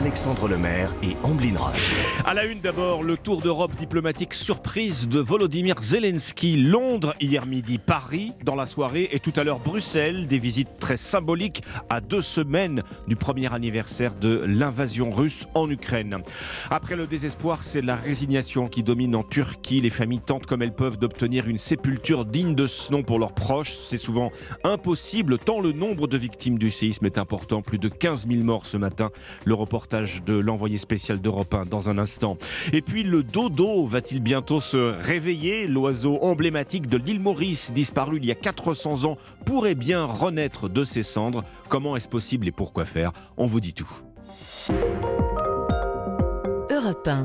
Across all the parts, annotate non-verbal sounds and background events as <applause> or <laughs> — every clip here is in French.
Alexandre Lemaire et Amblin Roche. À la une d'abord, le tour d'Europe diplomatique surprise de Volodymyr Zelensky. Londres hier midi, Paris dans la soirée et tout à l'heure Bruxelles. Des visites très symboliques à deux semaines du premier anniversaire de l'invasion russe en Ukraine. Après le désespoir, c'est la résignation qui domine en Turquie. Les familles tentent comme elles peuvent d'obtenir une sépulture digne de ce nom pour leurs proches. C'est souvent impossible tant le nombre de victimes du séisme est important. Plus de 15 000 morts ce matin. Le de l'envoyé spécial d'Europe 1 dans un instant. Et puis le dodo va-t-il bientôt se réveiller? L'oiseau emblématique de l'île Maurice, disparu il y a 400 ans, pourrait bien renaître de ses cendres. Comment est-ce possible et pourquoi faire? On vous dit tout.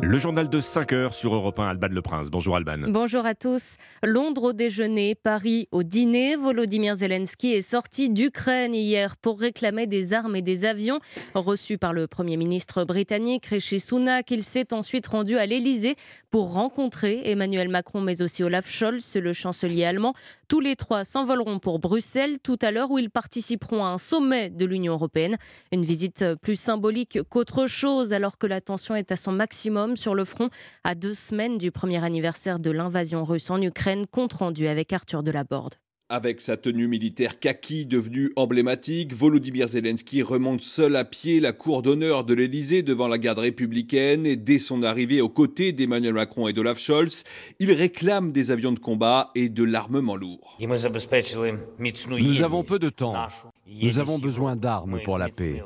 Le journal de 5 heures sur Europe 1, Alban Le Prince. Bonjour Alban. Bonjour à tous. Londres au déjeuner, Paris au dîner. Volodymyr Zelensky est sorti d'Ukraine hier pour réclamer des armes et des avions. Reçu par le Premier ministre britannique Rishi Sunak, il s'est ensuite rendu à l'Elysée pour rencontrer Emmanuel Macron mais aussi Olaf Scholz, le chancelier allemand. Tous les trois s'envoleront pour Bruxelles tout à l'heure où ils participeront à un sommet de l'Union européenne. Une visite plus symbolique qu'autre chose alors que la tension est à son maximum maximum sur le front à deux semaines du premier anniversaire de l'invasion russe en Ukraine, compte rendu avec Arthur Delaborde. Avec sa tenue militaire kaki devenue emblématique, Volodymyr Zelensky remonte seul à pied la cour d'honneur de l'Elysée devant la garde républicaine et dès son arrivée aux côtés d'Emmanuel Macron et d'Olaf Scholz, il réclame des avions de combat et de l'armement lourd. Nous avons peu de temps. Nous avons besoin d'armes pour la paix.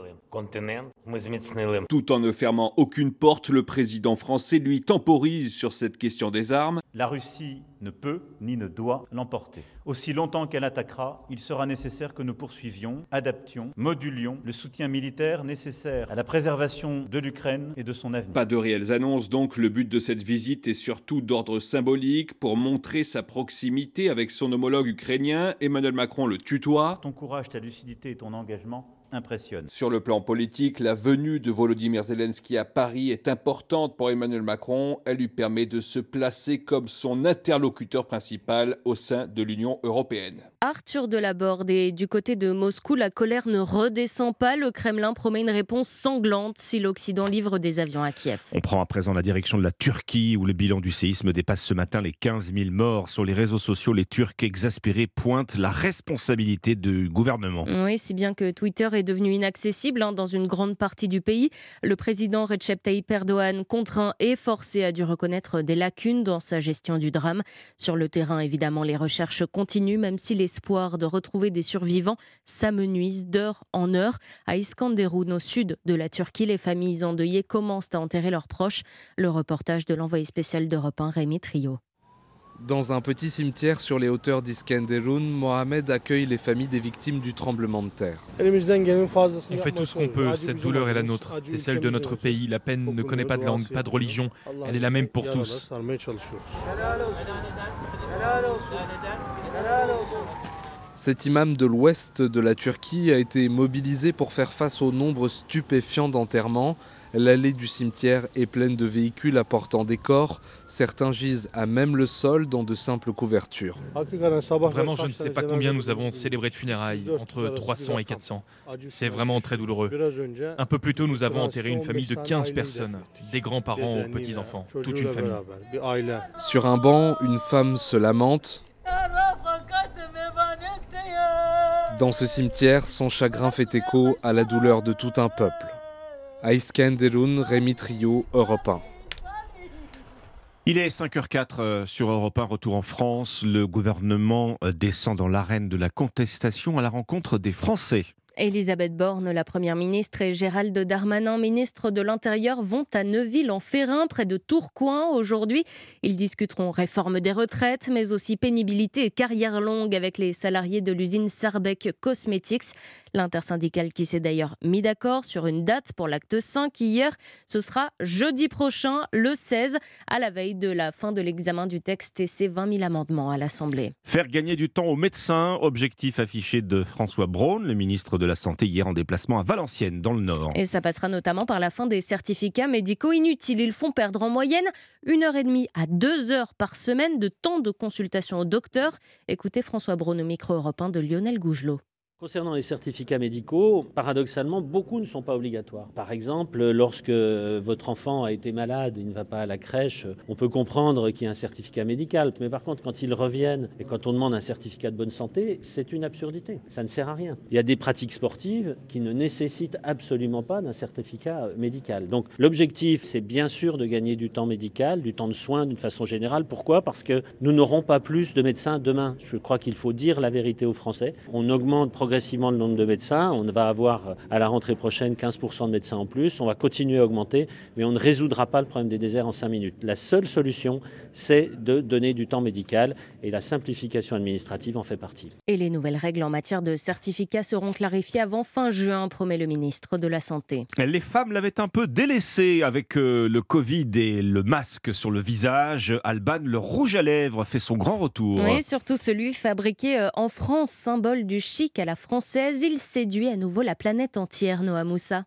Tout en ne fermant aucune porte, le président français lui temporise sur cette question des armes. La Russie ne peut ni ne doit l'emporter. Aussi longtemps qu'elle attaquera, il sera nécessaire que nous poursuivions, adaptions, modulions le soutien militaire nécessaire à la préservation de l'Ukraine et de son avenir. Pas de réelles annonces donc, le but de cette visite est surtout d'ordre symbolique pour montrer sa proximité avec son homologue ukrainien. Emmanuel Macron le tutoie. Ton courage, ta lucidité et ton engagement impressionne. Sur le plan politique, la venue de Volodymyr Zelensky à Paris est importante pour Emmanuel Macron. Elle lui permet de se placer comme son interlocuteur principal au sein de l'Union européenne. Arthur Delaborde et du côté de Moscou, la colère ne redescend pas. Le Kremlin promet une réponse sanglante si l'Occident livre des avions à Kiev. On prend à présent la direction de la Turquie où le bilan du séisme dépasse ce matin les 15 000 morts. Sur les réseaux sociaux, les Turcs exaspérés pointent la responsabilité du gouvernement. Oui, si bien que Twitter est devenu inaccessible hein, dans une grande partie du pays. Le président Recep Tayyip Erdogan, contraint et forcé, a dû reconnaître des lacunes dans sa gestion du drame. Sur le terrain, évidemment, les recherches continuent, même si les l'espoir de retrouver des survivants s'amenuise d'heure en heure. À Iskanderun, au sud de la Turquie, les familles endeuillées commencent à enterrer leurs proches. Le reportage de l'envoyé spécial d'Europe 1, Rémi Trio. Dans un petit cimetière sur les hauteurs d'Iskenderun, Mohamed accueille les familles des victimes du tremblement de terre. On fait tout ce qu'on peut, cette douleur est la nôtre, c'est celle de notre pays. La peine ne connaît pas de langue, pas de religion, elle est la même pour tous. Cet imam de l'ouest de la Turquie a été mobilisé pour faire face au nombre stupéfiant d'enterrements. L'allée du cimetière est pleine de véhicules apportant des corps. Certains gisent à même le sol dans de simples couvertures. Vraiment, je ne sais pas combien nous avons célébré de funérailles, entre 300 et 400. C'est vraiment très douloureux. Un peu plus tôt, nous avons enterré une famille de 15 personnes, des grands-parents aux petits-enfants, toute une famille. Sur un banc, une femme se lamente. Dans ce cimetière, son chagrin fait écho à la douleur de tout un peuple. Rémi Trio, Europe 1. Il est 5h04 euh, sur Europe 1, retour en France. Le gouvernement euh, descend dans l'arène de la contestation à la rencontre des Français. Elisabeth Borne, la Première ministre, et Gérald Darmanin, ministre de l'Intérieur, vont à Neuville-en-Ferrin, près de Tourcoing, aujourd'hui. Ils discuteront réforme des retraites, mais aussi pénibilité et carrière longue avec les salariés de l'usine Sarbec Cosmetics. L'intersyndicale qui s'est d'ailleurs mis d'accord sur une date pour l'acte 5 hier, ce sera jeudi prochain, le 16, à la veille de la fin de l'examen du texte et ses 20 000 amendements à l'Assemblée. Faire gagner du temps aux médecins, objectif affiché de François Braun, le ministre de la Santé, hier en déplacement à Valenciennes, dans le Nord. Et ça passera notamment par la fin des certificats médicaux inutiles. Ils font perdre en moyenne une heure et demie à deux heures par semaine de temps de consultation au docteur. Écoutez François Braun au micro européen de Lionel Gougelot. Concernant les certificats médicaux, paradoxalement, beaucoup ne sont pas obligatoires. Par exemple, lorsque votre enfant a été malade, il ne va pas à la crèche, on peut comprendre qu'il y a un certificat médical. Mais par contre, quand ils reviennent et quand on demande un certificat de bonne santé, c'est une absurdité. Ça ne sert à rien. Il y a des pratiques sportives qui ne nécessitent absolument pas d'un certificat médical. Donc l'objectif, c'est bien sûr de gagner du temps médical, du temps de soins d'une façon générale. Pourquoi? Parce que nous n'aurons pas plus de médecins demain. Je crois qu'il faut dire la vérité aux Français. On augmente progressivement le nombre de médecins. On va avoir à la rentrée prochaine 15% de médecins en plus. On va continuer à augmenter, mais on ne résoudra pas le problème des déserts en 5 minutes. La seule solution, c'est de donner du temps médical et la simplification administrative en fait partie. Et les nouvelles règles en matière de certificats seront clarifiées avant fin juin, promet le ministre de la Santé. Les femmes l'avaient un peu délaissé avec euh, le Covid et le masque sur le visage. Alban, le rouge à lèvres fait son grand retour. Oui, surtout celui fabriqué euh, en France, symbole du chic à la française il séduit à nouveau la planète entière, Noah Moussa.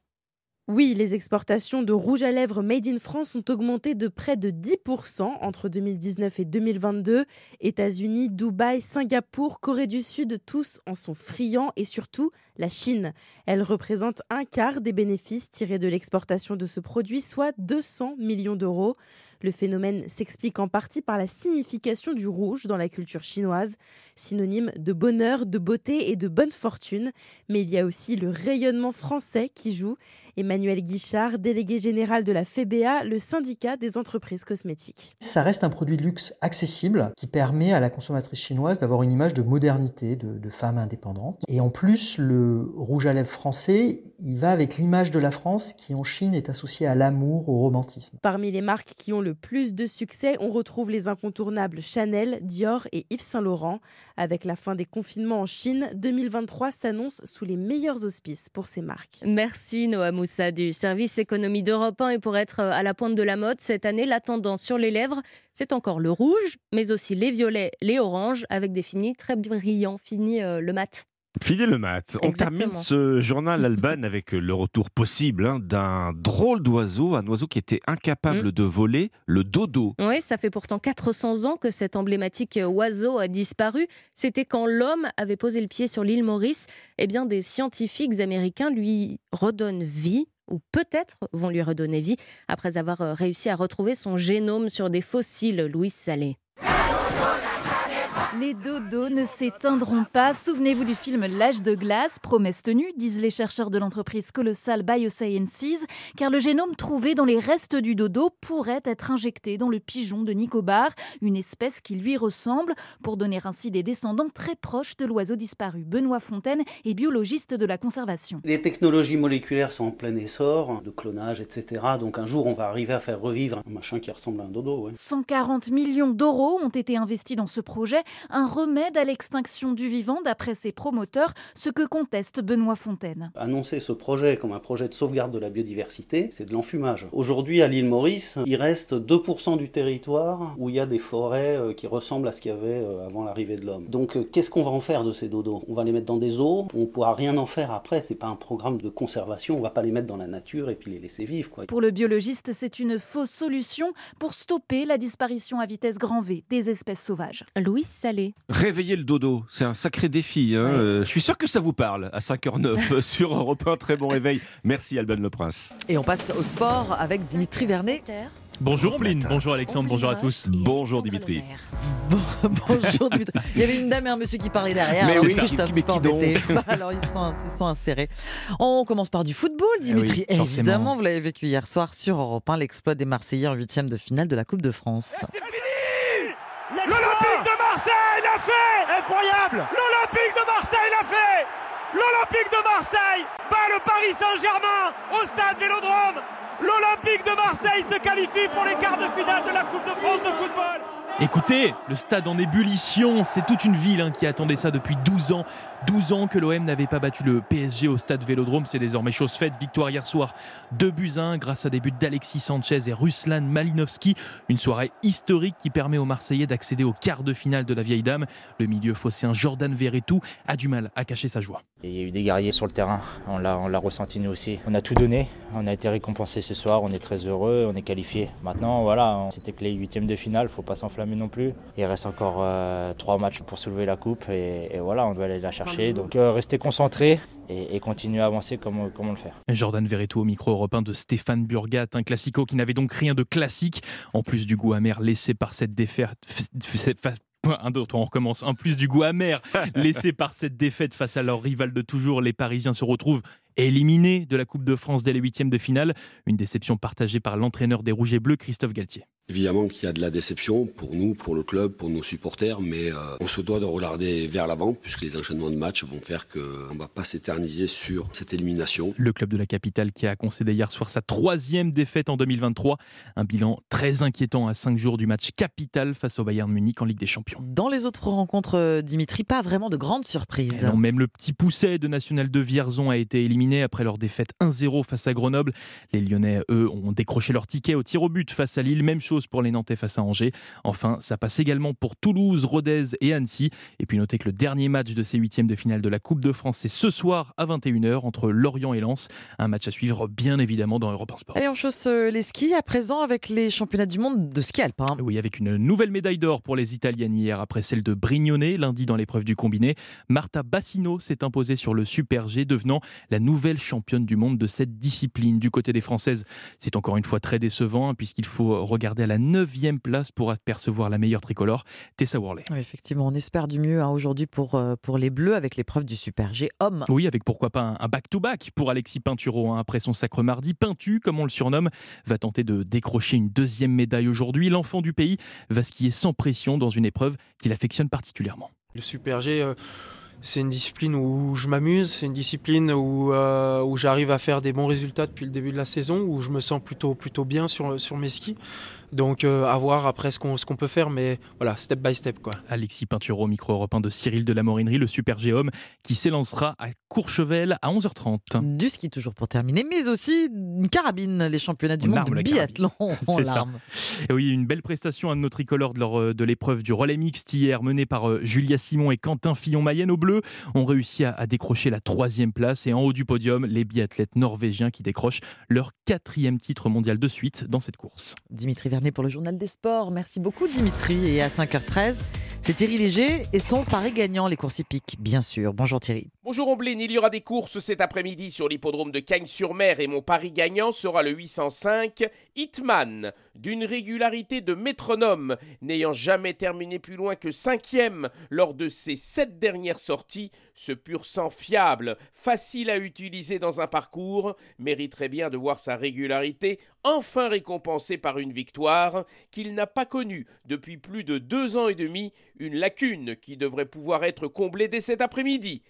Oui, les exportations de rouge à lèvres made in France ont augmenté de près de 10% entre 2019 et 2022. États-Unis, Dubaï, Singapour, Corée du Sud, tous en sont friands et surtout la Chine. Elle représente un quart des bénéfices tirés de l'exportation de ce produit, soit 200 millions d'euros. Le phénomène s'explique en partie par la signification du rouge dans la culture chinoise, synonyme de bonheur, de beauté et de bonne fortune. Mais il y a aussi le rayonnement français qui joue. Emmanuel Guichard, délégué général de la FEBA, le syndicat des entreprises cosmétiques. Ça reste un produit de luxe accessible qui permet à la consommatrice chinoise d'avoir une image de modernité, de, de femme indépendante. Et en plus, le rouge à lèvres français, il va avec l'image de la France qui en Chine est associée à l'amour, au romantisme. Parmi les marques qui ont le plus de succès, on retrouve les incontournables Chanel, Dior et Yves Saint Laurent. Avec la fin des confinements en Chine, 2023 s'annonce sous les meilleurs auspices pour ces marques. Merci Noah Moussa du service économie d'Europe 1. Et pour être à la pointe de la mode, cette année, la tendance sur les lèvres, c'est encore le rouge, mais aussi les violets, les oranges, avec des finis très brillants, finis euh, le mat. Fidèle le mat. On termine ce journal Alban <laughs> avec le retour possible hein, d'un drôle d'oiseau, un oiseau qui était incapable mm. de voler, le dodo. Oui, ça fait pourtant 400 ans que cet emblématique oiseau a disparu. C'était quand l'homme avait posé le pied sur l'île Maurice. Eh bien, des scientifiques américains lui redonnent vie ou peut-être vont lui redonner vie après avoir euh, réussi à retrouver son génome sur des fossiles, Louise Salé. Les dodos ne s'éteindront pas. Souvenez-vous du film L'âge de glace, promesse tenue, disent les chercheurs de l'entreprise colossale Biosciences, car le génome trouvé dans les restes du dodo pourrait être injecté dans le pigeon de Nicobar, une espèce qui lui ressemble, pour donner ainsi des descendants très proches de l'oiseau disparu. Benoît Fontaine est biologiste de la conservation. Les technologies moléculaires sont en plein essor, de clonage, etc. Donc un jour, on va arriver à faire revivre un machin qui ressemble à un dodo. 140 millions d'euros ont été investis dans ce projet un remède à l'extinction du vivant d'après ses promoteurs, ce que conteste Benoît Fontaine. Annoncer ce projet comme un projet de sauvegarde de la biodiversité, c'est de l'enfumage. Aujourd'hui, à l'île Maurice, il reste 2% du territoire où il y a des forêts euh, qui ressemblent à ce qu'il y avait euh, avant l'arrivée de l'homme. Donc, euh, qu'est-ce qu'on va en faire de ces dodos? On va les mettre dans des eaux, on ne pourra rien en faire après, c'est pas un programme de conservation, on va pas les mettre dans la nature et puis les laisser vivre. Quoi. Pour le biologiste, c'est une fausse solution pour stopper la disparition à vitesse grand V des espèces sauvages. Louis Réveiller le dodo, c'est un sacré défi. Hein. Euh, je suis sûr que ça vous parle à 5h09 <laughs> sur Europe 1. Très bon réveil. Merci Alban Le Prince. Et on passe au sport avec Dimitri Vernet. Bonjour Ombline, bonjour Alexandre, bonjour à tous. Bonjour Dimitri. <laughs> bonjour Dimitri. Il y avait une dame et un monsieur qui parlaient derrière. Mais oui, j'étais un petit peu embêté. <laughs> Alors ils sont, ils sont insérés. On commence par du football, eh Dimitri. Évidemment, vous l'avez vécu hier soir sur Europe 1, l'exploit des Marseillais en huitième de finale de la Coupe de France. C'est fini L'Olympique de Marseille l'a fait! Incroyable! L'Olympique de Marseille l'a fait! L'Olympique de Marseille bat le Paris Saint-Germain au stade Vélodrome! L'Olympique de Marseille se qualifie pour les quarts de finale de la Coupe de France de football Écoutez, le stade en ébullition, c'est toute une ville hein, qui attendait ça depuis 12 ans. 12 ans que l'OM n'avait pas battu le PSG au stade Vélodrome, c'est désormais chose faite. Victoire hier soir 2 buts 1 grâce à des buts d'Alexis Sanchez et Ruslan Malinowski. Une soirée historique qui permet aux Marseillais d'accéder au quart de finale de la vieille dame. Le milieu phocéen Jordan Verretou a du mal à cacher sa joie. Il y a eu des guerriers sur le terrain, on l'a ressenti nous aussi. On a tout donné, on a été récompensé ce soir, on est très heureux, on est qualifié. Maintenant, voilà, c'était que les huitièmes de finale, faut pas s'enflammer non plus. Il reste encore euh, trois matchs pour soulever la coupe et, voilà, on doit aller la chercher. Donc euh, rester concentré et, continuer à avancer comme, comme on le fait. Jordan Verretou au micro européen de Stéphane Burgat, un classico qui n'avait donc rien de classique, en plus du goût amer laissé par cette défaite <laughs> un d'autre, on recommence. En plus du goût amer <laughs> laissé par cette défaite face à leur rival de toujours, les Parisiens se retrouvent éliminés de la Coupe de France dès les huitièmes de finale. Une déception partagée par l'entraîneur des Rouges et Bleus, Christophe Galtier. Évidemment qu'il y a de la déception pour nous, pour le club, pour nos supporters, mais euh, on se doit de regarder vers l'avant puisque les enchaînements de matchs vont faire qu'on ne va pas s'éterniser sur cette élimination. Le club de la capitale qui a concédé hier soir sa troisième défaite en 2023. Un bilan très inquiétant à cinq jours du match capital face au Bayern Munich en Ligue des Champions. Dans les autres rencontres, euh, Dimitri, pas vraiment de grandes surprises. Non, même le petit pousset de National de Vierzon a été éliminé après leur défaite 1-0 face à Grenoble. Les Lyonnais, eux, ont décroché leur ticket au tir au but face à Lille. Même chose pour les Nantais face à Angers. Enfin, ça passe également pour Toulouse, Rodez et Annecy. Et puis notez que le dernier match de ces huitièmes de finale de la Coupe de France, c'est ce soir à 21h entre Lorient et Lens. Un match à suivre bien évidemment dans Europe 1 Sport. Et on chausse euh, les skis à présent avec les championnats du monde de ski alpin. Oui, avec une nouvelle médaille d'or pour les Italiennes hier après celle de Brignone lundi dans l'épreuve du combiné. Marta Bassino s'est imposée sur le Super G, devenant la nouvelle championne du monde de cette discipline. Du côté des Françaises, c'est encore une fois très décevant hein, puisqu'il faut regarder à la neuvième place pour apercevoir la meilleure tricolore, Tessa Worley. effectivement, on espère du mieux hein, aujourd'hui pour, euh, pour les Bleus avec l'épreuve du Super G homme. Oui, avec pourquoi pas un back-to-back pour Alexis Pinturo. Hein, après son sacre mardi, Pintu, comme on le surnomme, va tenter de décrocher une deuxième médaille aujourd'hui. L'enfant du pays va skier sans pression dans une épreuve qu'il affectionne particulièrement. Le Super G. Euh, c'est une discipline où je m'amuse, c'est une discipline où, euh, où j'arrive à faire des bons résultats depuis le début de la saison, où je me sens plutôt, plutôt bien sur, sur mes skis. Donc euh, à voir après ce qu'on peut faire, mais voilà, step by step. Quoi. Alexis Pinturo, micro européen de Cyril de la Morinerie, le super géome, qui s'élancera à Courchevel à 11h30. Du ski toujours pour terminer, mais aussi une carabine, les championnats du monde de biathlon <laughs> C'est ça. Et oui, une belle prestation à nos tricolores euh, de l'épreuve du relais mixte hier, menée par euh, Julia Simon et Quentin Fillon-Mayenne au bleu, ont réussi à, à décrocher la troisième place. Et en haut du podium, les biathlètes norvégiens qui décrochent leur quatrième titre mondial de suite dans cette course. Dimitri pour le Journal des Sports. Merci beaucoup Dimitri. Et à 5h13, c'est Thierry Léger et son pari gagnant, les courses hippiques, bien sûr. Bonjour Thierry. Bonjour Omblin, il y aura des courses cet après-midi sur l'hippodrome de Cagnes-sur-Mer et mon pari gagnant sera le 805 Hitman, d'une régularité de métronome, n'ayant jamais terminé plus loin que cinquième lors de ses sept dernières sorties. Ce pur sang fiable, facile à utiliser dans un parcours, mériterait bien de voir sa régularité enfin récompensée par une victoire qu'il n'a pas connue depuis plus de deux ans et demi, une lacune qui devrait pouvoir être comblée dès cet après-midi.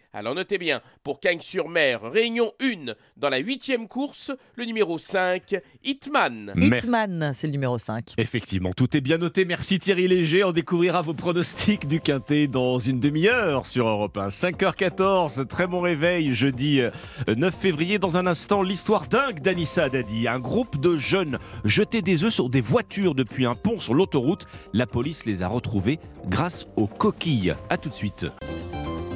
Notez bien, pour Cagnes-sur-Mer, réunion 1 dans la huitième course, le numéro 5, Hitman. Hitman, c'est le numéro 5. Effectivement, tout est bien noté. Merci Thierry Léger. On découvrira vos pronostics du Quintet dans une demi-heure sur Europe 1. 5h14, très bon réveil, jeudi 9 euh, février. Dans un instant, l'histoire dingue d'Anissa Dadi. Un groupe de jeunes jetés des œufs sur des voitures depuis un pont sur l'autoroute. La police les a retrouvés grâce aux coquilles. A tout de suite.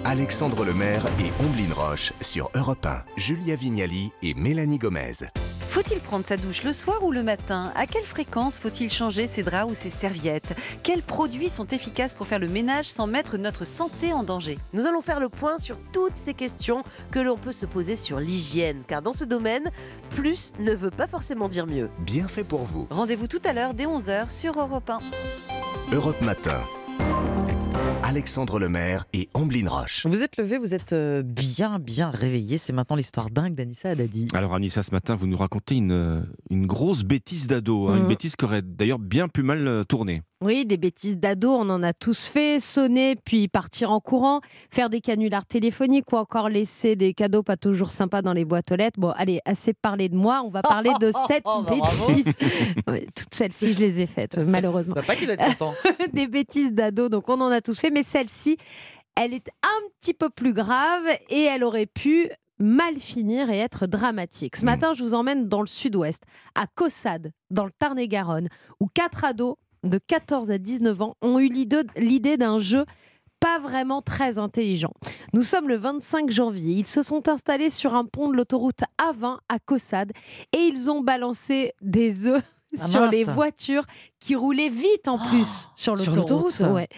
Alexandre Lemaire et Omblin Roche sur Europe 1. Julia Vignali et Mélanie Gomez. Faut-il prendre sa douche le soir ou le matin? À quelle fréquence faut-il changer ses draps ou ses serviettes? Quels produits sont efficaces pour faire le ménage sans mettre notre santé en danger? Nous allons faire le point sur toutes ces questions que l'on peut se poser sur l'hygiène, car dans ce domaine, plus ne veut pas forcément dire mieux. Bien fait pour vous. Rendez-vous tout à l'heure dès 11h sur Europe 1. Europe Matin. Alexandre Lemaire et Amblin Roche. Vous êtes levé, vous êtes euh, bien, bien réveillé. C'est maintenant l'histoire dingue d'Anissa Haddadi. Alors, Anissa, ce matin, vous nous racontez une, une grosse bêtise d'ado. Hein, une mmh. bêtise qui aurait d'ailleurs bien plus mal euh, tourné. Oui, des bêtises d'ado, on en a tous fait. Sonner, puis partir en courant, faire des canulars téléphoniques ou encore laisser des cadeaux pas toujours sympas dans les boîtes aux lettres. Bon, allez, assez parlé de moi, on va parler de <laughs> cette Oh, bah, bêtises. <laughs> Ouais, toutes celles-ci, je les ai faites, malheureusement. Bah, pas qu'il <laughs> des bêtises d'ado, donc on en a tous fait, mais celle-ci, elle est un petit peu plus grave et elle aurait pu mal finir et être dramatique. Ce matin, je vous emmène dans le sud-ouest, à Caussade, dans le Tarn-et-Garonne, où quatre ados de 14 à 19 ans ont eu l'idée d'un jeu pas vraiment très intelligent. Nous sommes le 25 janvier. Ils se sont installés sur un pont de l'autoroute A20 à Caussade et ils ont balancé des œufs Ah sur mince. les voitures qui roulaient vite en plus sur sur l'autoroute. Ouais.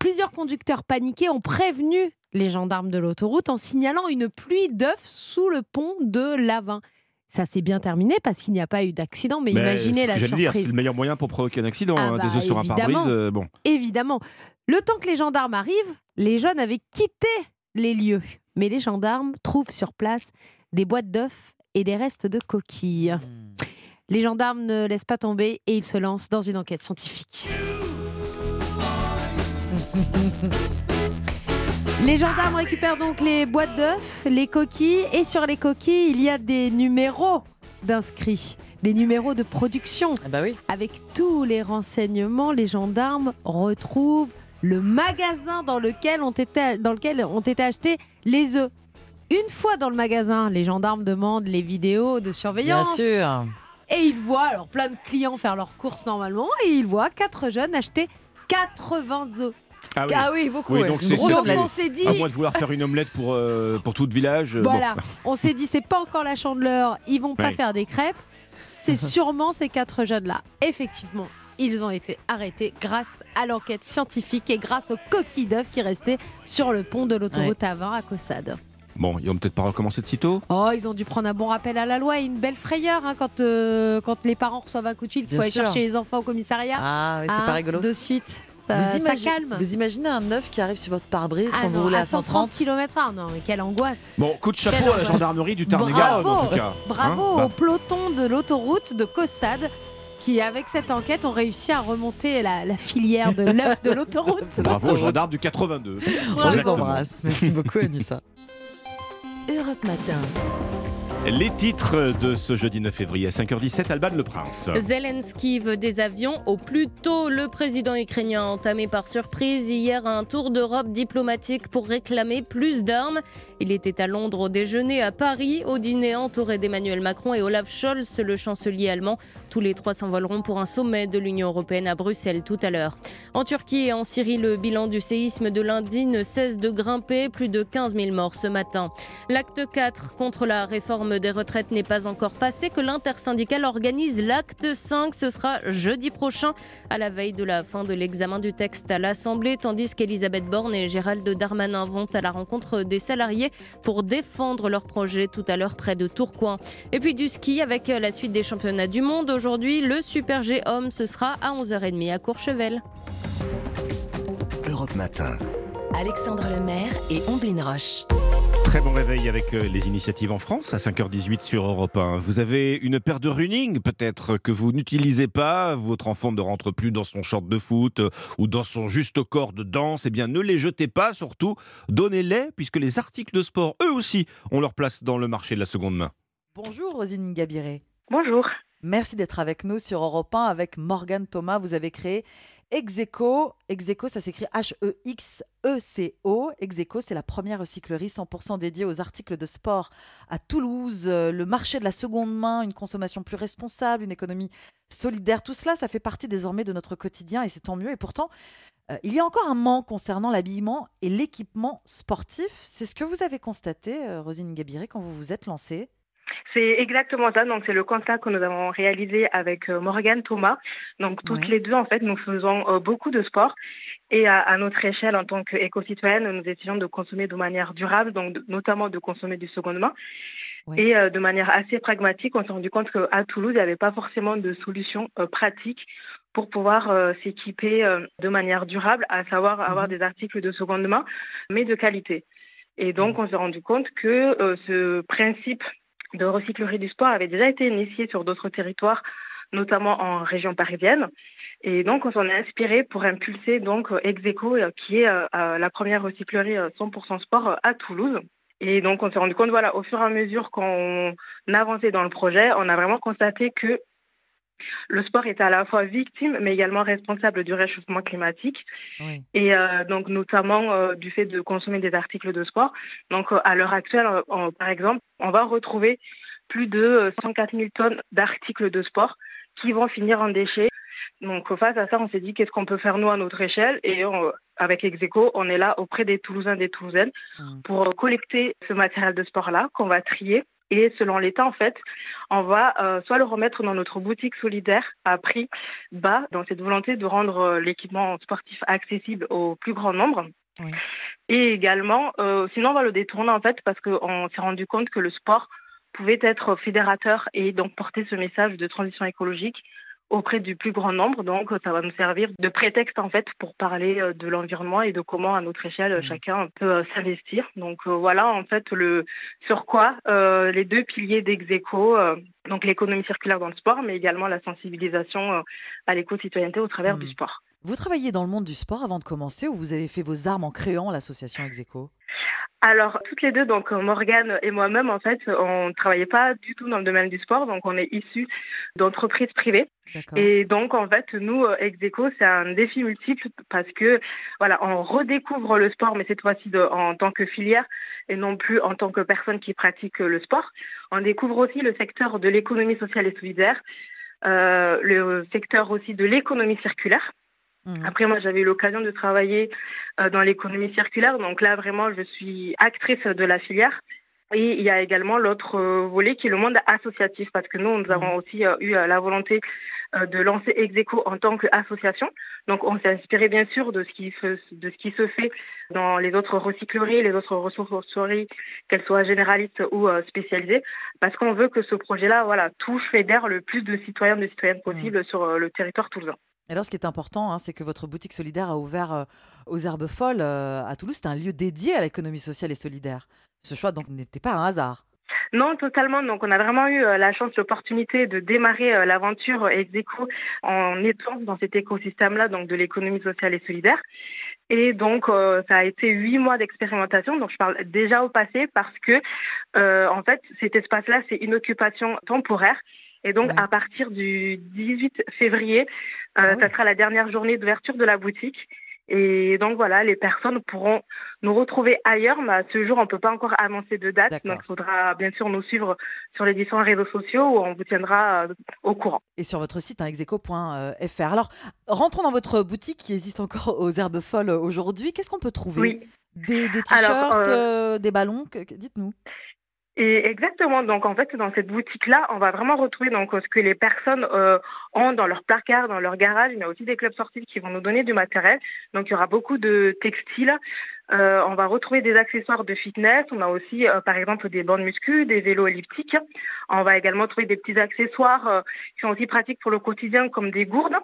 Plusieurs conducteurs paniqués ont prévenu les gendarmes de l'autoroute en signalant une pluie d'œufs sous le pont de l'A20. Ça s'est bien terminé parce qu'il n'y a pas eu d'accident, mais Mais imaginez la surprise. c'est le meilleur moyen pour provoquer un accident. Ah hein, bah, des œufs sur un pare-brise, euh, bon. Évidemment. Le temps que les gendarmes arrivent, les jeunes avaient quitté les lieux. Mais les gendarmes trouvent sur place des boîtes d'œufs et des restes de coquilles. Les gendarmes ne laissent pas tomber et ils se lancent dans une enquête scientifique. <laughs> Les gendarmes récupèrent donc les boîtes d'œufs, les coquilles, et sur les coquilles, il y a des numéros d'inscrits, des numéros de production. Avec tous les renseignements, les gendarmes retrouvent le magasin dans lequel ont été, dans lequel ont été achetés les œufs. Une fois dans le magasin, les gendarmes demandent les vidéos de surveillance. Bien sûr. Et ils voient alors plein de clients faire leurs courses normalement et ils voient quatre jeunes acheter 80 œufs. Ah oui, beaucoup, Oui, ouais. donc omelette. que- On s'est dit- À moins de vouloir faire une omelette pour, euh, pour tout le village. euh, bon. Voilà, on s'est dit c'est pas encore la chandeleur, ils vont pas Ouais. faire des crêpes. C'est <laughs> sûrement ces quatre jeunes-là. Effectivement, ils ont été arrêtés grâce à l'enquête scientifique et grâce aux coquilles d'œufs qui restaient sur le pont de l'autoroute A20 à Caussade. Bon, ils vont peut-être pas recommencer de sitôt? Oh, ils ont dû prendre un bon rappel à la loi et une belle frayeur hein, quand, euh, quand les parents reçoivent un coup de fil, qu'il faut aller sûr. chercher les enfants au commissariat. Ah oui, c'est Hein, pas rigolo. De suite, ça, vous, ça imagine- calme. vous imaginez un œuf qui arrive sur votre pare-brise Ah quand non, vous roulez à 130 130 km/h, non, mais quelle angoisse. Bon, coup de chapeau Quelle à la gendarmerie du Tarn-et-Garonne en tout cas. Bravo Hein au Bah, peloton de l'autoroute de Caussade qui, avec cette enquête, ont réussi à remonter la, la filière de l'œuf de <laughs> l'autoroute. Bravo aux gendarmes du 82. On les embrasse. Merci beaucoup, Anissa. Europe Matin. Les titres de ce jeudi 9 février à 5h17, Alban Le Prince. Zelensky veut des avions au plus tôt. Le président ukrainien a entamé par surprise hier un tour d'Europe diplomatique pour réclamer plus d'armes. Il était à Londres au déjeuner, à Paris au dîner entouré d'Emmanuel Macron et Olaf Scholz, le chancelier allemand. Tous les trois s'envoleront pour un sommet de l'Union européenne à Bruxelles tout à l'heure. En Turquie et en Syrie, le bilan du séisme de lundi ne cesse de grimper, plus de 15 000 morts ce matin. L'acte 4 contre la réforme des retraites n'est pas encore passé, que l'intersyndicale organise l'acte 5. Ce sera jeudi prochain, à la veille de la fin de l'examen du texte à l'Assemblée, tandis qu'Elisabeth Borne et Gérald Darmanin vont à la rencontre des salariés pour défendre leur projet tout à l'heure près de Tourcoing. Et puis du ski avec la suite des championnats du monde. Aujourd'hui, le Super G homme, ce sera à 11h30 à Courchevel. Europe Matin. Alexandre Lemaire et Omblin Roche. Très bon réveil avec euh, les initiatives en France à 5h18 sur Europe 1. Vous avez une paire de running peut-être que vous n'utilisez pas, votre enfant ne rentre plus dans son short de foot euh, ou dans son juste corps de danse, eh bien ne les jetez pas surtout, donnez-les puisque les articles de sport eux aussi ont leur place dans le marché de la seconde main. Bonjour Rosine Ingabiré. Bonjour. Merci d'être avec nous sur Europe 1 avec Morgane Thomas. Vous avez créé Execo. Execo, ça s'écrit H-E-X-E-C-O. Execo, c'est la première recyclerie 100% dédiée aux articles de sport à Toulouse. Euh, Le marché de la seconde main, une consommation plus responsable, une économie solidaire. Tout cela, ça fait partie désormais de notre quotidien et c'est tant mieux. Et pourtant, euh, il y a encore un manque concernant l'habillement et l'équipement sportif. C'est ce que vous avez constaté, euh, Rosine Gabiré, quand vous vous êtes lancée C'est exactement ça. Donc, c'est le constat que nous avons réalisé avec euh, Morgane Thomas. Donc, toutes Ouais. les deux, en fait, nous faisons euh, beaucoup de sport. Et à, à notre échelle, en tant qu'éco-citoyenne, nous essayons de consommer de manière durable, donc de- notamment de consommer du seconde main. Et euh, de manière assez pragmatique, on s'est rendu compte qu'à Toulouse, il n'y avait pas forcément de solution euh, pratique pour pouvoir euh, s'équiper de manière durable, à savoir avoir des articles de seconde main, mais de qualité. Et donc, on s'est rendu compte que ce principe de recyclerie du sport avait déjà été initié sur d'autres territoires, notamment en région parisienne. Et donc, on s'en est inspiré pour impulser donc Execo, qui est la première recyclerie 100% sport à Toulouse. Et donc, on s'est rendu compte, voilà, au fur et à mesure qu'on avançait dans le projet, on a vraiment constaté que le sport est à la fois victime, mais également responsable du réchauffement climatique. Et euh, donc, notamment euh, du fait de consommer des articles de sport. Donc, euh, à l'heure actuelle, par exemple, on va retrouver plus de 104 000 tonnes d'articles de sport qui vont finir en déchets. Donc, face à ça, on s'est dit qu'est-ce qu'on peut faire nous à notre échelle? Et avec Execo, on est là auprès des Toulousains, des Toulousaines, mmh. pour collecter ce matériel de sport-là qu'on va trier et selon l'État, en fait, on va euh, soit le remettre dans notre boutique solidaire à prix bas, dans cette volonté de rendre euh, l'équipement sportif accessible au plus grand nombre. Et également, euh, sinon on va le détourner en fait parce qu'on s'est rendu compte que le sport pouvait être fédérateur et donc porter ce message de transition écologique auprès du plus grand nombre. Donc, ça va nous servir de prétexte en fait pour parler euh, de l'environnement et de comment, à notre échelle, mmh. chacun peut euh, s'investir. Donc euh, voilà en fait le sur quoi les deux piliers d'Execo, donc l'économie circulaire dans le sport, mais également la sensibilisation à l'éco-citoyenneté au travers du mmh. sport. Vous travailliez dans le monde du sport avant de commencer ou vous avez fait vos armes en créant l'association Execo alors, toutes les deux, donc Morgane et moi-même, en fait, on ne travaillait pas du tout dans le domaine du sport, donc on est issus d'entreprises privées. Et donc, en fait, nous, euh, Execo, c'est un défi multiple parce que, voilà, on redécouvre le sport, mais cette fois-ci en tant que filière et non plus en tant que personne qui pratique le sport. On découvre aussi le secteur de l'économie sociale et solidaire, euh, le secteur aussi de l'économie circulaire. Mmh. Après, moi, j'avais eu l'occasion de travailler euh, dans l'économie circulaire. Donc là, vraiment, je suis actrice de la filière. Et il y a également l'autre euh, volet qui est le monde associatif, parce que nous, nous avons mmh. aussi euh, eu la volonté de lancer Execo en tant qu'association. Donc, on s'est inspiré bien sûr de ce qui se, de ce qui se fait dans les autres recycleries, les autres ressourceries, qu'elles soient généralistes ou spécialisées, parce qu'on veut que ce projet-là, voilà, touche, fédère le plus de citoyens, de citoyennes mmh. possible sur le territoire toulousain. Alors, ce qui est important, hein, c'est que votre boutique solidaire a ouvert euh, aux Herbes Folles euh, à Toulouse. C'est un lieu dédié à l'économie sociale et solidaire. Ce choix donc n'était pas un hasard. Non, totalement. Donc, on a vraiment eu euh, la chance, l'opportunité de démarrer l'aventure Execo en étant dans cet écosystème-là, donc de l'économie sociale et solidaire. Et donc, ça a été huit mois d'expérimentation. Donc, je parle déjà au passé parce que, en fait, cet espace-là, c'est une occupation temporaire. Et donc, à partir du 18 février, euh, ah ça sera la dernière journée d'ouverture de la boutique. Et donc voilà, les personnes pourront nous retrouver ailleurs, mais à ce jour, on ne peut pas encore annoncer de date. Donc il faudra bien sûr nous suivre sur les différents réseaux sociaux où on vous tiendra euh, au courant. Et sur votre site, hein, execo.fr. Alors, rentrons dans votre boutique qui existe encore <laughs> aux Herbes Folles aujourd'hui. Qu'est-ce qu'on peut trouver? Oui. Des, t-shirts, euh, des ballons? Dites-nous. Et exactement. Donc, en fait, dans cette boutique-là, on va vraiment retrouver donc ce que les personnes euh, ont dans leur placard, dans leur garage. Il y a aussi des clubs sportifs qui vont nous donner du matériel. Donc, il y aura beaucoup de textiles. Euh, on va retrouver des accessoires de fitness. On a aussi, euh, par exemple, des bandes muscu, des vélos elliptiques. On va également trouver des petits accessoires euh, qui sont aussi pratiques pour le quotidien, comme des gourdes.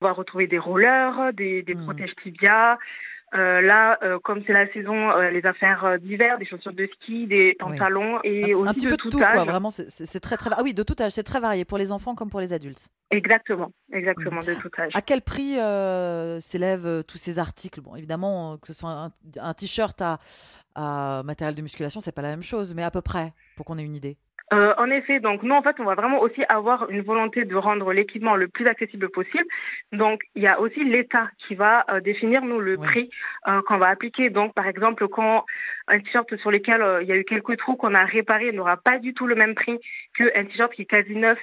On va retrouver des rollers, des, des mmh. protèges tibia, euh, là, euh, comme c'est la saison, euh, les affaires d'hiver, des chaussures de ski, des pantalons et aussi un petit de peu tout, tout âge. Quoi, vraiment, c'est très très. Ah oui, de tout âge, c'est très varié pour les enfants comme pour les adultes. Exactement, exactement, de tout âge. À quel prix s'élèvent tous ces articles? Bon, évidemment, que ce soit un, t-shirt à, à matériel de musculation, c'est pas la même chose, mais à peu près, pour qu'on ait une idée. Euh, en effet, donc nous en fait, on va vraiment aussi avoir une volonté de rendre l'équipement le plus accessible possible. Donc il y a aussi l'État qui va euh, définir nous le prix euh, qu'on va appliquer. Donc par exemple, quand un t-shirt sur lequel il y a eu quelques trous qu'on a réparé n'aura pas du tout le même prix qu'un t-shirt qui est quasi neuf.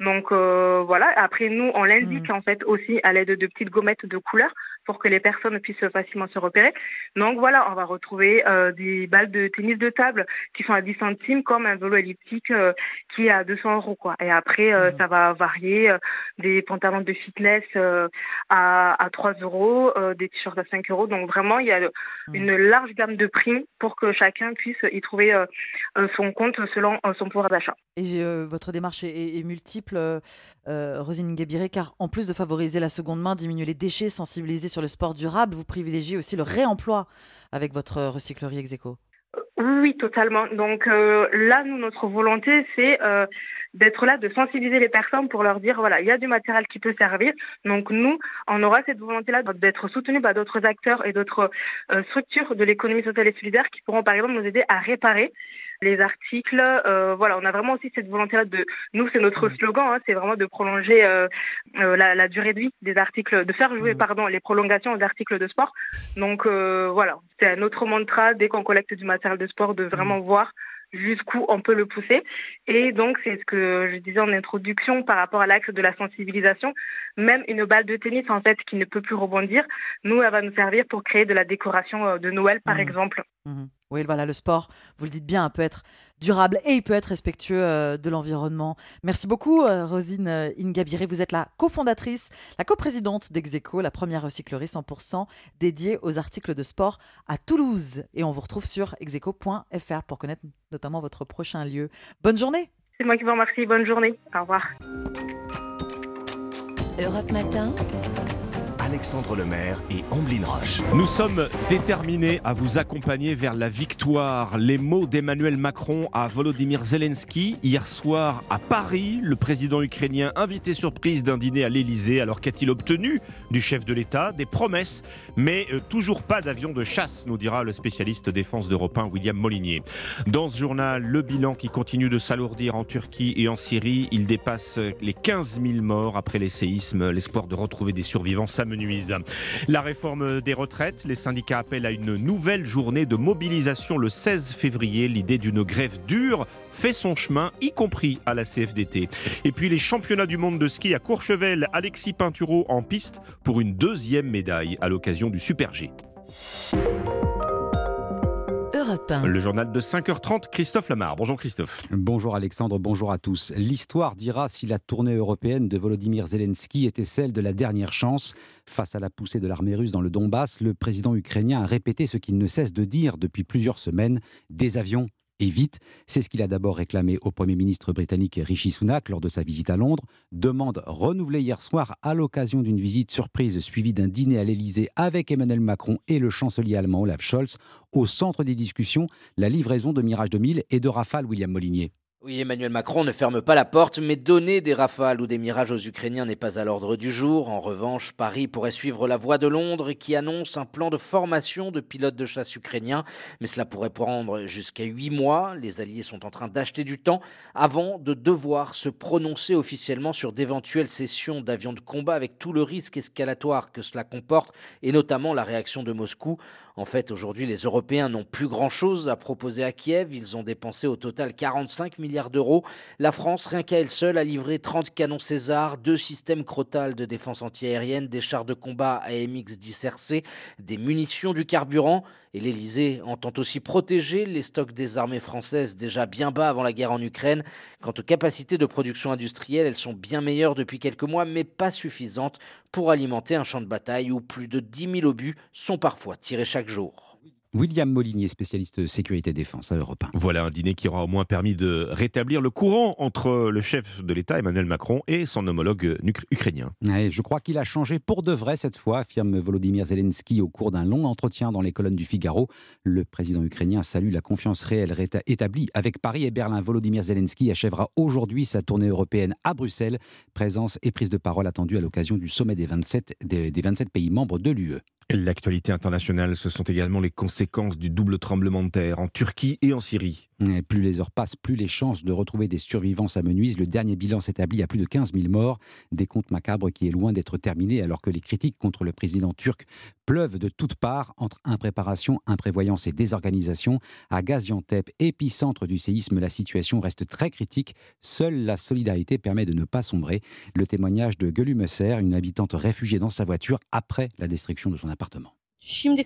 Donc voilà. Après nous, on l'indique mmh. en fait aussi à l'aide de petites gommettes de couleur pour que les personnes puissent facilement se repérer. Donc voilà, on va retrouver euh, des balles de tennis de table qui sont à 10 centimes, comme un vélo elliptique euh, qui est à 200 euros. Quoi. Et après, euh, ça va varier des pantalons de fitness à, à 3 euros, des t-shirts à 5 euros. Donc vraiment, il y a une large gamme de prix pour que chacun puisse y trouver son compte selon son pouvoir d'achat. Et votre démarche est, multiple, Rosine Guébiré, car en plus de favoriser la seconde main, diminuer les déchets, sensibiliser sur le sport durable, vous privilégiez aussi le réemploi avec votre recyclerie Execo. Oui, totalement. Donc euh, là, notre volonté, c'est euh, d'être là, de sensibiliser les personnes pour leur dire, voilà, il y a du matériel qui peut servir. Donc nous, on aura cette volonté-là d'être soutenus par d'autres acteurs et d'autres euh, structures de l'économie sociale et solidaire qui pourront, par exemple, nous aider à réparer les articles. Euh, voilà, on a vraiment aussi cette volonté-là de, nous, c'est notre slogan, hein, c'est vraiment de prolonger euh, euh, la, la, durée de vie des articles, de faire jouer, pardon, les prolongations aux articles de sport. Donc voilà, c'est un autre mantra dès qu'on collecte du matériel de sport de vraiment voir jusqu'où on peut le pousser. Et donc, c'est ce que je disais en introduction par rapport à l'axe de la sensibilisation. Même une balle de tennis, en fait, qui ne peut plus rebondir, nous, elle va nous servir pour créer de la décoration de Noël, par exemple. Oui, voilà, le sport, vous le dites bien, peut être durable et il peut être respectueux euh, de l'environnement. Merci beaucoup, euh, Rosine euh, Ingabiré. Vous êtes la cofondatrice, la coprésidente d'Execo, la première recyclerie 100% dédiée aux articles de sport à Toulouse. Et on vous retrouve sur execo.fr pour connaître notamment votre prochain lieu. Bonne journée. C'est moi qui vous remercie. Bonne journée. Au revoir. Europe Matin. Alexandre Lemaire et Amblin Roche. Nous sommes déterminés à vous accompagner vers la victoire. Les mots d'Emmanuel Macron à Volodymyr Zelensky hier soir à Paris. Le président ukrainien invité surprise d'un dîner à l'Elysée. Alors qu'a-t-il obtenu du chef de l'État? Des promesses, mais euh, toujours pas d'avion de chasse, nous dira le spécialiste défense d'Europe 1 William Molinier. Dans ce journal, le bilan qui continue de s'alourdir en Turquie et en Syrie. Il dépasse les 15 000 morts après les séismes. L'espoir de retrouver des survivants La réforme des retraites, les syndicats appellent à une nouvelle journée de mobilisation le 16 février. L'idée d'une grève dure fait son chemin, y compris à la CFDT. Et puis les championnats du monde de ski à Courchevel, Alexis Pinturo en piste pour une deuxième médaille à l'occasion du Super G. Le journal de 5h30, Christophe Lamar. Bonjour Christophe. Bonjour Alexandre, bonjour à tous. L'histoire dira si la tournée européenne de Volodymyr Zelensky était celle de la dernière chance. Face à la poussée de l'armée russe dans le Donbass, le président ukrainien a répété ce qu'il ne cesse de dire depuis plusieurs semaines des avions et vite. C'est ce qu'il a d'abord réclamé au Premier ministre britannique Rishi Sunak lors de sa visite à Londres. Demande renouvelée hier soir à l'occasion d'une visite surprise suivie d'un dîner à l'Elysée avec Emmanuel Macron et le chancelier allemand Olaf Scholz. Au centre des discussions, la livraison de Mirage 2000 et de Rafale William Molinier. Oui, Emmanuel Macron ne ferme pas la porte, mais donner des rafales ou des mirages aux Ukrainiens n'est pas à l'ordre du jour. En revanche, Paris pourrait suivre la voie de Londres qui annonce un plan de formation de pilotes de chasse ukrainiens, mais cela pourrait prendre jusqu'à huit mois. Les Alliés sont en train d'acheter du temps avant de devoir se prononcer officiellement sur d'éventuelles sessions d'avions de combat avec tout le risque escalatoire que cela comporte, et notamment la réaction de Moscou. En fait, aujourd'hui, les Européens n'ont plus grand-chose à proposer à Kiev. Ils ont dépensé au total 45 milliards d'euros. La France, rien qu'à elle seule, a livré 30 canons César, deux systèmes Crotal de défense antiaérienne, des chars de combat AMX-10 RC, des munitions, du carburant. Et l'Elysée entend aussi protéger les stocks des armées françaises déjà bien bas avant la guerre en Ukraine. Quant aux capacités de production industrielle, elles sont bien meilleures depuis quelques mois, mais pas suffisantes pour alimenter un champ de bataille où plus de 10 000 obus sont parfois tirés chaque jour. William Molinier, spécialiste sécurité défense à Europe 1. Voilà un dîner qui aura au moins permis de rétablir le courant entre le chef de l'État, Emmanuel Macron, et son homologue ukrainien. je crois qu'il a changé pour de vrai cette fois, affirme Volodymyr Zelensky au cours d'un long entretien dans les colonnes du Figaro. Le président ukrainien salue la confiance réelle établie avec Paris et Berlin. Volodymyr Zelensky achèvera aujourd'hui sa tournée européenne à Bruxelles. Présence et prise de parole attendue à l'occasion du sommet des 27, des, des 27 pays membres de l'UE. L'actualité internationale, ce sont également les conséquences du double tremblement de terre en Turquie et en Syrie. Plus les heures passent, plus les chances de retrouver des survivants s'amenuisent. Le dernier bilan s'établit à plus de 15 000 morts. Des comptes macabres qui est loin d'être terminé alors que les critiques contre le président turc pleuvent de toutes parts entre impréparation, imprévoyance et désorganisation. À Gaziantep, épicentre du séisme, la situation reste très critique. Seule la solidarité permet de ne pas sombrer. Le témoignage de Gölü une habitante réfugiée dans sa voiture après la destruction de son appartement. Il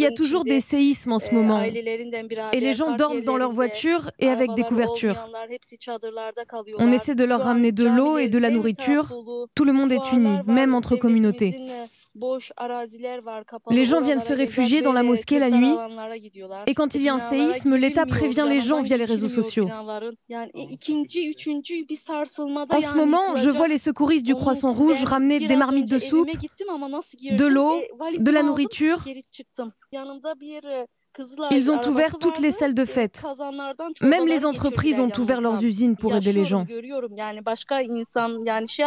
y a toujours des séismes en ce moment. Et les gens dorment dans leur voiture et avec des couvertures. On essaie de leur ramener de l'eau et de la nourriture. Tout le monde est uni, même entre communautés. Les gens viennent se réfugier dans la mosquée la nuit. et quand il y a un séisme, l'État prévient les gens via les réseaux sociaux. En ce moment, je vois les secouristes du Croissant Rouge ramener des marmites de soupe, de l'eau, de la nourriture. Ils ont ouvert toutes les salles de fête. Même les entreprises ont ouvert leurs usines pour aider les gens.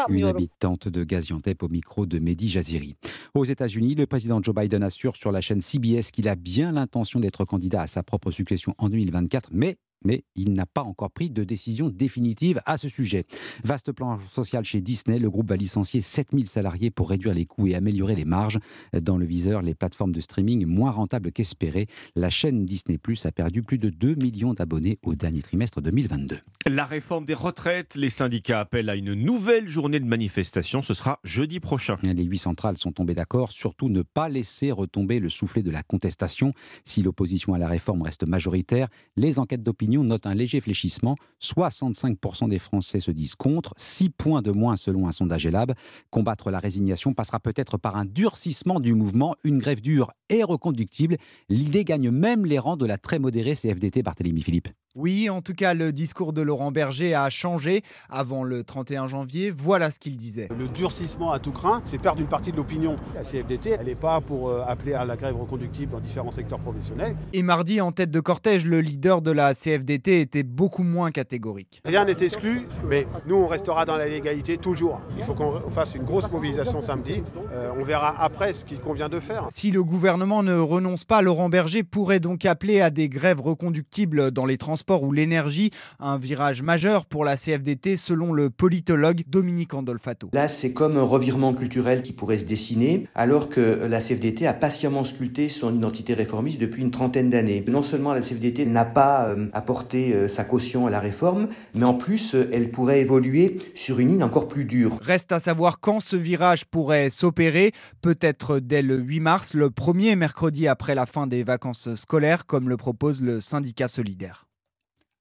Une habitante de Gaziantep au micro de Mehdi Jaziri. Aux États-Unis, le président Joe Biden assure sur la chaîne CBS qu'il a bien l'intention d'être candidat à sa propre succession en 2024, mais mais il n'a pas encore pris de décision définitive à ce sujet. Vaste plan social chez Disney, le groupe va licencier 7000 salariés pour réduire les coûts et améliorer les marges. Dans le viseur, les plateformes de streaming moins rentables qu'espérées. La chaîne Disney Plus a perdu plus de 2 millions d'abonnés au dernier trimestre 2022. La réforme des retraites, les syndicats appellent à une nouvelle journée de manifestation. Ce sera jeudi prochain. Les huit centrales sont tombées d'accord, surtout ne pas laisser retomber le soufflet de la contestation. Si l'opposition à la réforme reste majoritaire, les enquêtes d'opinion note un léger fléchissement. 65% des Français se disent contre, 6 points de moins selon un sondage Elab. Combattre la résignation passera peut-être par un durcissement du mouvement. Une grève dure et reconductible. L'idée gagne même les rangs de la très modérée CFDT Barthélémy Philippe. Oui, en tout cas, le discours de Laurent Berger a changé avant le 31 janvier. Voilà ce qu'il disait. Le durcissement à tout craint, c'est perdre une partie de l'opinion. La CFDT, elle n'est pas pour euh, appeler à la grève reconductible dans différents secteurs professionnels. Et mardi, en tête de cortège, le leader de la CFDT était beaucoup moins catégorique. Rien n'est exclu, mais nous, on restera dans la légalité toujours. Il faut qu'on fasse une grosse mobilisation samedi. Euh, on verra après ce qu'il convient de faire. Si le gouvernement ne renonce pas, Laurent Berger pourrait donc appeler à des grèves reconductibles dans les transports ou l'énergie, un virage majeur pour la CFDT selon le politologue Dominique Andolfato. Là, c'est comme un revirement culturel qui pourrait se dessiner, alors que la CFDT a patiemment sculpté son identité réformiste depuis une trentaine d'années. Non seulement la CFDT n'a pas euh, apporté euh, sa caution à la réforme, mais en plus, euh, elle pourrait évoluer sur une ligne encore plus dure. Reste à savoir quand ce virage pourrait s'opérer, peut-être dès le 8 mars, le premier mercredi après la fin des vacances scolaires, comme le propose le syndicat solidaire.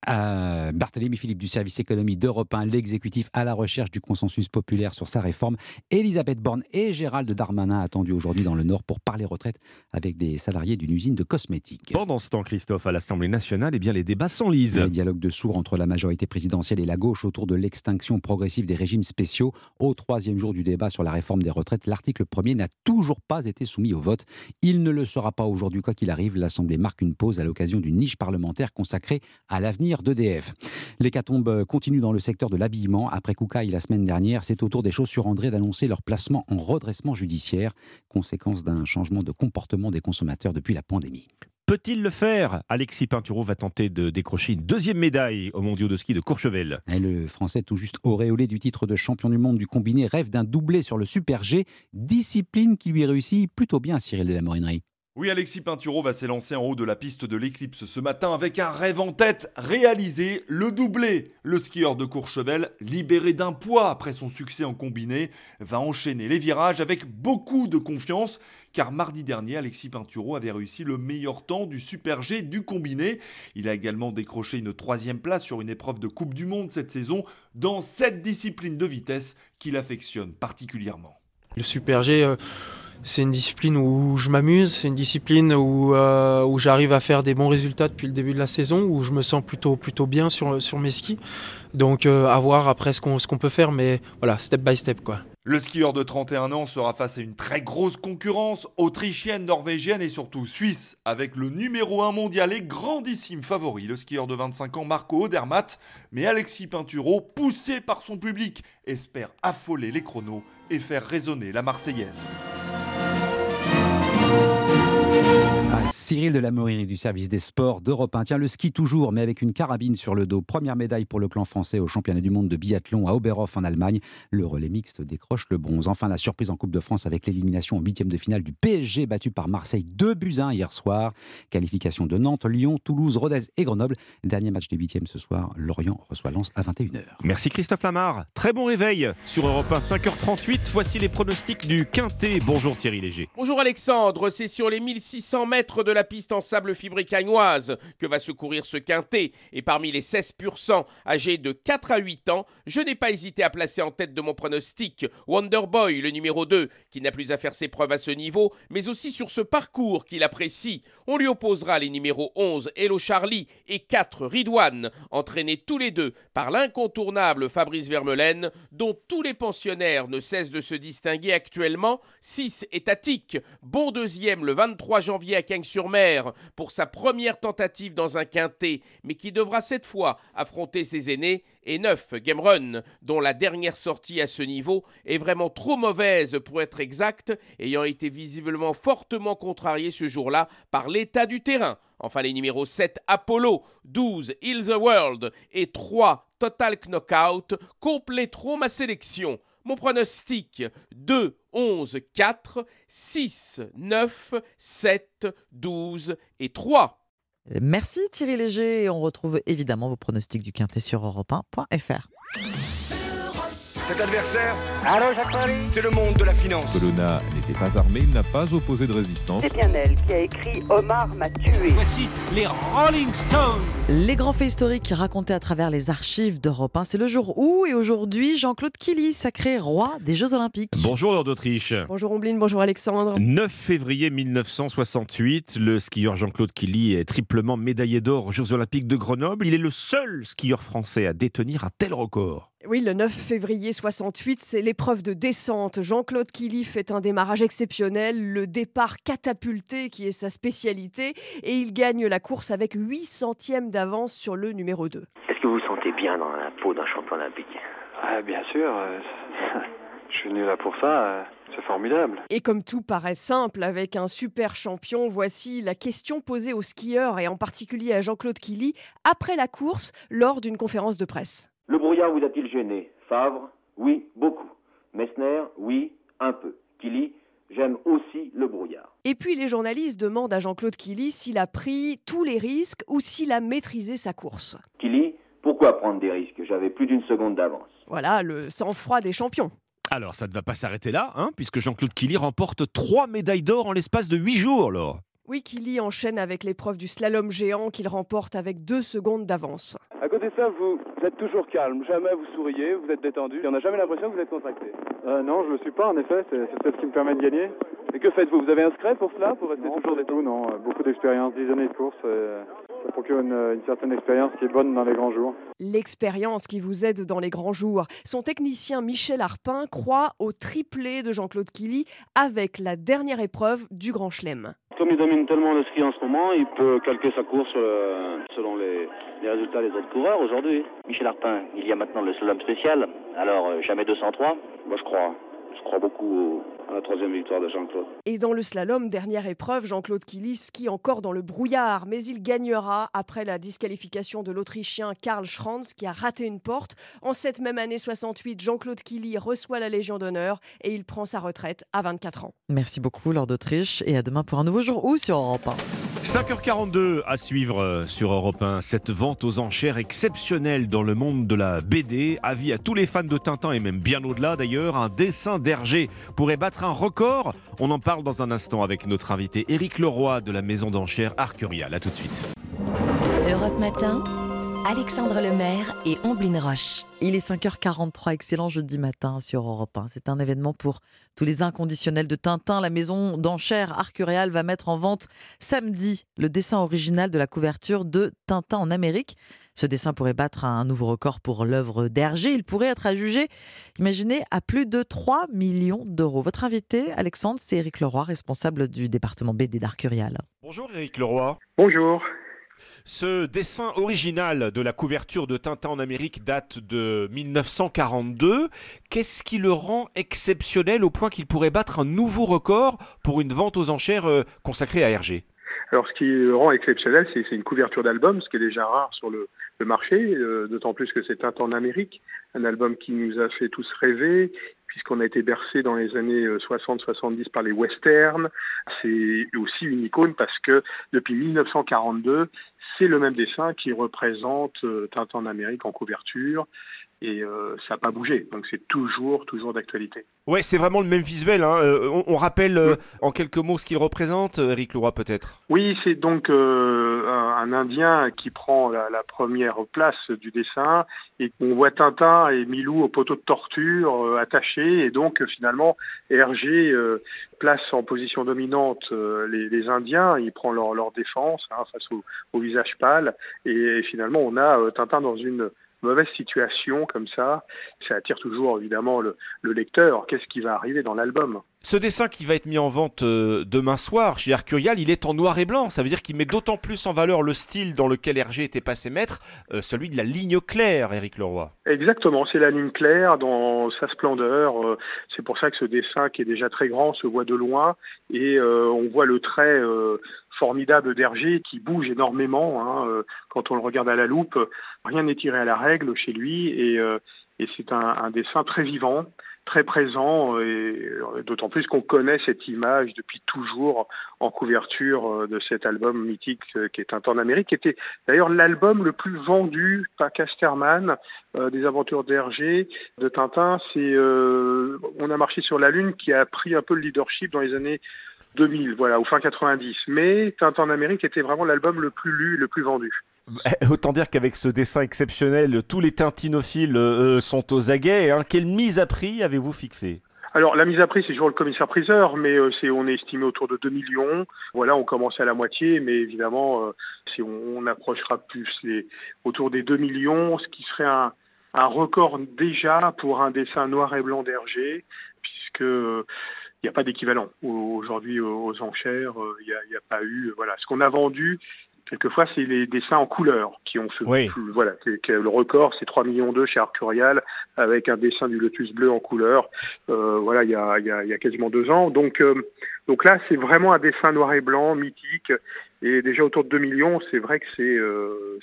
Barthélémy Philippe du service économie d'Europe 1, l'exécutif à la recherche du consensus populaire sur sa réforme. Elisabeth Borne et Gérald Darmanin attendus aujourd'hui dans le Nord pour parler retraite avec des salariés d'une usine de cosmétiques. Pendant ce temps, Christophe, à l'Assemblée nationale, eh bien, les débats s'enlisent. Le dialogue de sourds entre la majorité présidentielle et la gauche autour de l'extinction progressive des régimes spéciaux. Au troisième jour du débat sur la réforme des retraites, l'article premier n'a toujours pas été soumis au vote. Il ne le sera pas aujourd'hui, quoi qu'il arrive. L'Assemblée marque une pause à l'occasion d'une niche parlementaire consacrée à l'avenir d'EDF. L'hécatombe continue dans le secteur de l'habillement. Après Koukaï la semaine dernière, c'est au tour des chaussures André d'annoncer leur placement en redressement judiciaire, conséquence d'un changement de comportement des consommateurs depuis la pandémie. Peut-il le faire? Alexis Pinturo va tenter de décrocher une deuxième médaille aux mondiaux de ski de Courchevel. Et le Français tout juste auréolé du titre de champion du monde du combiné rêve d'un doublé sur le Super G, discipline qui lui réussit plutôt bien Cyril de la Morinerie. Oui, Alexis Pinturo va s'élancer en haut de la piste de l'éclipse ce matin avec un rêve en tête réalisé, le doublé. Le skieur de Courchevel, libéré d'un poids après son succès en combiné, va enchaîner les virages avec beaucoup de confiance car mardi dernier, Alexis Pinturo avait réussi le meilleur temps du Super G du combiné. Il a également décroché une troisième place sur une épreuve de Coupe du Monde cette saison dans cette discipline de vitesse qu'il affectionne particulièrement. Le Super G... Euh, c'est une discipline où je m'amuse, c'est une discipline où, euh, où j'arrive à faire des bons résultats depuis le début de la saison, où je me sens plutôt, plutôt bien sur, sur mes skis. Donc euh, à voir après ce qu'on peut faire, mais voilà, step by step quoi. Le skieur de 31 ans sera face à une très grosse concurrence autrichienne, norvégienne et surtout suisse, avec le numéro 1 mondial et grandissime favori, le skieur de 25 ans Marco Odermatt. Mais Alexis Pinturo, poussé par son public, espère affoler les chronos et faire résonner la Marseillaise. Cyril de la Morinerie du service des sports d'Europe 1. Tiens, le ski toujours, mais avec une carabine sur le dos. Première médaille pour le clan français au championnat du monde de biathlon à Oberhof en Allemagne. Le relais mixte décroche le bronze. Enfin, la surprise en Coupe de France avec l'élimination en huitième de finale du PSG battu par Marseille 2 buts 1 hier soir. Qualification de Nantes, Lyon, Toulouse, Rodez et Grenoble. Dernier match des huitièmes ce soir. Lorient reçoit Lens à 21h. Merci Christophe Lamar. Très bon réveil sur Europe 1, 5h38. Voici les pronostics du Quintet. Bonjour Thierry Léger. Bonjour Alexandre. C'est sur les 1600 mètres de la piste en sable fibré cagnoise que va se courir ce quintet? Et parmi les 16 âgés de 4 à 8 ans, je n'ai pas hésité à placer en tête de mon pronostic Wonderboy, le numéro 2, qui n'a plus à faire ses preuves à ce niveau, mais aussi sur ce parcours qu'il apprécie. On lui opposera les numéros 11 Hello Charlie et 4 Ridwan, entraînés tous les deux par l'incontournable Fabrice Vermelaine, dont tous les pensionnaires ne cessent de se distinguer actuellement. 6 étatique, bon deuxième le 23 janvier à Cagnes-sur-Mer pour sa première tentative dans un quintet, mais qui devra cette fois affronter ses aînés, et 9 Game Run, dont la dernière sortie à ce niveau est vraiment trop mauvaise pour être exacte, ayant été visiblement fortement contrariée ce jour-là par l'état du terrain. Enfin les numéros 7 Apollo, 12 Heal the World et 3 Total Knockout compléteront ma sélection. Mon pronostic 2, 11, 4, 6, 9, 7, 12 et 3. Merci Thierry Léger et on retrouve évidemment vos pronostics du quintet sur europe1.fr. Cet adversaire, c'est le monde de la finance. Colonna n'était pas armé, il n'a pas opposé de résistance. C'est bien elle qui a écrit Omar m'a tué. Voici les Rolling Stones. Les grands faits historiques racontés à travers les archives d'Europe 1. C'est le jour où et aujourd'hui Jean-Claude Killy, sacré roi des Jeux Olympiques. Bonjour Lord d'Autriche. Bonjour Ombline, bonjour Alexandre. 9 février 1968, le skieur Jean-Claude Killy est triplement médaillé d'or aux Jeux Olympiques de Grenoble. Il est le seul skieur français à détenir un tel record. Oui, le 9 février 68, c'est l'épreuve de descente. Jean-Claude Killy fait un démarrage exceptionnel, le départ catapulté qui est sa spécialité, et il gagne la course avec 8 centièmes d'avance sur le numéro 2. Est-ce que vous vous sentez bien dans la peau d'un champion olympique? Ah, Bien sûr, euh, <laughs> je suis venu là pour ça. Euh, c'est formidable. Et comme tout paraît simple avec un super champion, voici la question posée aux skieurs et en particulier à Jean-Claude Killy après la course lors d'une conférence de presse. Le brouillard vous a-t-il gêné? Favre Oui, beaucoup. Messner Oui, un peu. Killy J'aime aussi le brouillard. Et puis les journalistes demandent à Jean-Claude Killy s'il a pris tous les risques ou s'il a maîtrisé sa course. Killy, pourquoi prendre des risques? J'avais plus d'une seconde d'avance. Voilà, le sang-froid des champions. Alors ça ne va pas s'arrêter là, hein, puisque Jean-Claude Killy remporte trois médailles d'or en l'espace de huit jours, alors. Oui, Killy enchaîne avec l'épreuve du slalom géant qu'il remporte avec deux secondes d'avance. À côté de ça, vous, êtes toujours calme, jamais vous souriez, vous êtes détendu, et on n'a jamais l'impression que vous êtes contracté. Euh, non, je ne le suis pas en effet, c'est peut-être ce qui me permet de gagner. Et que faites-vous? Vous avez un secret pour cela, pour rester toujours détendu? Non, euh, beaucoup d'expérience, dix années de course, euh, ça procure une, une certaine expérience qui est bonne dans les grands jours. L'expérience qui vous aide dans les grands jours. Son technicien Michel Arpin croit au triplé de Jean-Claude Killy avec la dernière épreuve du Grand Chelem. Comme il domine tellement le ski en ce moment, il peut calquer sa course euh, selon les, résultats des autres coureurs aujourd'hui. Michel Arpin, il y a maintenant le slalom spécial, alors euh, jamais 203 Moi je crois. Je crois beaucoup à la troisième victoire de Jean-Claude. Et dans le slalom, dernière épreuve, Jean-Claude Killy skie encore dans le brouillard, mais il gagnera après la disqualification de l'Autrichien Karl Schranz qui a raté une porte. En cette même année 68, Jean-Claude Killy reçoit la Légion d'honneur et il prend sa retraite à 24 ans. Merci beaucoup, Lord d'Autriche, et à demain pour un nouveau jour où sur Europe 1. 5h42 à suivre euh, sur Europe 1. Cette vente aux enchères exceptionnelle dans le monde de la BD. Avis à tous les fans de Tintin et même bien au-delà d'ailleurs. Un dessin d'Hergé pourrait battre un record. On en parle dans un instant avec notre invité Éric Leroy de la maison d'enchères Arcurial. A tout de suite. Europe Matin. Alexandre Lemaire et Omblin Roche. Il est 5h43, excellent jeudi matin sur Europe 1. C'est un événement pour tous les inconditionnels de Tintin. La maison d'enchères Arcurial va mettre en vente samedi le dessin original de la couverture de Tintin en Amérique. Ce dessin pourrait battre un nouveau record pour l'œuvre d'Hergé. Il pourrait être adjugé, imaginez, à plus de 3 millions d'euros. Votre invité, Alexandre, c'est Éric Leroy, responsable du département BD d'Arcurial. Bonjour Éric Leroy. Bonjour. Ce dessin original de la couverture de Tintin en Amérique date de 1942. Qu'est-ce qui le rend exceptionnel au point qu'il pourrait battre un nouveau record pour une vente aux enchères euh, consacrée à Hergé? Alors, ce qui le rend exceptionnel, c'est une couverture d'album, ce qui est déjà rare sur le, marché, euh, d'autant plus que c'est Tintin en Amérique, un album qui nous a fait tous rêver, puisqu'on a été bercé dans les années 60-70 euh, par les westerns. C'est aussi une icône parce que depuis 1942, c'est le même dessin qui représente euh, Tintin Amérique en couverture. Et ça n'a pas bougé. Donc c'est toujours, toujours d'actualité. Ouais, c'est vraiment le même visuel. Hein. On, rappelle en quelques mots ce qu'il représente, Eric Leroy peut-être? Oui, c'est donc un, Indien qui prend la, la, première place du dessin et on voit Tintin et Milou au poteau de torture attachés et donc finalement Hergé place en position dominante les, les, Indiens, il prend leur, leur défense hein, face au, au, visage pâle et finalement on a Tintin dans une mauvaise situation comme ça, ça attire toujours évidemment le, lecteur. Qu'est-ce qui va arriver dans l'album? Ce dessin qui va être mis en vente euh, demain soir chez Arcurial, il est en noir et blanc. Ça veut dire qu'il met d'autant plus en valeur le style dans lequel Hergé était passé maître, euh, celui de la ligne claire, Éric Leroy. Exactement, c'est la ligne claire dans sa splendeur. Euh, c'est pour ça que ce dessin qui est déjà très grand se voit de loin et on voit le trait formidable d'Hergé qui bouge énormément. Hein, euh, quand on le regarde à la loupe, rien n'est tiré à la règle chez lui et, euh, et c'est un, un, dessin très vivant, très présent et euh, d'autant plus qu'on connaît cette image depuis toujours en couverture de cet album mythique qui est Un temps d'Amérique, qui était d'ailleurs l'album le plus vendu par Casterman des aventures d'Hergé, de Tintin. C'est On a marché sur la Lune qui a pris un peu le leadership dans les années 2000, voilà, ou fin 90. Mais Tintin en Amérique était vraiment l'album le plus lu, le plus vendu. Eh, autant dire qu'avec ce dessin exceptionnel, tous les tintinophiles euh, sont aux aguets. Hein. Quelle mise à prix avez-vous fixée? Alors la mise à prix, c'est toujours le commissaire-priseur, mais euh, c'est on est estimé autour de 2 millions. Voilà, on commence à la moitié, mais évidemment, euh, si on, approchera plus les autour des 2 millions, ce qui serait un, un record déjà pour un dessin noir et blanc d'Hergé, puisque il n'y a pas d'équivalent. Aujourd'hui, aux enchères, euh, il n'y a, pas eu. Voilà. Ce qu'on a vendu, quelquefois, c'est les dessins en couleur qui ont fait. Voilà. le record, c'est 3 millions d'eux chez Arcurial, avec un dessin du lotus bleu en couleur. Euh, voilà, il y, a, y, a, y a, quasiment deux ans. Donc, euh, donc là, c'est vraiment un dessin noir et blanc, mythique. Et déjà autour de 2 millions, c'est vrai que c'est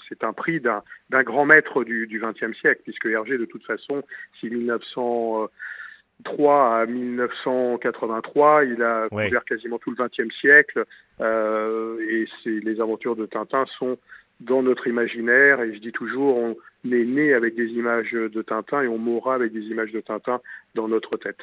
c'est un prix d'un grand maître du XXe siècle, puisque Hergé, de toute façon, si 1900 3 à 1983, il a couvert quasiment tout le XXe siècle, euh, et les aventures de Tintin sont dans notre imaginaire, et je dis toujours, on est né avec des images de Tintin et on mourra avec des images de Tintin dans notre tête.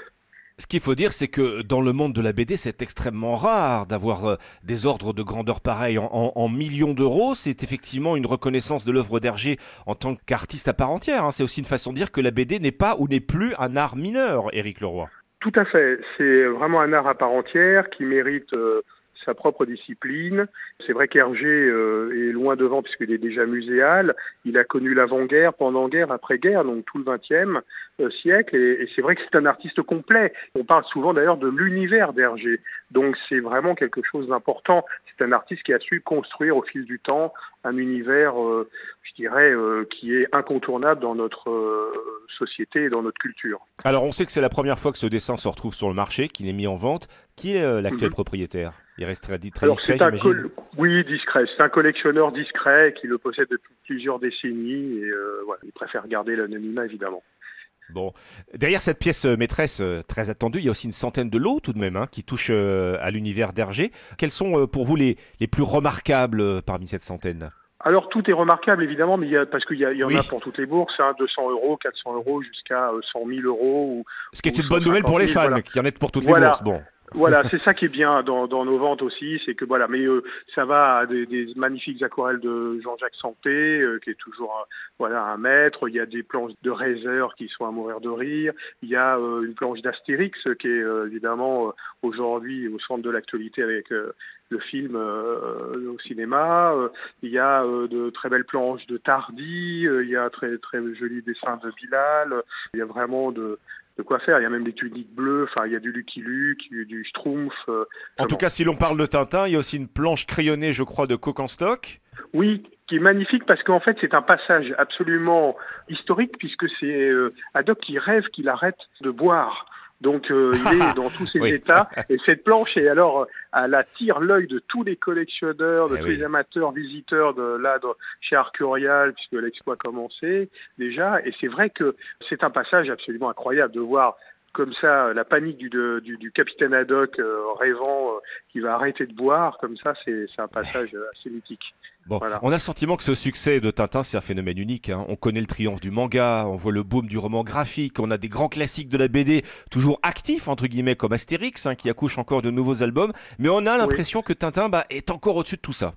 Ce qu'il faut dire, c'est que dans le monde de la BD, c'est extrêmement rare d'avoir euh, des ordres de grandeur pareils en, millions d'euros. C'est effectivement une reconnaissance de l'œuvre d'Hergé en tant qu'artiste à part entière. Hein. C'est aussi une façon de dire que la BD n'est pas ou n'est plus un art mineur, Éric Leroy. Tout à fait. C'est vraiment un art à part entière qui mérite euh, sa propre discipline. C'est vrai qu'Hergé euh, est loin devant puisqu'il est déjà muséal. Il a connu l'avant-guerre, pendant-guerre, après-guerre, donc tout le XXe euh, siècle. Et, c'est vrai que c'est un artiste complet. On parle souvent d'ailleurs de l'univers d'Hergé. Donc c'est vraiment quelque chose d'important. C'est un artiste qui a su construire au fil du temps un univers, euh, je dirais, qui est incontournable dans notre société et dans notre culture. Alors on sait que c'est la première fois que ce dessin se retrouve sur le marché, qu'il est mis en vente. Qui est l'actuel mhm. propriétaire? Il reste très, très discret, j'imagine. Oui, discret. C'est un collectionneur discret qui le possède depuis plusieurs décennies et euh, voilà, il préfère garder l'anonymat évidemment. Bon, derrière cette pièce euh, maîtresse euh, très attendue, il y a aussi une centaine de lots tout de même hein, qui touchent à l'univers d'Hergé. Quels sont pour vous les, les plus remarquables parmi cette centaine? Alors tout est remarquable évidemment, mais il y a, parce qu'il y, y, en a pour toutes les bourses, hein, 200 euros, 400 euros jusqu'à 100 000 euros. Ou, Ce qui est une bonne nouvelle pour les fans, qui en est pour toutes les bourses. Bon. Voilà, c'est ça qui est bien dans, dans nos ventes aussi, c'est que voilà, mais euh, ça va à des, des, magnifiques aquarelles de Jean-Jacques Santé, euh, qui est toujours un, voilà un maître. Il y a des planches de Reiser qui sont à mourir de rire. Il y a euh, une planche d'Astérix qui est évidemment aujourd'hui au centre de l'actualité avec le film au cinéma. il y a de très belles planches de Tardy. il y a très très jolis dessins de Bilal. Il y a vraiment de de quoi faire. Il y a même des tuniques bleues, enfin, il y a du Lucky Luke, du Schtroumpf. Euh, en tout cas, si l'on parle de Tintin, il y a aussi une planche crayonnée, je crois, de stock. Oui, qui est magnifique parce qu'en fait, c'est un passage absolument historique puisque c'est euh, Haddock qui rêve qu'il arrête de boire. Donc euh, il est dans tous <laughs> ses états. Et cette planche, et alors, elle attire l'œil de tous les collectionneurs, de eh tous les amateurs, visiteurs de là chez Arcurial, puisque l'expo a commencé déjà. Et c'est vrai que c'est un passage absolument incroyable de voir comme ça, la panique du, du, du capitaine Haddock rêvant qu'il va arrêter de boire, comme ça, c'est un passage assez mythique. Bon, on a le sentiment que ce succès de Tintin, c'est un phénomène unique. Hein. On connaît le triomphe du manga, on voit le boom du roman graphique, on a des grands classiques de la BD toujours actifs, entre guillemets, comme Astérix, hein, qui accouche encore de nouveaux albums, mais on a l'impression que Tintin bah, est encore au-dessus de tout ça.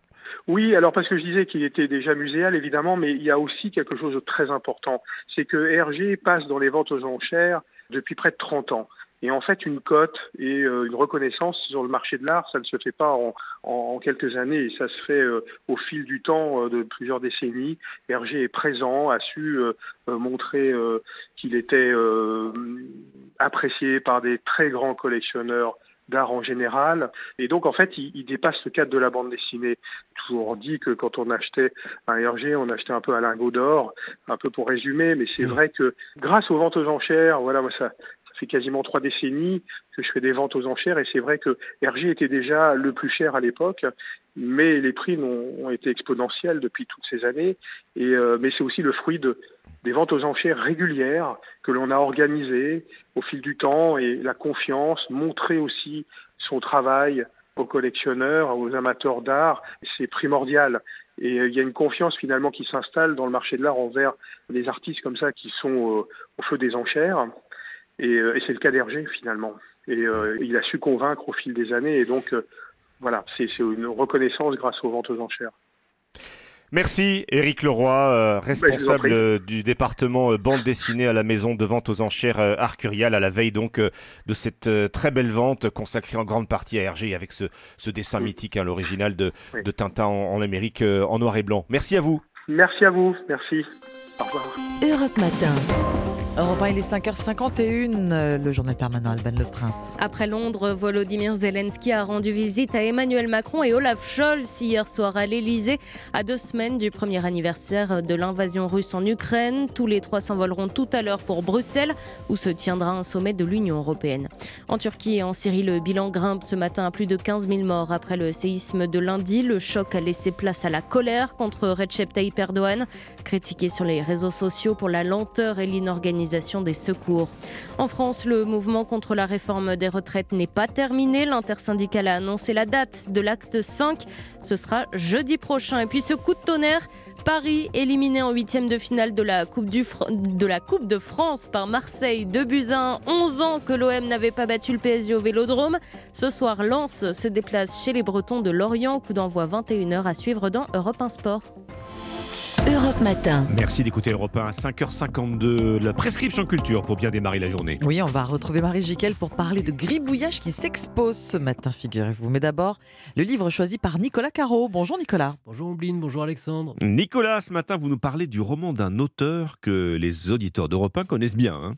Oui, alors parce que je disais qu'il était déjà muséal, évidemment, mais il y a aussi quelque chose de très important. C'est que Hergé passe dans les ventes aux enchères depuis près de 30 ans. Et en fait, une cote et euh, une reconnaissance sur le marché de l'art, ça ne se fait pas en, quelques années, ça se fait euh, au fil du temps euh, de plusieurs décennies. Hergé est présent, a su montrer qu'il était apprécié par des très grands collectionneurs d'art en général. Et donc, en fait, il, il, dépasse le cadre de la bande dessinée. Toujours dit que quand on achetait un Hergé, on achetait un peu un lingot d'or, un peu pour résumer, mais c'est mmh. vrai que grâce aux ventes aux enchères, voilà, moi, ça, fait quasiment trois décennies que je fais des ventes aux enchères et c'est vrai que Hergé était déjà le plus cher à l'époque, mais les prix ont, été exponentiels depuis toutes ces années. Euh, mais c'est aussi le fruit de, des ventes aux enchères régulières que l'on a organisées au fil du temps et la confiance, montrer aussi son travail aux collectionneurs, aux amateurs d'art, c'est primordial. Et euh, il y a une confiance finalement qui s'installe dans le marché de l'art envers des artistes comme ça qui sont au feu des enchères. Euh, et, c'est le cas d'Hergé finalement. Et euh, il a su convaincre au fil des années. Et donc, euh, voilà, c'est une reconnaissance grâce aux ventes aux enchères. Merci Éric Leroy, responsable du département bande dessinée à la maison de vente aux enchères Arcurial à la veille donc de cette très belle vente consacrée en grande partie à Hergé avec ce, dessin mythique, à hein, l'original de, Tintin en, Amérique en noir et blanc. Merci à vous. Merci à vous, merci. Au revoir. Europe Matin. Europe 1, il est 5h51, euh, le journal permanent Alban Le Prince. Après Londres, Volodymyr Zelensky a rendu visite à Emmanuel Macron et Olaf Scholz hier soir à l'Elysée, à deux semaines du premier anniversaire de l'invasion russe en Ukraine. Tous les trois s'envoleront tout à l'heure pour Bruxelles, où se tiendra un sommet de l'Union européenne. En Turquie et en Syrie, le bilan grimpe ce matin à plus de 15 000 morts après le séisme de lundi. Le choc a laissé place à la colère contre Recep Tayyip Erdogan, critiqué sur les réseaux sociaux pour la lenteur et l'inorganisation des secours. En France, le mouvement contre la réforme des retraites n'est pas terminé. L'intersyndicale a annoncé la date de l'acte 5. Ce sera jeudi prochain. Et puis ce coup de tonnerre, Paris éliminé en huitième de finale de la Coupe, de, France par Marseille de Buzyn. 11 ans que l'OM n'avait pas battu le PSG au Vélodrome. Ce soir, Lens se déplace chez les Bretons de Lorient. Coup d'envoi 21h à suivre dans Europe 1 Sport. Europe Matin. Merci d'écouter Europe 1 à 5h52, la prescription culture pour bien démarrer la journée. Oui, on va retrouver Marie Giquel pour parler de gribouillage qui s'expose ce matin, figurez-vous. Mais d'abord, le livre choisi par Nicolas Caro. Bonjour Nicolas. Bonjour Ombline, bonjour Alexandre. Nicolas, ce matin, vous nous parlez du roman d'un auteur que les auditeurs d'Europe 1 connaissent bien. Hein.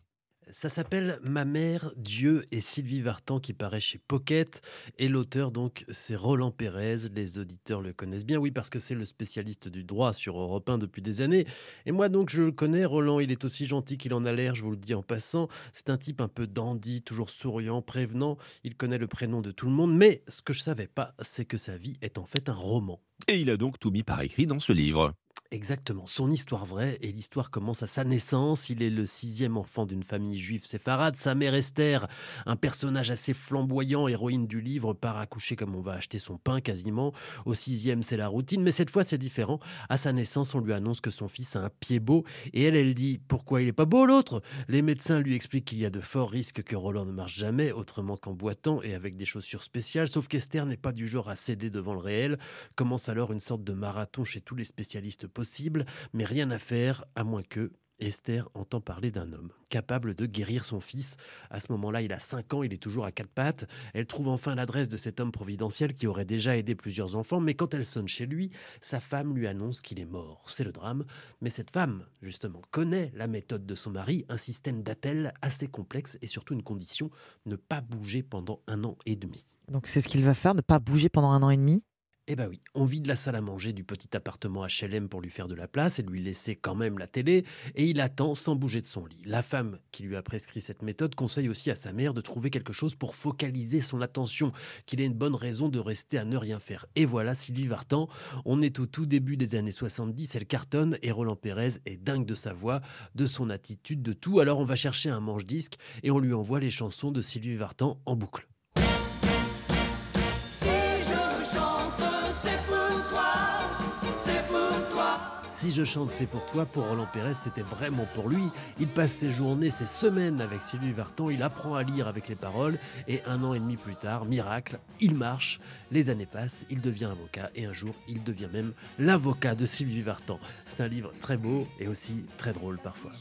Ça s'appelle Ma mère, Dieu et Sylvie Vartan qui paraît chez Pocket. Et l'auteur, donc, c'est Roland Pérez. Les auditeurs le connaissent bien, oui, parce que c'est le spécialiste du droit sur Europe 1 depuis des années. Et moi, donc, je le connais. Roland, il est aussi gentil qu'il en a l'air, je vous le dis en passant. C'est un type un peu dandy, toujours souriant, prévenant. Il connaît le prénom de tout le monde. Mais ce que je savais pas, c'est que sa vie est en fait un roman. Et il a donc tout mis par écrit dans ce livre. Exactement, son histoire vraie, et l'histoire commence à sa naissance. Il est le sixième enfant d'une famille juive séfarade. Sa mère Esther, un personnage assez flamboyant, héroïne du livre, part accoucher comme on va acheter son pain quasiment. Au sixième, c'est la routine, mais cette fois c'est différent. À sa naissance, on lui annonce que son fils a un pied beau, et elle, elle dit Pourquoi il est pas beau l'autre? Les médecins lui expliquent qu'il y a de forts risques que Roland ne marche jamais, autrement qu'en boitant et avec des chaussures spéciales, sauf qu'Esther n'est pas du genre à céder devant le réel. Commence alors une sorte de marathon chez tous les spécialistes possible, mais rien à faire à moins que Esther entend parler d'un homme capable de guérir son fils. À ce moment-là, il a 5 ans, il est toujours à quatre pattes. Elle trouve enfin l'adresse de cet homme providentiel qui aurait déjà aidé plusieurs enfants, mais quand elle sonne chez lui, sa femme lui annonce qu'il est mort. C'est le drame. Mais cette femme, justement, connaît la méthode de son mari, un système d'attelle assez complexe et surtout une condition, ne pas bouger pendant un an et demi. Donc c'est ce qu'il va faire, ne pas bouger pendant un an et demi? Eh ben oui, on vide la salle à manger du petit appartement HLM pour lui faire de la place et lui laisser quand même la télé, et il attend sans bouger de son lit. La femme qui lui a prescrit cette méthode conseille aussi à sa mère de trouver quelque chose pour focaliser son attention, qu'il ait une bonne raison de rester à ne rien faire. Et voilà Sylvie Vartan, on est au tout début des années 70, elle cartonne et Roland Pérez est dingue de sa voix, de son attitude, de tout. Alors on va chercher un manche-disque et on lui envoie les chansons de Sylvie Vartan en boucle. Si je chante, c'est pour toi. Pour Roland Pérez, c'était vraiment pour lui. Il passe ses journées, ses semaines avec Sylvie Vartan. Il apprend à lire avec les paroles. Et un an et demi plus tard, miracle, il marche. Les années passent, il devient avocat. Et un jour, il devient même l'avocat de Sylvie Vartan. C'est un livre très beau et aussi très drôle parfois.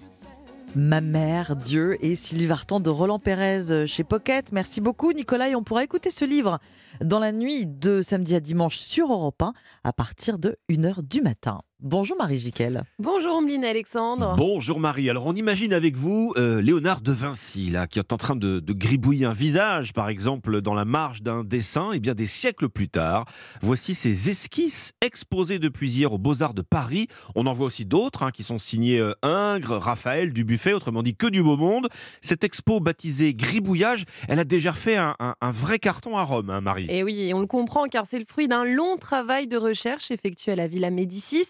Ma mère, Dieu et Sylvie Vartan de Roland Pérez chez Pocket. Merci beaucoup Nicolas et on pourra écouter ce livre dans la nuit de samedi à dimanche sur Europe 1 à partir de 1h du matin. Bonjour Marie Jiquel. Bonjour Ombline Alexandre. Bonjour Marie. Alors on imagine avec vous euh, Léonard de Vinci là, qui est en train de, de, gribouiller un visage, par exemple, dans la marge d'un dessin. Et bien des siècles plus tard, voici ces esquisses exposées depuis hier aux Beaux-Arts de Paris. On en voit aussi d'autres hein, qui sont signés euh, Ingres, Raphaël, Dubuffet, autrement dit que du beau monde. Cette expo baptisée Gribouillage, elle a déjà fait un, un, un vrai carton à Rome, hein, Marie. Et oui, on le comprend car c'est le fruit d'un long travail de recherche effectué à la Villa Médicis.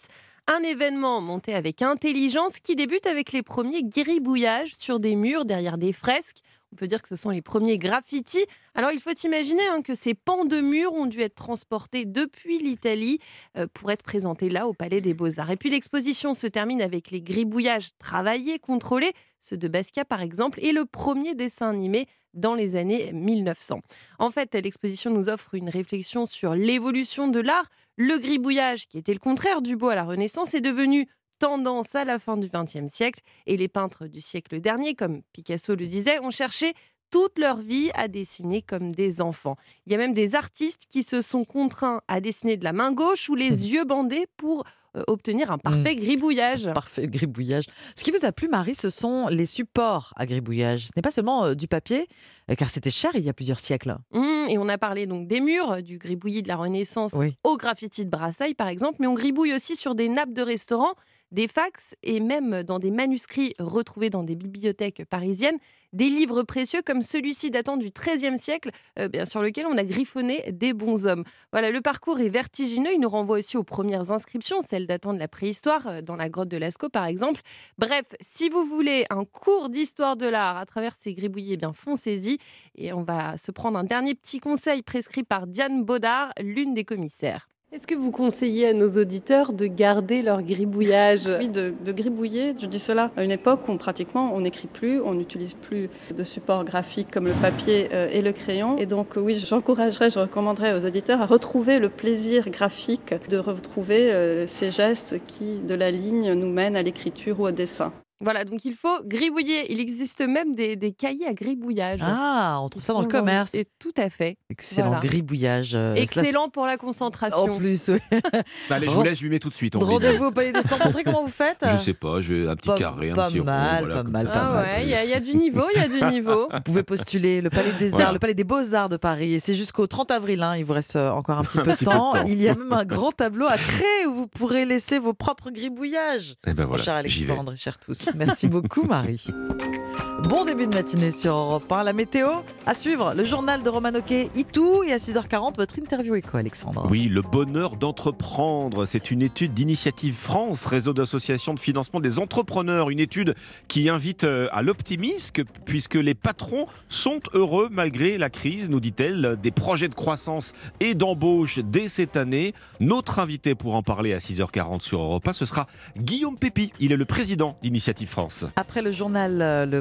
Un événement monté avec intelligence qui débute avec les premiers gribouillages sur des murs derrière des fresques. On peut dire que ce sont les premiers graffitis. Alors il faut imaginer hein, que ces pans de murs ont dû être transportés depuis l'Italie euh, pour être présentés là au Palais des Beaux-Arts. Et puis l'exposition se termine avec les gribouillages travaillés, contrôlés, ceux de Basquiat par exemple, et le premier dessin animé dans les années 1900. En fait, l'exposition nous offre une réflexion sur l'évolution de l'art. Le gribouillage, qui était le contraire du beau à la Renaissance, est devenu tendance à la fin du XXe siècle et les peintres du siècle dernier, comme Picasso le disait, ont cherché toute leur vie à dessiner comme des enfants. Il y a même des artistes qui se sont contraints à dessiner de la main gauche ou les yeux bandés pour euh, obtenir un parfait mmh. gribouillage. Parfait gribouillage. Ce qui vous a plu, Marie, ce sont les supports à gribouillage. Ce n'est pas seulement euh, du papier, euh, car c'était cher il y a plusieurs siècles. Mmh, et on a parlé donc des murs, du gribouillis de la Renaissance au graffiti de Brassailles, par exemple, mais on gribouille aussi sur des nappes de restaurants des fax et même dans des manuscrits retrouvés dans des bibliothèques parisiennes, des livres précieux comme celui-ci datant du XIIIe siècle, euh, bien, sur lequel on a griffonné des bons hommes. Voilà, le parcours est vertigineux, il nous renvoie aussi aux premières inscriptions, celles datant de la préhistoire, euh, dans la grotte de Lascaux par exemple. Bref, si vous voulez un cours d'histoire de l'art à travers ces gribouillis, eh bien foncez-y. Et on va se prendre un dernier petit conseil prescrit par Diane Baudard, l'une des commissaires. Est-ce que vous conseillez à nos auditeurs de garder leur gribouillage? Oui, de, gribouiller. Je dis cela à une époque où pratiquement on n'écrit plus, on n'utilise plus de support graphique comme le papier euh, et le crayon. Et donc oui, j'encouragerais, je recommanderais aux auditeurs à retrouver le plaisir graphique de retrouver euh, ces gestes qui, de la ligne, nous mènent à l'écriture ou au dessin. Voilà, donc il faut gribouiller. Il existe même des, des, cahiers à gribouillage. Ah, on trouve ça dans le commerce. Et tout à fait. Excellent voilà. gribouillage. Euh, Excellent pour la concentration. En plus, oui. bah, allez, je vous laisse, je lui mets tout de suite. Rendez-vous au Palais des Sports. Montrez comment vous faites? Je sais pas, j'ai un petit pas, carré, pas un petit mal, rond, voilà, pas mal, ça. pas ah mal. ouais, il y, y, a du niveau, il y a du niveau. <laughs> Vous pouvez postuler le Palais des Arts, voilà. le Palais des Beaux-Arts de Paris. Et c'est jusqu'au 30 avril. Hein. Il vous reste encore un petit, peu, de temps. peu de temps. Il y a même un <laughs> grand tableau à créer où vous pourrez laisser vos propres gribouillages. Et ben voilà, cher Alexandre, chers tous. Merci beaucoup, Marie. Bon début de matinée sur Europe 1. La météo à suivre, le journal de Roman Itou et à 6h40 votre interview éco Alexandre. Oui, le bonheur d'entreprendre, c'est une étude d'Initiative France, réseau d'associations de financement des entrepreneurs, une étude qui invite euh, à l'optimisme puisque les patrons sont heureux malgré la crise, nous dit-elle, des projets de croissance et d'embauche dès cette année. Notre invité pour en parler à 6h40 sur Europe 1, ce sera Guillaume Pépi, il est le président d'Initiative France. Après le journal euh, Le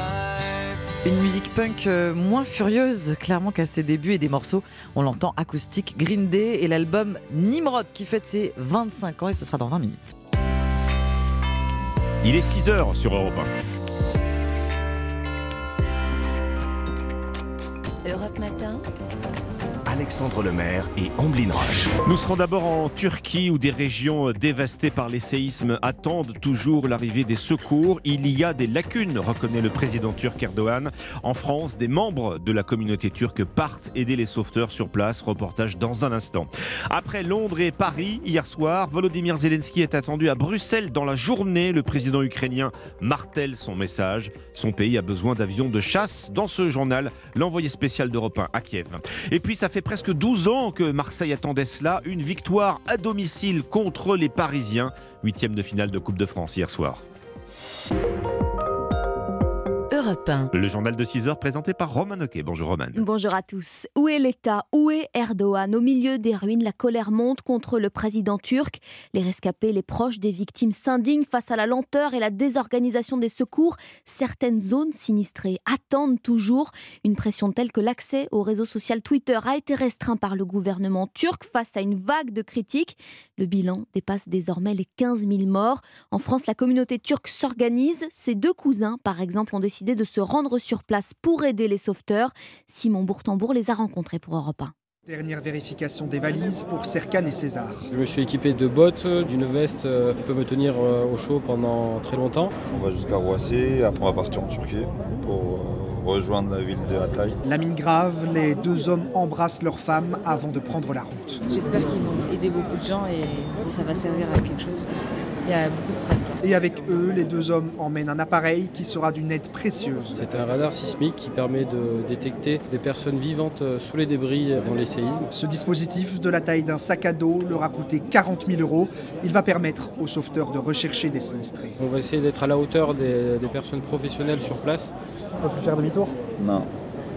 Une musique punk euh, moins furieuse, clairement qu'à ses débuts et des morceaux, on l'entend acoustique Green Day et l'album Nimrod qui fête ses 25 ans et ce sera dans 20 minutes. Il est 6h sur Europe 1. Europe Matin. Alexandre Lemaire et Amblin Roche. Nous serons d'abord en Turquie où des régions dévastées par les séismes attendent toujours l'arrivée des secours. Il y a des lacunes, reconnaît le président turc Erdogan. En France, des membres de la communauté turque partent aider les sauveteurs sur place. Reportage dans un instant. Après Londres et Paris, hier soir, Volodymyr Zelensky est attendu à Bruxelles dans la journée. Le président ukrainien martèle son message. Son pays a besoin d'avions de chasse. Dans ce journal, l'envoyé spécial d'Europe 1 à Kiev. Et puis ça fait presque 12 ans que Marseille attendait cela, une victoire à domicile contre les Parisiens, huitième de finale de Coupe de France hier soir. Le journal de 6 heures présenté par Roman Oquet. Bonjour Roman. Bonjour à tous. Où est l'État? Où est Erdogan? Au milieu des ruines, la colère monte contre le président turc. Les rescapés, les proches des victimes s'indignent face à la lenteur et la désorganisation des secours. Certaines zones sinistrées attendent toujours une pression telle que l'accès au réseau social Twitter a été restreint par le gouvernement turc face à une vague de critiques. Le bilan dépasse désormais les 15 000 morts. En France, la communauté turque s'organise. Ses deux cousins, par exemple, ont décidé de se rendre sur place pour aider les sauveteurs. Simon Bourtambourg les a rencontrés pour Europe 1. Dernière vérification des valises pour Serkan et César. Je me suis équipé de bottes, d'une veste euh, qui peut me tenir euh, au chaud pendant très longtemps. On va jusqu'à Roissy, après on va partir en Turquie pour euh, rejoindre la ville de Hatay. La mine grave, les deux hommes embrassent leur femme avant de prendre la route. J'espère qu'ils vont aider beaucoup de gens et, et ça va servir à quelque chose. Il y a beaucoup de stress là. Et avec eux, les deux hommes emmènent un appareil qui sera d'une aide précieuse. C'est un radar sismique qui permet de détecter des personnes vivantes sous les débris dans les séismes. Ce dispositif, de la taille d'un sac à dos, leur a coûté 40 000 euros. Il va permettre aux sauveteurs de rechercher des sinistrés. On va essayer d'être à la hauteur des, des personnes professionnelles sur place. On peut plus faire demi-tour? Non.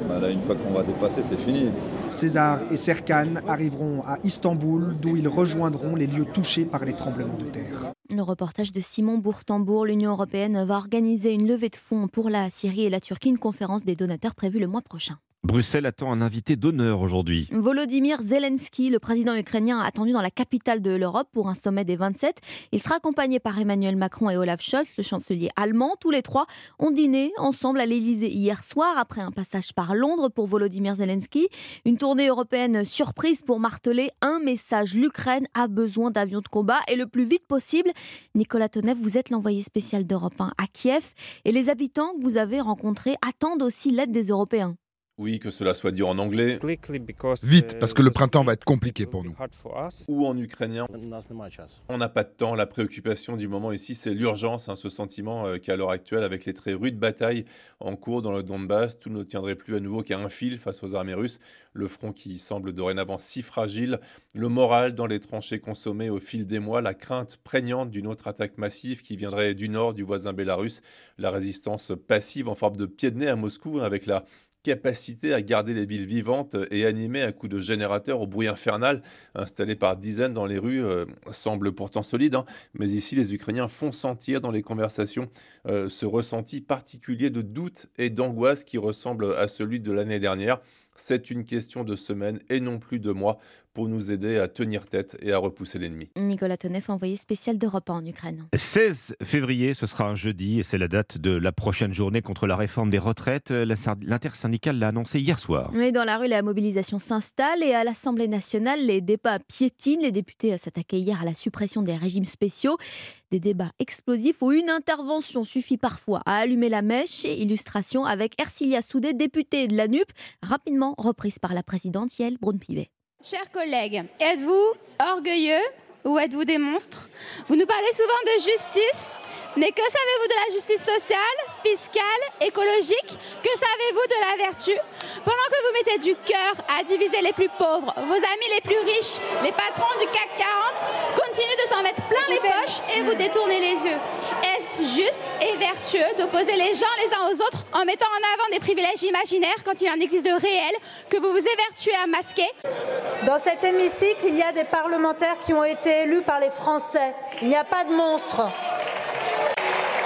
Bah là, une fois qu'on va dépasser, c'est fini. César et Serkan arriveront à Istanbul, d'où ils rejoindront les lieux touchés par les tremblements de terre. Le reportage de Simon Bourtambourg, l'Union européenne va organiser une levée de fonds pour la Syrie et la Turquie, une conférence des donateurs prévue le mois prochain. Bruxelles attend un invité d'honneur aujourd'hui. Volodymyr Zelensky, le président ukrainien, attendu dans la capitale de l'Europe pour un sommet des 27. Il sera accompagné par Emmanuel Macron et Olaf Scholz, le chancelier allemand. Tous les trois ont dîné ensemble à l'Elysée hier soir après un passage par Londres pour Volodymyr Zelensky. Une tournée européenne surprise pour marteler un message. L'Ukraine a besoin d'avions de combat et le plus vite possible. Nicolas Tonev, vous êtes l'envoyé spécial d'Europe 1 à Kiev et les habitants que vous avez rencontrés attendent aussi l'aide des Européens. Oui, que cela soit dit en anglais. Vite, parce que le printemps va être compliqué pour nous. Ou en ukrainien. On n'a pas de temps. La préoccupation du moment ici, c'est l'urgence, hein, ce sentiment euh, qu'à l'heure actuelle, avec les très rudes batailles en cours dans le Donbass, tout ne tiendrait plus à nouveau qu'à un fil face aux armées russes. Le front qui semble dorénavant si fragile, le moral dans les tranchées consommées au fil des mois, la crainte prégnante d'une autre attaque massive qui viendrait du nord du voisin bélarus, la résistance passive en forme de pied de nez à Moscou hein, avec la capacité à garder les villes vivantes et animées à coups de générateurs au bruit infernal installés par dizaines dans les rues euh, semble pourtant solide. Hein. mais ici, les Ukrainiens font sentir dans les conversations euh, ce ressenti particulier de doute et d'angoisse qui ressemble à celui de l'année dernière. C'est une question de semaines et non plus de mois pour nous aider à tenir tête et à repousser l'ennemi. Nicolas Tonev, envoyé spécial d'Europe en Ukraine. 16 février, ce sera un jeudi et c'est la date de la prochaine journée contre la réforme des retraites. L'intersyndicale l'a annoncé hier soir. Oui, dans la rue, la mobilisation s'installe et à l'Assemblée nationale, les débats piétinent. Les députés s'attaquaient hier à la suppression des régimes spéciaux. Des débats explosifs où une intervention suffit parfois à allumer la mèche. Illustration avec Ercilia Soudé, députée de la NUP, rapidement reprise par la présidente Yael Braun-Pivet. Chers collègues, êtes-vous orgueilleux ou êtes-vous des monstres? Vous nous parlez souvent de justice, mais que savez-vous de la justice sociale, fiscale, écologique? Que savez-vous de la vertu? Pendant que vous mettez du cœur à diviser les plus pauvres, vos amis les plus riches, les patrons du CAC 40 continuent de s'en mettre plein les poches et vous détournez les yeux. Est-ce juste et vertueux d'opposer les gens les uns aux autres en mettant en avant des privilèges imaginaires quand il en existe de réels que vous vous évertuez à masquer? Dans cet hémicycle, il y a des parlementaires qui ont été élus par les Français. Il n'y a pas de monstres.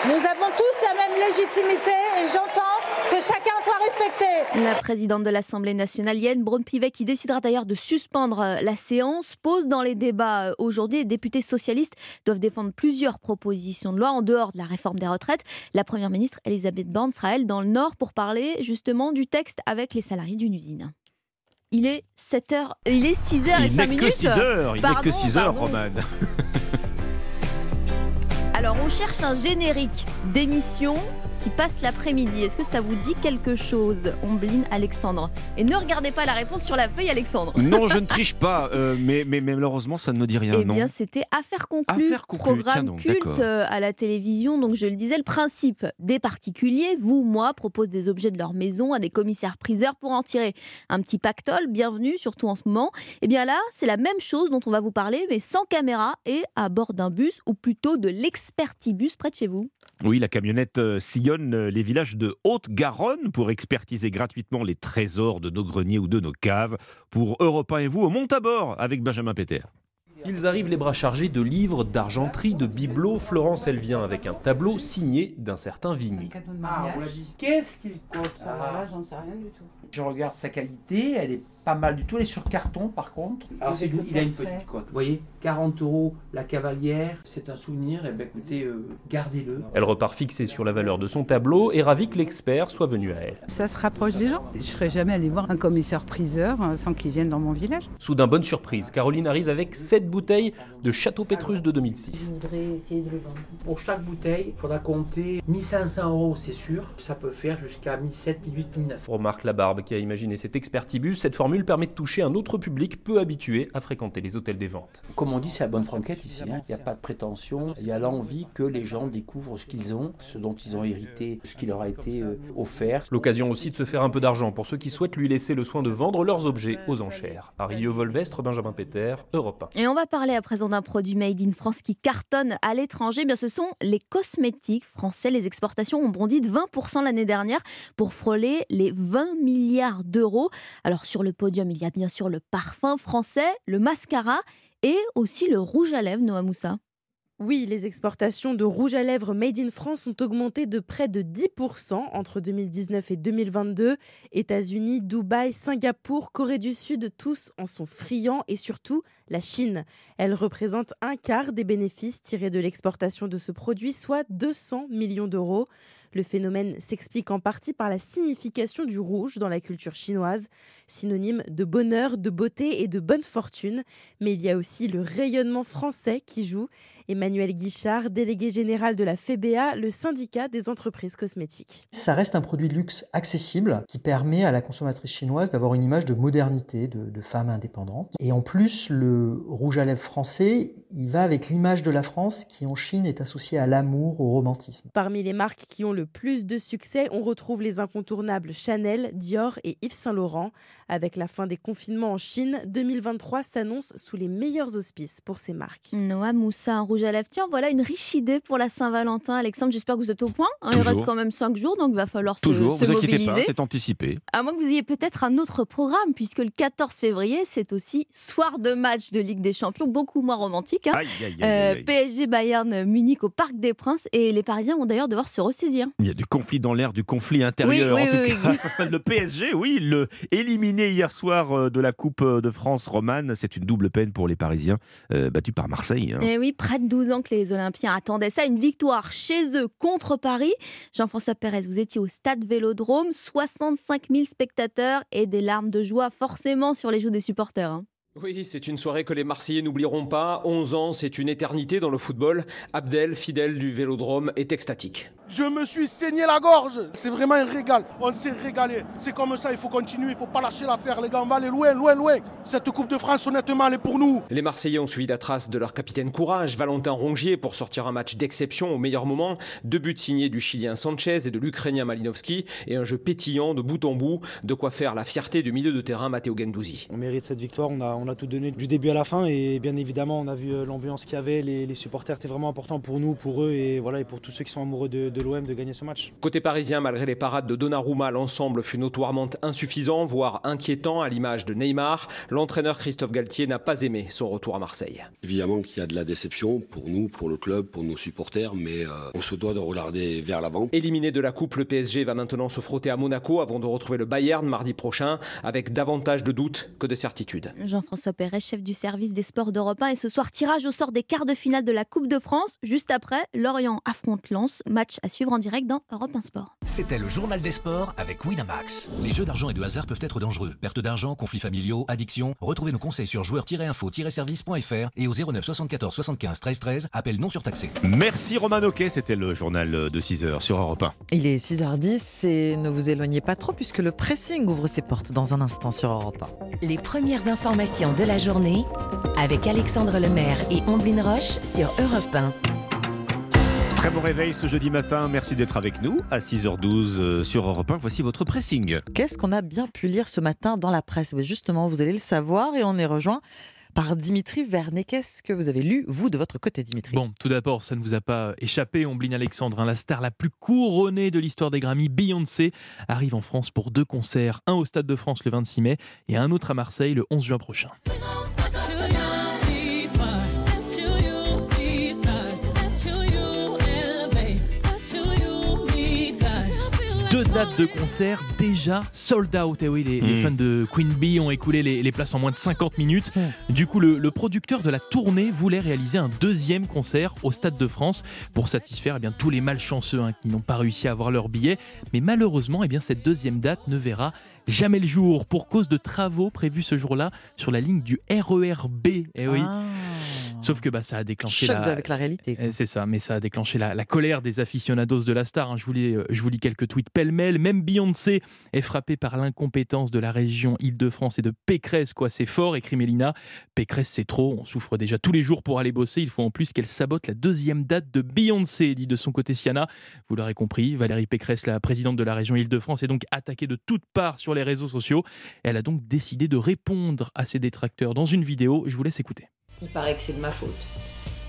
Nous avons tous la même légitimité et j'entends que chacun soit respecté. La présidente de l'Assemblée nationale, Yann Braun-Pivet, qui décidera d'ailleurs de suspendre euh, la séance, pose dans les débats euh, aujourd'hui. Les députés socialistes doivent défendre plusieurs propositions de loi en dehors de la réforme des retraites. La première ministre, Elisabeth Borne, sera elle dans le Nord pour parler justement du texte avec les salariés d'une usine. Il est 7h, il est 6h et Il 5 n'est minutes. que 6 heures, il n'est que Pardon, 6 heures, pardon. Roman. <laughs> Alors, on cherche un générique d'émission qui passe l'après-midi. Est-ce que ça vous dit quelque chose, Ombline Alexandre Et ne regardez pas la réponse sur la feuille, Alexandre. <laughs> Non, je ne <laughs> triche pas, euh, mais, mais, mais malheureusement, ça ne me dit rien. Eh non. bien, c'était Affaire conclue, Affaire conclue, programme donc, culte euh, à la télévision. Donc, je le disais, le principe des particuliers, vous, moi, proposent des objets de leur maison à des commissaires-priseurs pour en tirer un petit pactole. Bienvenue, surtout en ce moment. Eh bien là, c'est la même chose dont on va vous parler, mais sans caméra et à bord d'un bus, ou plutôt de l'expertibus près de chez vous. Oui, la camionnette euh, sillonne euh, les villages de Haute-Garonne pour expertiser gratuitement les trésors de nos greniers ou de nos caves. Pour Europe 1 et vous, on monte à bord avec Benjamin Péter. Ils arrivent les bras chargés de livres, d'argenterie, de bibelots. Florence, elle vient avec un tableau signé d'un certain Vigny. Ah. Qu'est-ce qu'il coûte ça? Là, j'en sais rien du tout. Je regarde sa qualité, elle est pas mal du tout. Elle est sur carton par contre. Alors, c'est il a une petite cote. Vous voyez, 40 euros la cavalière, c'est un souvenir. Et ben écoutez, euh, gardez-le. Elle repart fixée sur la valeur de son tableau et ravie que l'expert soit venu à elle. Ça se rapproche des gens. Je serais jamais allé voir un commissaire-priseur euh, sans qu'il vienne dans mon village. Soudain, bonne surprise, Caroline arrive avec 7 bouteilles de Château Pétrus de 2006. voudrais essayer de le vendre. Pour chaque bouteille, il faudra compter 1500 euros, c'est sûr. Ça peut faire jusqu'à 1700, 1800, 1900. Remarque la barbe qui a imaginé cet expertibus, cette formule permet de toucher un autre public peu habitué à fréquenter les hôtels des ventes. Comme on dit, c'est la bonne franquette ici. hein. Il n'y a pas de prétention. Il y a l'envie que les gens découvrent ce qu'ils ont, ce dont ils ont hérité, ce qui leur a été euh, offert. L'occasion aussi de se faire un peu d'argent pour ceux qui souhaitent lui laisser le soin de vendre leurs objets aux enchères. Arieux Volvestre, Benjamin Péter, Europe 1. Et on va parler à présent d'un produit made in France qui cartonne à l'étranger. Bien, ce sont les cosmétiques français. Les exportations ont bondi de 20% l'année dernière pour frôler les 20 milliards d'euros. Alors, sur le il y a bien sûr le parfum français, le mascara et aussi le rouge à lèvres, Noah Moussa. Oui, les exportations de rouge à lèvres made in France ont augmenté de près de 10% entre 2019 et 2022. États-Unis, Dubaï, Singapour, Corée du Sud, tous en sont friands et surtout la Chine. Elle représente un quart des bénéfices tirés de l'exportation de ce produit, soit 200 millions d'euros. Le phénomène s'explique en partie par la signification du rouge dans la culture chinoise, synonyme de bonheur, de beauté et de bonne fortune. Mais il y a aussi le rayonnement français qui joue. Emmanuel Guichard, délégué général de la FEBA, le syndicat des entreprises cosmétiques. Ça reste un produit de luxe accessible qui permet à la consommatrice chinoise d'avoir une image de modernité, de, de femme indépendante. Et en plus, le rouge à lèvres français, il va avec l'image de la France qui en Chine est associée à l'amour, au romantisme. Parmi les marques qui ont le plus de succès, on retrouve les incontournables Chanel, Dior et Yves Saint Laurent. Avec la fin des confinements en Chine, 2023 s'annonce sous les meilleurs auspices pour ces marques. Noah Moussa, un rouge à lèvres. Tiens, voilà une riche idée pour la Saint-Valentin. Alexandre, j'espère que vous êtes au point. hein. il reste quand même 5 jours, donc il va falloir se, Toujours, se vous inquiétez mobiliser. pas, c'est anticipé. À moins que vous ayez peut-être un autre programme, puisque le 14 février, c'est aussi soir de match de Ligue des Champions, beaucoup moins romantique. hein. Aïe, aïe, aïe, Euh. PSG Bayern Munich au Parc des Princes, et les Parisiens vont d'ailleurs devoir se ressaisir. Il y a du conflit dans l'air, du conflit intérieur. Oui, en oui, tout oui, cas, <laughs> le PSG, oui, le hier soir euh, de la Coupe de France romane, c'est une double peine pour les Parisiens, euh, battus par Marseille. hein. Et Eh oui, près de 12 ans que les Olympiens attendaient ça, une victoire chez eux contre Paris. Jean-François Pérez, vous étiez au stade Vélodrome, 65 000 spectateurs et des larmes de joie forcément sur les joues des supporters. hein. Oui, c'est une soirée que les Marseillais n'oublieront pas. 11 ans, c'est une éternité dans le football. Abdel, fidèle du Vélodrome, est extatique. Je me suis saigné la gorge. C'est vraiment un régal. On s'est régalé. C'est comme ça, il faut continuer, il faut pas lâcher l'affaire, les gars. On va aller loin, loin, loin. Cette Coupe de France, honnêtement, elle est pour nous. Les Marseillais ont suivi la trace de leur capitaine courage, Valentin Rongier, pour sortir un match d'exception au meilleur moment. Deux buts signés du Chilien Sanchez et de l'Ukrainien Malinowski, et un jeu pétillant de bout en bout, de quoi faire la fierté du milieu de terrain Matteo Gendouzi. On mérite cette victoire, on a, on a tout donné du début à la fin et bien évidemment on a vu euh, l'ambiance qu'il y avait, les, les supporters étaient vraiment importants pour nous, pour eux et, voilà, et pour tous ceux qui sont amoureux de, de de l'OM de gagner ce match. Côté parisien, malgré les parades de Donnarumma, l'ensemble fut notoirement insuffisant, voire inquiétant à l'image de Neymar. L'entraîneur Christophe Galtier n'a pas aimé son retour à Marseille. Évidemment qu'il y a de la déception pour nous, pour le club, pour nos supporters, mais euh, on se doit de regarder vers l'avant. Éliminé de la Coupe, le PSG va maintenant se frotter à Monaco avant de retrouver le Bayern mardi prochain, avec davantage de doutes que de certitudes. Jean-François Perret, chef du service des sports d'Europe 1, et ce soir, tirage au sort des quarts de finale de la Coupe de France. Juste après, Lorient affronte Lens, match à suivre en direct dans Europe 1 Sport. C'était le journal des sports avec Winamax. Les jeux d'argent et de hasard peuvent être dangereux. Perte d'argent, conflits familiaux, addiction. Retrouvez nos conseils sur joueurs-info-service.fr et au 09 74 75 13 13. Appel non surtaxé. Merci Roman Oquet, c'était le journal de 6h sur Europe 1. Il est 6h10 et ne vous éloignez pas trop puisque le pressing ouvre ses portes dans un instant sur Europe 1. Les premières informations de la journée avec Alexandre Lemaire et Omblin Roche sur Europe 1. Très bon réveil ce jeudi matin. Merci d'être avec nous à 6h12 euh, sur Europe 1. Voici votre pressing. Qu'est-ce qu'on a bien pu lire ce matin dans la presse? Justement, vous allez le savoir et on est rejoint par Dimitri Vernet. Qu'est-ce que vous avez lu, vous, de votre côté, Dimitri? Bon, tout d'abord, ça ne vous a pas échappé, Ombline Alexandre, hein, la star la plus couronnée de l'histoire des Grammy, Beyoncé, arrive en France pour deux concerts, un au Stade de France le 26 mai et un autre à Marseille le 11 juin prochain. Dates de concert déjà sold out? Et eh oui, les, hmm. fans de Queen Bee ont écoulé les, places en moins de 50 minutes. Hmm. Du coup, le, producteur de la tournée voulait réaliser un deuxième concert au Stade de France pour satisfaire eh bien, tous les malchanceux hein, qui n'ont pas réussi à avoir leur billet. Mais malheureusement, eh bien, cette deuxième date ne verra jamais le jour pour cause de travaux prévus ce jour-là sur la ligne du RERB. Eh oui. Ah. Sauf que bah, ça a déclenché Choc avec la réalité. Eh, c'est ça, mais ça a déclenché la, colère des aficionados de la star. Hein. Je, vous lis, euh, je vous lis quelques tweets pêle-mêle. Même Beyoncé est frappée par l'incompétence de la région Île-de-France et de Pécresse. Quoi, c'est fort, écrit Mélina. Pécresse, c'est trop. On souffre déjà tous les jours pour aller bosser. Il faut en plus qu'elle sabote la deuxième date de Beyoncé, dit de son côté Siana. Vous l'aurez compris, Valérie Pécresse, la présidente de la région Île-de-France, est donc attaquée de toutes parts sur les réseaux sociaux. Elle a donc décidé de répondre à ses détracteurs dans une vidéo. Je vous laisse écouter. Il paraît que c'est de ma faute.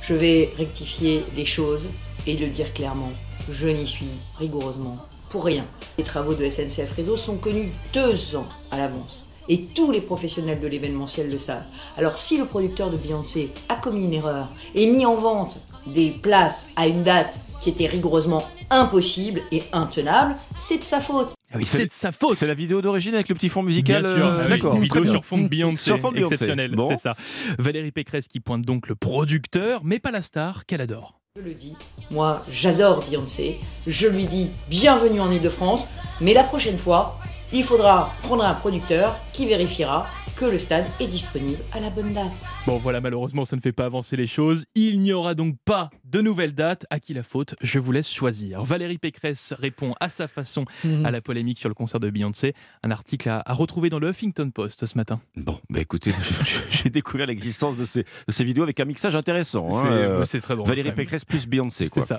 Je vais rectifier les choses et le dire clairement. Je n'y suis rigoureusement pour rien. Les travaux de SNCF Réseau sont connus deux ans à l'avance. Et tous les professionnels de l'événementiel le savent. Alors si le producteur de Beyoncé a commis une erreur et mis en vente des places à une date qui était rigoureusement impossible et intenable, c'est de sa faute. Ah c'est de sa faute. C'est la vidéo d'origine avec le petit fond musical. Bien sûr, euh, d'accord. vidéo sur fond de Beyoncé, exceptionnel. C'est ça. Valérie Pécresse qui pointe donc le producteur, mais pas la star qu'elle adore. Je le dis, moi j'adore Beyoncé. Je lui dis bienvenue en Ile-de-France, mais la prochaine fois, il faudra prendre un producteur qui vérifiera que le stade est disponible à la bonne date. Bon voilà, malheureusement ça ne fait pas avancer les choses. Il n'y aura donc pas de nouvelles dates. À qui la faute Je vous laisse choisir. Valérie Pécresse répond à sa façon mhm. à la polémique sur le concert de Beyoncé. Un article à, retrouver dans le Huffington Post ce matin. Bon, bah écoutez, <laughs> j'ai découvert l'existence de ces, de ces vidéos avec un mixage intéressant. Hein. C'est très bon. Valérie Pécresse plus Beyoncé. C'est ça.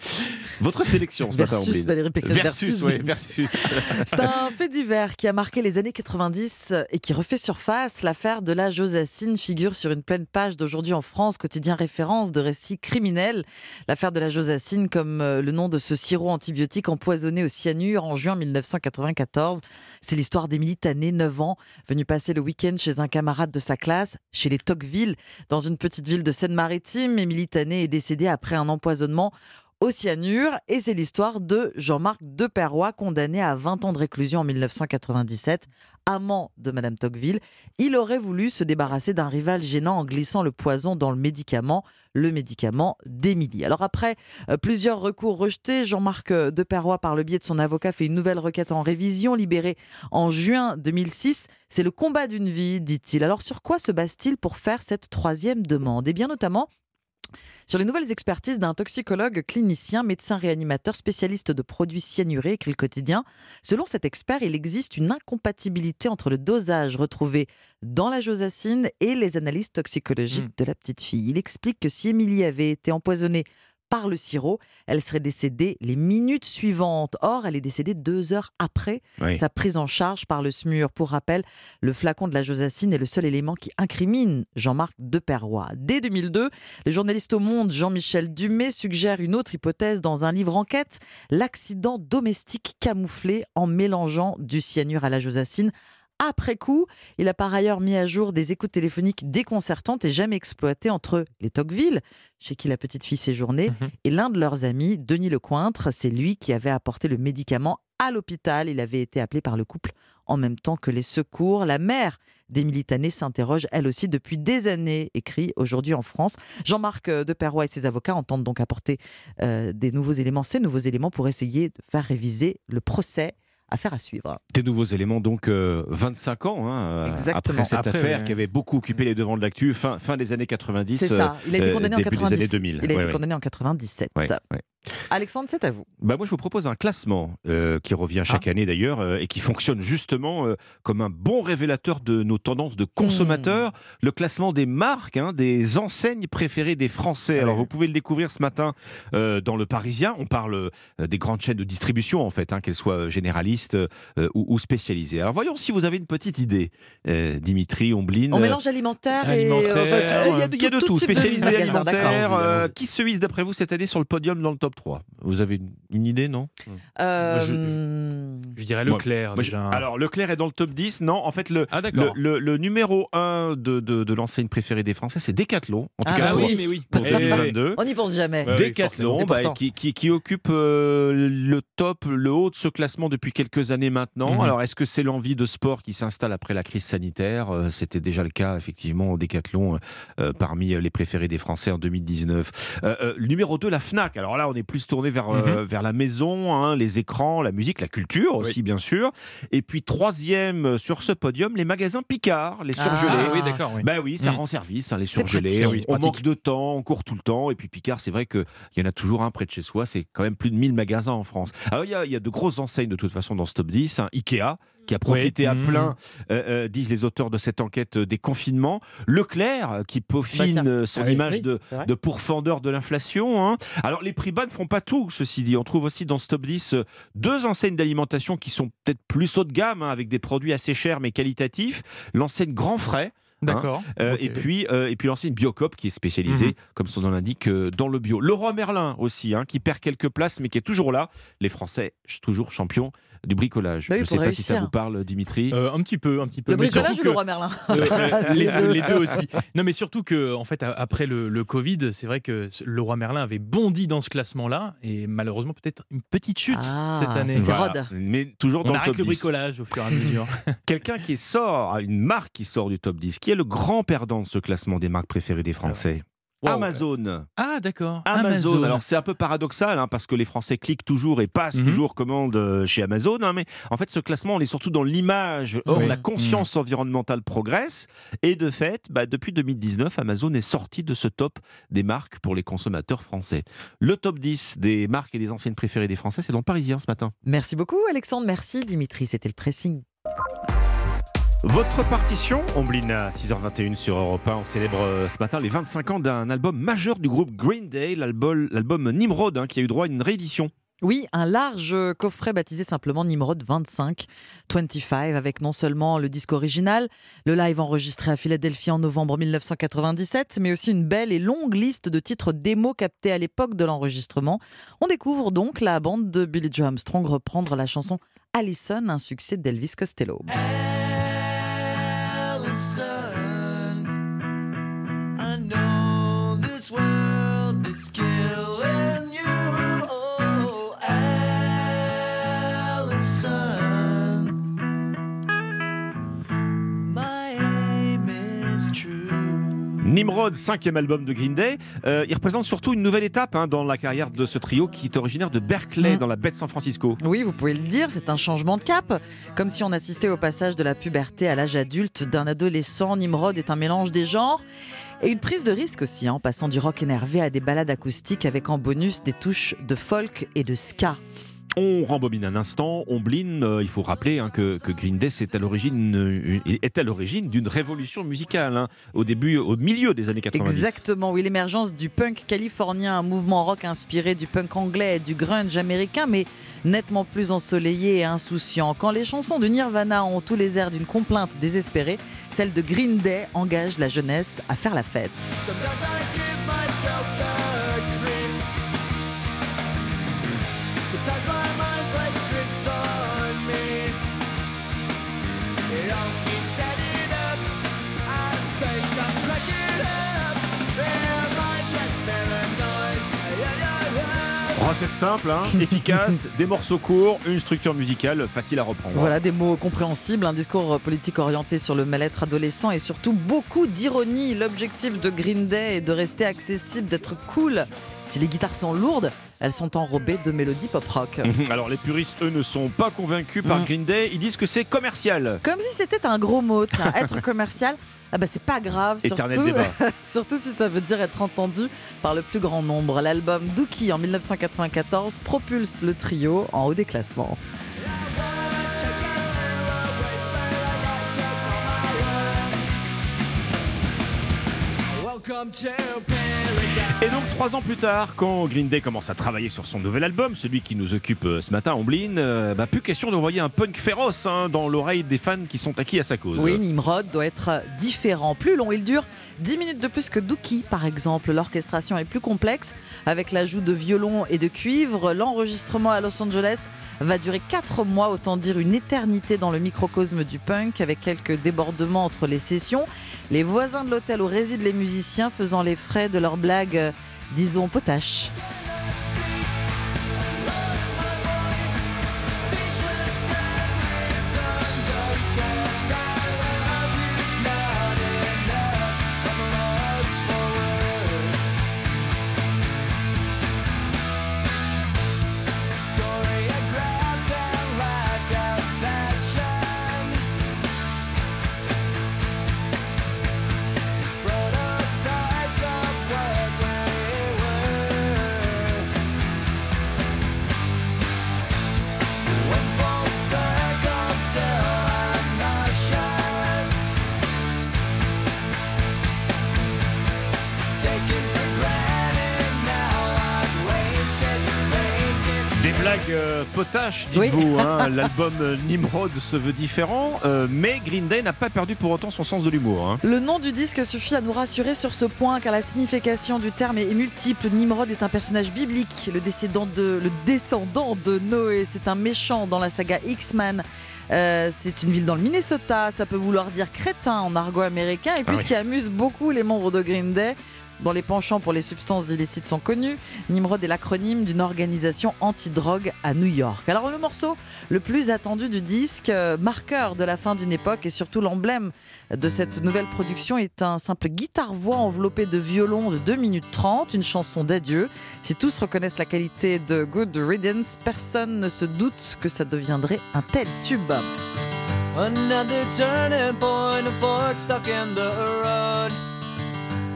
Votre sélection ce versus matin, Valérie Pécresse versus. versus, C'est un fait divers qui a marqué les années 90 et qui refait surface. L'affaire de la Josassine figure sur une pleine page d'aujourd'hui en France, quotidien référence de récits criminels. L'affaire de la Josassine, comme euh, le nom de ce sirop antibiotique empoisonné au cyanure en juin 1994. C'est l'histoire d'Émilie Tané, 9 ans, venue passer le week-end chez un camarade de sa classe, chez les Tocqueville, dans une petite ville de Seine-Maritime. Émilie Tané est décédée après un empoisonnement au cyanure. Et c'est l'histoire de Jean-Marc Deperroy, condamné à 20 ans de réclusion en 1997, amant de Madame Tocqueville. Il aurait voulu se débarrasser d'un rival gênant en glissant le poison dans le médicament, le médicament d'Émilie. Alors après euh, plusieurs recours rejetés, Jean-Marc Deperroy, par le biais de son avocat, fait une nouvelle requête en révision, libérée en juin 2006. C'est le combat d'une vie, dit-il. Alors sur quoi se base-t-il pour faire cette troisième demande? Eh bien notamment sur les nouvelles expertises d'un toxicologue clinicien, médecin réanimateur, spécialiste de produits cyanurés, écrit le quotidien. Selon cet expert, il existe une incompatibilité entre le dosage retrouvé dans la josacine et les analyses toxicologiques hmm. de la petite fille. Il explique que si Émilie avait été empoisonnée par le sirop. Elle serait décédée les minutes suivantes. Or, elle est décédée deux heures après Oui. sa prise en charge par le SMUR. Pour rappel, le flacon de la Josacine est le seul élément qui incrimine Jean-Marc Deperroy. Dès 2002, le journaliste au Monde Jean-Michel Dumay suggère une autre hypothèse dans un livre enquête, l'accident domestique camouflé en mélangeant du cyanure à la Josacine. Après coup, il a par ailleurs mis à jour des écoutes téléphoniques déconcertantes et jamais exploitées entre les Tocqueville, chez qui la petite fille séjournait, et l'un de leurs amis, Denis Lecointre. C'est lui qui avait apporté le médicament à l'hôpital. Il avait été appelé par le couple en même temps que les secours. La mère d'Émilie Tanet s'interroge elle aussi depuis des années, écrit aujourd'hui en France. Jean-Marc euh, Deperroy et ses avocats entendent donc apporter euh, des nouveaux éléments, ces nouveaux éléments pour essayer de faire réviser le procès. Affaire à suivre. Des nouveaux éléments, donc euh, 25 ans hein, euh, après cette Après, affaire ouais. qui avait beaucoup occupé les devants de l'actu, fin, fin des années 90. C'est ça. Il a été euh, condamné en début 90. des années 2000. Il a été ouais. condamné en 97. Alexandre, c'est à vous. Bah moi, je vous propose un classement euh, qui revient chaque Ah. année d'ailleurs euh, et qui fonctionne justement euh, comme un bon révélateur de nos tendances de consommateurs. Le classement des marques, hein, des enseignes préférées des Français. Alors, vous pouvez le découvrir ce matin dans Le Parisien. On parle des grandes chaînes de distribution, en fait, hein, qu'elles soient généralistes ou, ou spécialisées. Alors, voyons si vous avez une petite idée, Dimitri, Omblin. En euh, mélange alimentaire et. Alimentaire, enfin, il y a de, il y a de tout, de spécialisé alimentaire. qui se hisse d'après vous cette année sur le podium dans le top 3 Vous avez une, une idée, non? Euh, Je dirais Leclerc. moi, je- déjà. alors Leclerc est dans le top 10. Non, en fait, le, Ah, le, d'accord. le- le numéro 1 de, de, de l'enseigne préférée des Français, c'est Decathlon. En tout Ah, cas, bah pour, oui, mais oui. pour Eh, 2022. On n'y pense jamais. Decathlon, Et bah, qui, qui- qui occupe euh, le top, le haut de ce classement depuis quelques années maintenant. Mhm. Alors, est-ce que c'est l'envie de sport qui s'installe après la crise sanitaire? Euh, C'était déjà le cas, effectivement, au Decathlon, parmi les préférés des Français en 2019. Euh, euh, le numéro 2, la FNAC. Alors là, on est plus tourné vers, euh, Mhm. vers la maison, hein, les écrans, la musique, la culture aussi, bien sûr. Et puis, troisième euh, sur ce podium, les magasins Picard, les Ah, surgelés. oui, d'accord, oui. Bah oui, ça Mhm. rend service, hein, les surgelés. pratique. On, manque de temps, on court tout le temps. Et puis Picard, c'est vrai qu'il y en a toujours un près de chez soi. C'est quand même plus de 1000 magasins en France. Alors il y a, il y a de grosses enseignes de toute façon dans ce top 10. hein. Ikea, qui a profité à plein, euh, euh, disent les auteurs de cette enquête, euh, des confinements. Leclerc, qui peaufine Bah, son Ah image oui, de, pourfendeur de l'inflation. hein. Alors les prix bas ne font pas tout, ceci dit. On trouve aussi dans ce top 10 euh, deux enseignes d'alimentation qui sont peut-être plus haut de gamme, hein, avec des produits assez chers mais qualitatifs. L'enseigne Grand Frais. hein, D'accord. euh. Et puis, euh, et puis l'enseigne Biocop qui est spécialisée, Mhm. comme son nom l'indique, euh, dans le bio. Leroy Merlin aussi, hein, qui perd quelques places, mais qui est toujours là. Les Français, toujours champions du bricolage. Bah oui, Je ne sais pas si ça vous parle, Dimitri. Euh, un petit peu, un petit peu. Le Mais bricolage ou le roi Merlin <laughs> Euh, euh, <laughs> les, deux, les deux aussi. Non, mais surtout que, en fait, après le, le Covid, c'est vrai que le roi Merlin avait bondi dans ce classement-là, et malheureusement peut-être une petite chute Ah, cette année. c'est Voilà. Rod. Mais toujours On dans le arrête top le 10. bricolage au fur et à mesure. <laughs> Quelqu'un qui sort, une marque qui sort du top 10, qui est le grand perdant de ce classement des marques préférées des Français. Wow. Amazon. Ah, d'accord. Amazon. Alors c'est un peu paradoxal hein, parce que les Français cliquent toujours et passent Mhm. toujours commande euh, chez Amazon. hein, mais en fait, ce classement, on est surtout dans l'image. Oui. la conscience environnementale progresse. Et de fait, bah, depuis 2019, Amazon est sorti de ce top des marques pour les consommateurs français. Le top 10 des marques et des anciennes préférées des Français, c'est dans le Parisien ce matin. Merci beaucoup, Alexandre. Merci, Dimitri. C'était le pressing. Votre partition, Omblina, 6h21 sur Europe 1, on célèbre euh, ce matin les 25 ans d'un album majeur du groupe Green Day, l'album Nimrod, hein, qui a eu droit à une réédition. Oui, un large coffret baptisé simplement Nimrod 25, 25, avec non seulement le disque original, le live enregistré à Philadelphie en novembre 1997, mais aussi une belle et longue liste de titres démos captés à l'époque de l'enregistrement. On découvre donc la bande de Billy Joe Armstrong reprendre la chanson Allison, un succès d'Elvis Costello. I Nimrod, cinquième album de Green Day, Euh, il représente surtout une nouvelle étape hein, dans la carrière de ce trio qui est originaire de Berkeley, Mm. dans la baie de San Francisco. Oui, vous pouvez le dire, c'est un changement de cap. Comme si on assistait au passage de la puberté à l'âge adulte d'un adolescent. Nimrod est un mélange des genres. Et une prise de risque aussi, hein, en passant du rock énervé à des ballades acoustiques avec en bonus des touches de folk et de ska. On rembobine un instant, on bline. euh, il faut rappeler hein, que, que Green Day c'est à l'origine, euh, est à l'origine d'une révolution musicale. hein, au début, au milieu des années 90. Exactement, oui, l'émergence du punk californien, un mouvement rock inspiré du punk anglais et du grunge américain, mais nettement plus ensoleillé et insouciant. Quand les chansons de Nirvana ont tous les airs d'une complainte désespérée, celle de Green Day engage la jeunesse à faire la fête. Sometimes Recette simple, hein, <laughs> efficace, des morceaux courts, une structure musicale facile à reprendre. Voilà des mots compréhensibles, un discours politique orienté sur le mal-être adolescent et surtout beaucoup d'ironie. L'objectif de Green Day est de rester accessible, d'être cool. Si les guitares sont lourdes, elles sont enrobées de mélodies pop-rock. <laughs> Alors les puristes, eux, ne sont pas convaincus par Mm. Green Day. Ils disent que c'est commercial. Comme si c'était un gros mot, tiens, <laughs> être commercial. Ah bah c'est pas grave, Éternel surtout, débat. <laughs> surtout si ça veut dire être entendu par le plus grand nombre. L'album Dookie en 1994 propulse le trio en haut des classements. Et donc trois ans plus tard, quand Green Day commence à travailler sur son nouvel album, celui qui nous occupe euh, ce matin, Omblin, euh, bah, plus question d'envoyer un punk féroce hein, dans l'oreille des fans qui sont acquis à sa cause. Oui, Nimrod doit être différent, plus long. Il dure 10 minutes de plus que Dookie, par exemple. L'orchestration est plus complexe, avec l'ajout de violon et de cuivre. L'enregistrement à Los Angeles va durer 4 mois, autant dire une éternité dans le microcosme du punk, avec quelques débordements entre les sessions. Les voisins de l'hôtel où résident les musiciens faisant les frais de leurs blagues, euh, disons, potaches. Dites-vous. hein. <laughs> L'album Nimrod se veut différent, euh, mais Green Day n'a pas perdu pour autant son sens de l'humour. hein. Le nom du disque suffit à nous rassurer sur ce point car la signification du terme est multiple. Nimrod est un personnage biblique, le descendant de, le descendant de Noé. C'est un méchant dans la saga X-Men. Euh, c'est une ville dans le Minnesota, ça peut vouloir dire crétin en argot américain. Et puis Ah ce qui amuse beaucoup les membres de Green Day, dont les penchants pour les substances illicites sont connus, Nimrod est l'acronyme d'une organisation anti-drogue à New York. Alors le morceau le plus attendu du disque, euh, marqueur de la fin d'une époque et surtout l'emblème de cette nouvelle production est un simple guitare-voix enveloppé de violon de 2 minutes 30, une chanson d'adieu. Si tous reconnaissent la qualité de Good Riddance, personne ne se doute que ça deviendrait un tel tube. Another turning point, stuck in the road.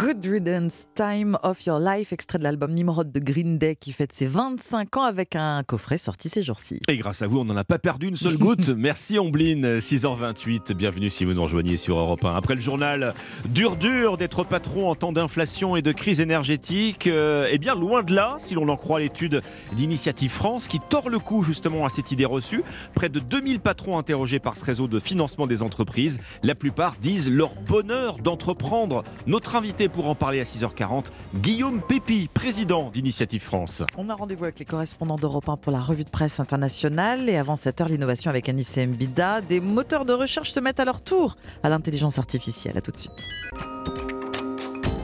Good Riddance, Time of Your Life, extrait de l'album Nimrod de Green Day qui fête ses 25 ans avec un coffret sorti ces jours-ci. Et grâce à vous, on n'en a pas perdu une seule goutte. <laughs> Merci Ombline, 6h28. Bienvenue si vous nous rejoignez sur Europe 1. Après le journal, dur dur d'être patron en temps d'inflation et de crise énergétique. Euh, eh bien, loin de là, si l'on en croit l'étude d'Initiative France qui tord le cou justement à cette idée reçue. Près de 2000 patrons interrogés par ce réseau de financement des entreprises. La plupart disent leur bonheur d'entreprendre. Notre invité pour en parler à 6h40, Guillaume Pépi, président d'Initiative France. On a rendez-vous avec les correspondants d'Europe 1 pour la revue de presse internationale. Et avant cette heure, l'innovation avec Anissé Mbida. Des moteurs de recherche se mettent à leur tour à l'intelligence artificielle. À tout de suite.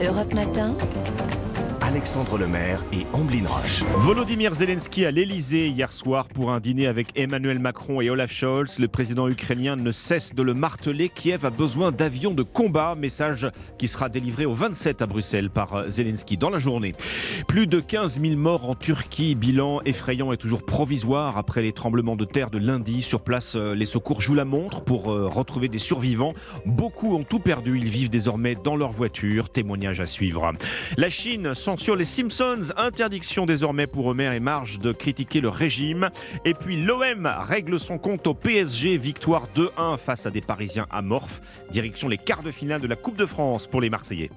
Europe Matin. Alexandre Lemaire et Amblin Roche. Volodymyr Zelensky à l'Elysée hier soir pour un dîner avec Emmanuel Macron et Olaf Scholz. Le président ukrainien ne cesse de le marteler. Kiev a besoin d'avions de combat. Message qui sera délivré au 27 à Bruxelles par Zelensky dans la journée. Plus de 15 000 morts en Turquie. Bilan effrayant et toujours provisoire après les tremblements de terre de lundi. Sur place, les secours jouent la montre pour retrouver des survivants. Beaucoup ont tout perdu. Ils vivent désormais dans leur voiture. Témoignage à suivre. La Chine sans sur les Simpsons. Interdiction désormais pour Homer et Marge de critiquer le régime. Et puis l'OM règle son compte au PSG. Victoire 2-1 face à des Parisiens amorphes. Direction les quarts de finale de la Coupe de France pour les Marseillais.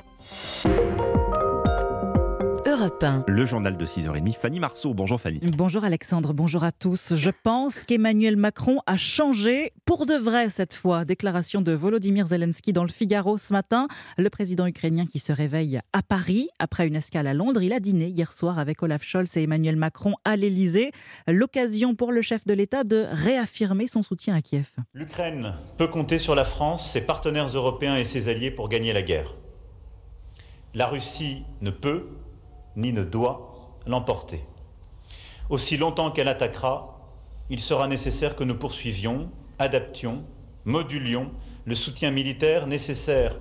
Europe 1. Le journal de 6h30, Fanny Marceau. Bonjour Fanny. Bonjour Alexandre, bonjour à tous. Je pense qu'Emmanuel Macron a changé pour de vrai cette fois. Déclaration de Volodymyr Zelensky dans le Figaro ce matin. Le président ukrainien qui se réveille à Paris après une escale à Londres. Il a dîné hier soir avec Olaf Scholz et Emmanuel Macron à l'Elysée. L'occasion pour le chef de l'État de réaffirmer son soutien à Kiev. L'Ukraine peut compter sur la France, ses partenaires européens et ses alliés pour gagner la guerre. La Russie ne peut ni ne doit l'emporter. Aussi longtemps qu'elle attaquera, il sera nécessaire que nous poursuivions, adaptions, modulions le soutien militaire nécessaire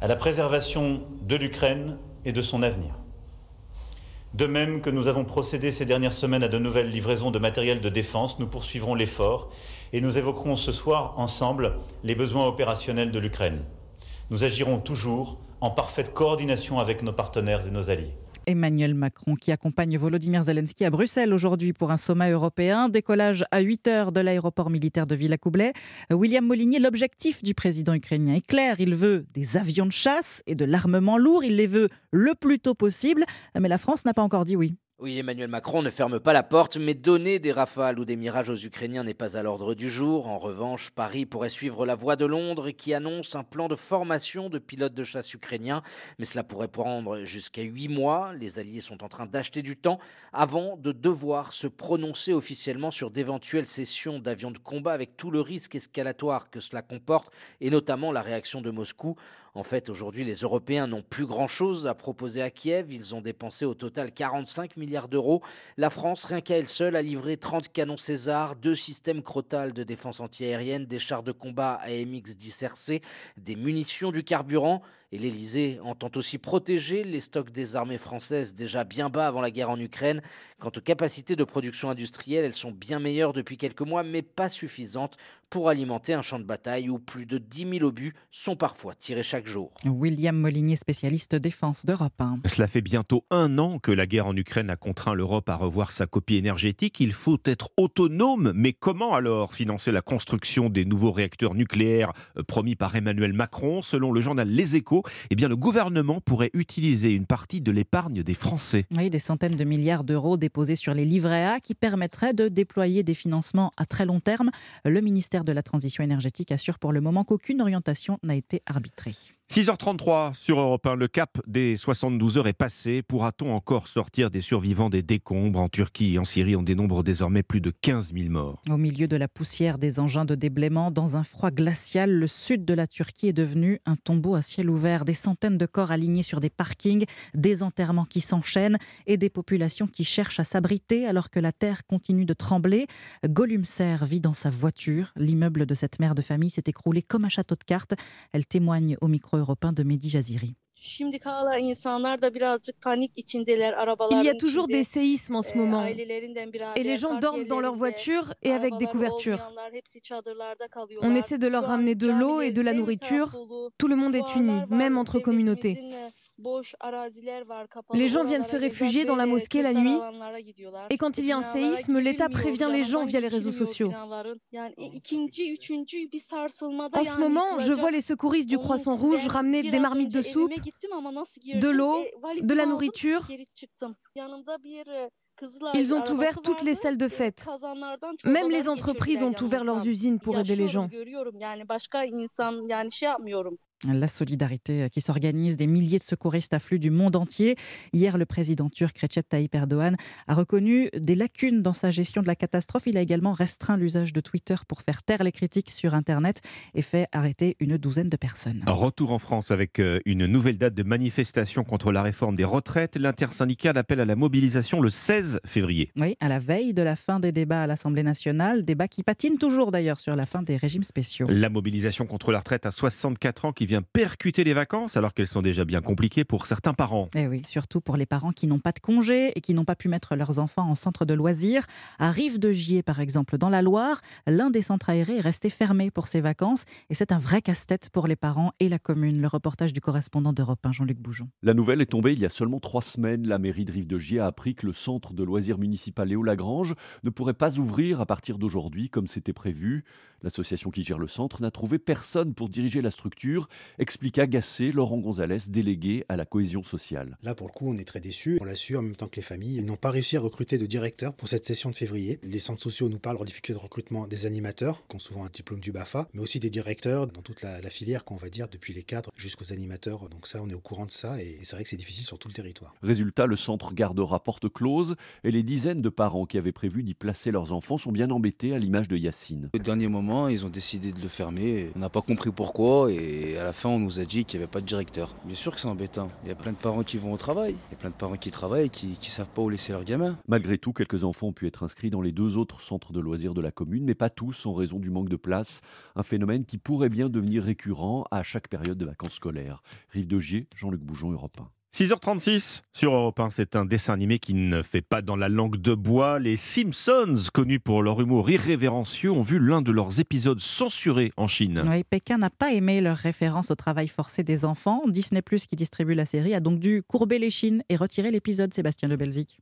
à la préservation de l'Ukraine et de son avenir. De même que nous avons procédé ces dernières semaines à de nouvelles livraisons de matériel de défense, nous poursuivrons l'effort et nous évoquerons ce soir ensemble les besoins opérationnels de l'Ukraine. Nous agirons toujours en parfaite coordination avec nos partenaires et nos alliés. Emmanuel Macron qui accompagne Volodymyr Zelensky à Bruxelles aujourd'hui pour un sommet européen. Décollage à 8 heures de l'aéroport militaire de Villacoublay. William Molinier, l'objectif du président ukrainien est clair. Il veut des avions de chasse et de l'armement lourd. Il les veut le plus tôt possible. Mais la France n'a pas encore dit oui. Oui, Emmanuel Macron ne ferme pas la porte, mais donner des rafales ou des mirages aux Ukrainiens n'est pas à l'ordre du jour. En revanche, Paris pourrait suivre la voie de Londres qui annonce un plan de formation de pilotes de chasse ukrainiens, mais cela pourrait prendre jusqu'à huit mois. Les Alliés sont en train d'acheter du temps avant de devoir se prononcer officiellement sur d'éventuelles sessions d'avions de combat avec tout le risque escalatoire que cela comporte, et notamment la réaction de Moscou. En fait, aujourd'hui, les Européens n'ont plus grand-chose à proposer à Kiev. Ils ont dépensé au total 45 milliards d'euros. La France, rien qu'à elle seule, a livré 30 canons César, deux systèmes Crotal de défense antiaérienne, des chars de combat AMX-10 RC, des munitions, du carburant. Et l'Elysée entend aussi protéger les stocks des armées françaises déjà bien bas avant la guerre en Ukraine. Quant aux capacités de production industrielle, elles sont bien meilleures depuis quelques mois, mais pas suffisantes pour alimenter un champ de bataille où plus de 10 000 obus sont parfois tirés chaque jour. William Molinier, spécialiste défense d'Europe 1. Cela fait bientôt un an que la guerre en Ukraine a contraint l'Europe à revoir sa copie énergétique. Il faut être autonome, mais comment alors financer la construction des nouveaux réacteurs nucléaires euh, promis par Emmanuel Macron? Selon le journal Les Échos, eh bien, le gouvernement pourrait utiliser une partie de l'épargne des Français. Des centaines de milliards d'euros déposés sur les livrets A qui permettraient de déployer des financements à très long terme. Le ministère de la Transition énergétique assure pour le moment qu'aucune orientation n'a été arbitrée. 6h33 sur Europe 1, le cap des 72 heures est passé. Pourra-t-on encore sortir des survivants des décombres En Turquie et en Syrie, on dénombre désormais plus de 15 000 morts. Au milieu de la poussière des engins de déblaiement, dans un froid glacial, le sud de la Turquie est devenu un tombeau à ciel ouvert. Des centaines de corps alignés sur des parkings, des enterrements qui s'enchaînent et des populations qui cherchent à s'abriter alors que la terre continue de trembler. Golumser vit dans sa voiture. L'immeuble de cette mère de famille s'est écroulé comme un château de cartes. Elle témoigne au micro européen de Mehdi Jaziri. Il y a toujours des séismes en ce moment. Et les gens dorment dans leur voiture et avec des couvertures. On essaie de leur ramener de l'eau et de la nourriture. Tout le monde est uni, même entre communautés. Les gens viennent se réfugier dans la mosquée la nuit. et quand il y a un séisme, l'État prévient les gens via les réseaux sociaux. En ce moment, je vois les secouristes du Croissant Rouge ramener des marmites de soupe, de l'eau, de la nourriture. Ils ont ouvert toutes les salles de fête. Même les entreprises ont ouvert leurs usines pour aider les gens. La solidarité qui s'organise, des milliers de secouristes affluent du monde entier. Hier, le président turc Recep Tayyip Erdogan a reconnu des lacunes dans sa gestion de la catastrophe. Il a également restreint l'usage de Twitter pour faire taire les critiques sur Internet et fait arrêter une douzaine de personnes. Retour en France avec euh, une nouvelle date de manifestation contre la réforme des retraites. L'intersyndicale appelle à la mobilisation le 16 février. Oui, à la veille de la fin des débats à l'Assemblée nationale, débat qui patine toujours d'ailleurs sur la fin des régimes spéciaux. La mobilisation contre la retraite à 64 ans qui vient percuter les vacances alors qu'elles sont déjà bien compliquées pour certains parents. Et eh oui, surtout pour les parents qui n'ont pas de congé et qui n'ont pas pu mettre leurs enfants en centre de loisirs. À Rive-de-Gier, par exemple, dans la Loire, l'un des centres aérés est resté fermé pour ses vacances et c'est un vrai casse-tête pour les parents et la commune. Le reportage du correspondant d'Europe 1, Jean-Luc Boujon. La nouvelle est tombée il y a seulement trois semaines. La mairie de Rive-de-Gier a appris que le centre de loisirs municipal Léo Lagrange ne pourrait pas ouvrir à partir d'aujourd'hui comme c'était prévu. L'association qui gère le centre n'a trouvé personne pour diriger la structure, explique agacé Laurent Gonzalez, délégué à la cohésion sociale. Là, pour le coup, on est très déçus. On l'assure en même temps que les familles. Ils n'ont pas réussi à recruter de directeur pour cette session de février. Les centres sociaux nous parlent en difficulté de recrutement des animateurs, qui ont souvent un diplôme du BAFA, mais aussi des directeurs dans toute la, filière, qu'on va dire, depuis les cadres jusqu'aux animateurs. Donc ça, on est au courant de ça et c'est vrai que c'est difficile sur tout le territoire. Résultat, le centre gardera porte close et les dizaines de parents qui avaient prévu d'y placer leurs enfants sont bien embêtés à l'image de Yacine. Au dernier moment, ils ont décidé de le fermer. On n'a pas compris pourquoi et à la fin, on nous a dit qu'il n'y avait pas de directeur. Bien sûr que c'est embêtant. Il y a plein de parents qui vont au travail. Il y a plein de parents qui travaillent et qui ne savent pas où laisser leurs gamins. Malgré tout, quelques enfants ont pu être inscrits dans les deux autres centres de loisirs de la commune, mais pas tous en raison du manque de place. Un phénomène qui pourrait bien devenir récurrent à chaque période de vacances scolaires. Rive de Gier, Jean-Luc Bougeon, Europe 1. 6h36 sur Europe 1, c'est un dessin animé qui ne fait pas dans la langue de bois. Les Simpsons, connus pour leur humour irrévérencieux, ont vu l'un de leurs épisodes censurés en Chine. Oui, Pékin n'a pas aimé leur référence au travail forcé des enfants. Disney Plus, qui distribue la série, a donc dû courber les chines et retirer l'épisode Sébastien de Belzic.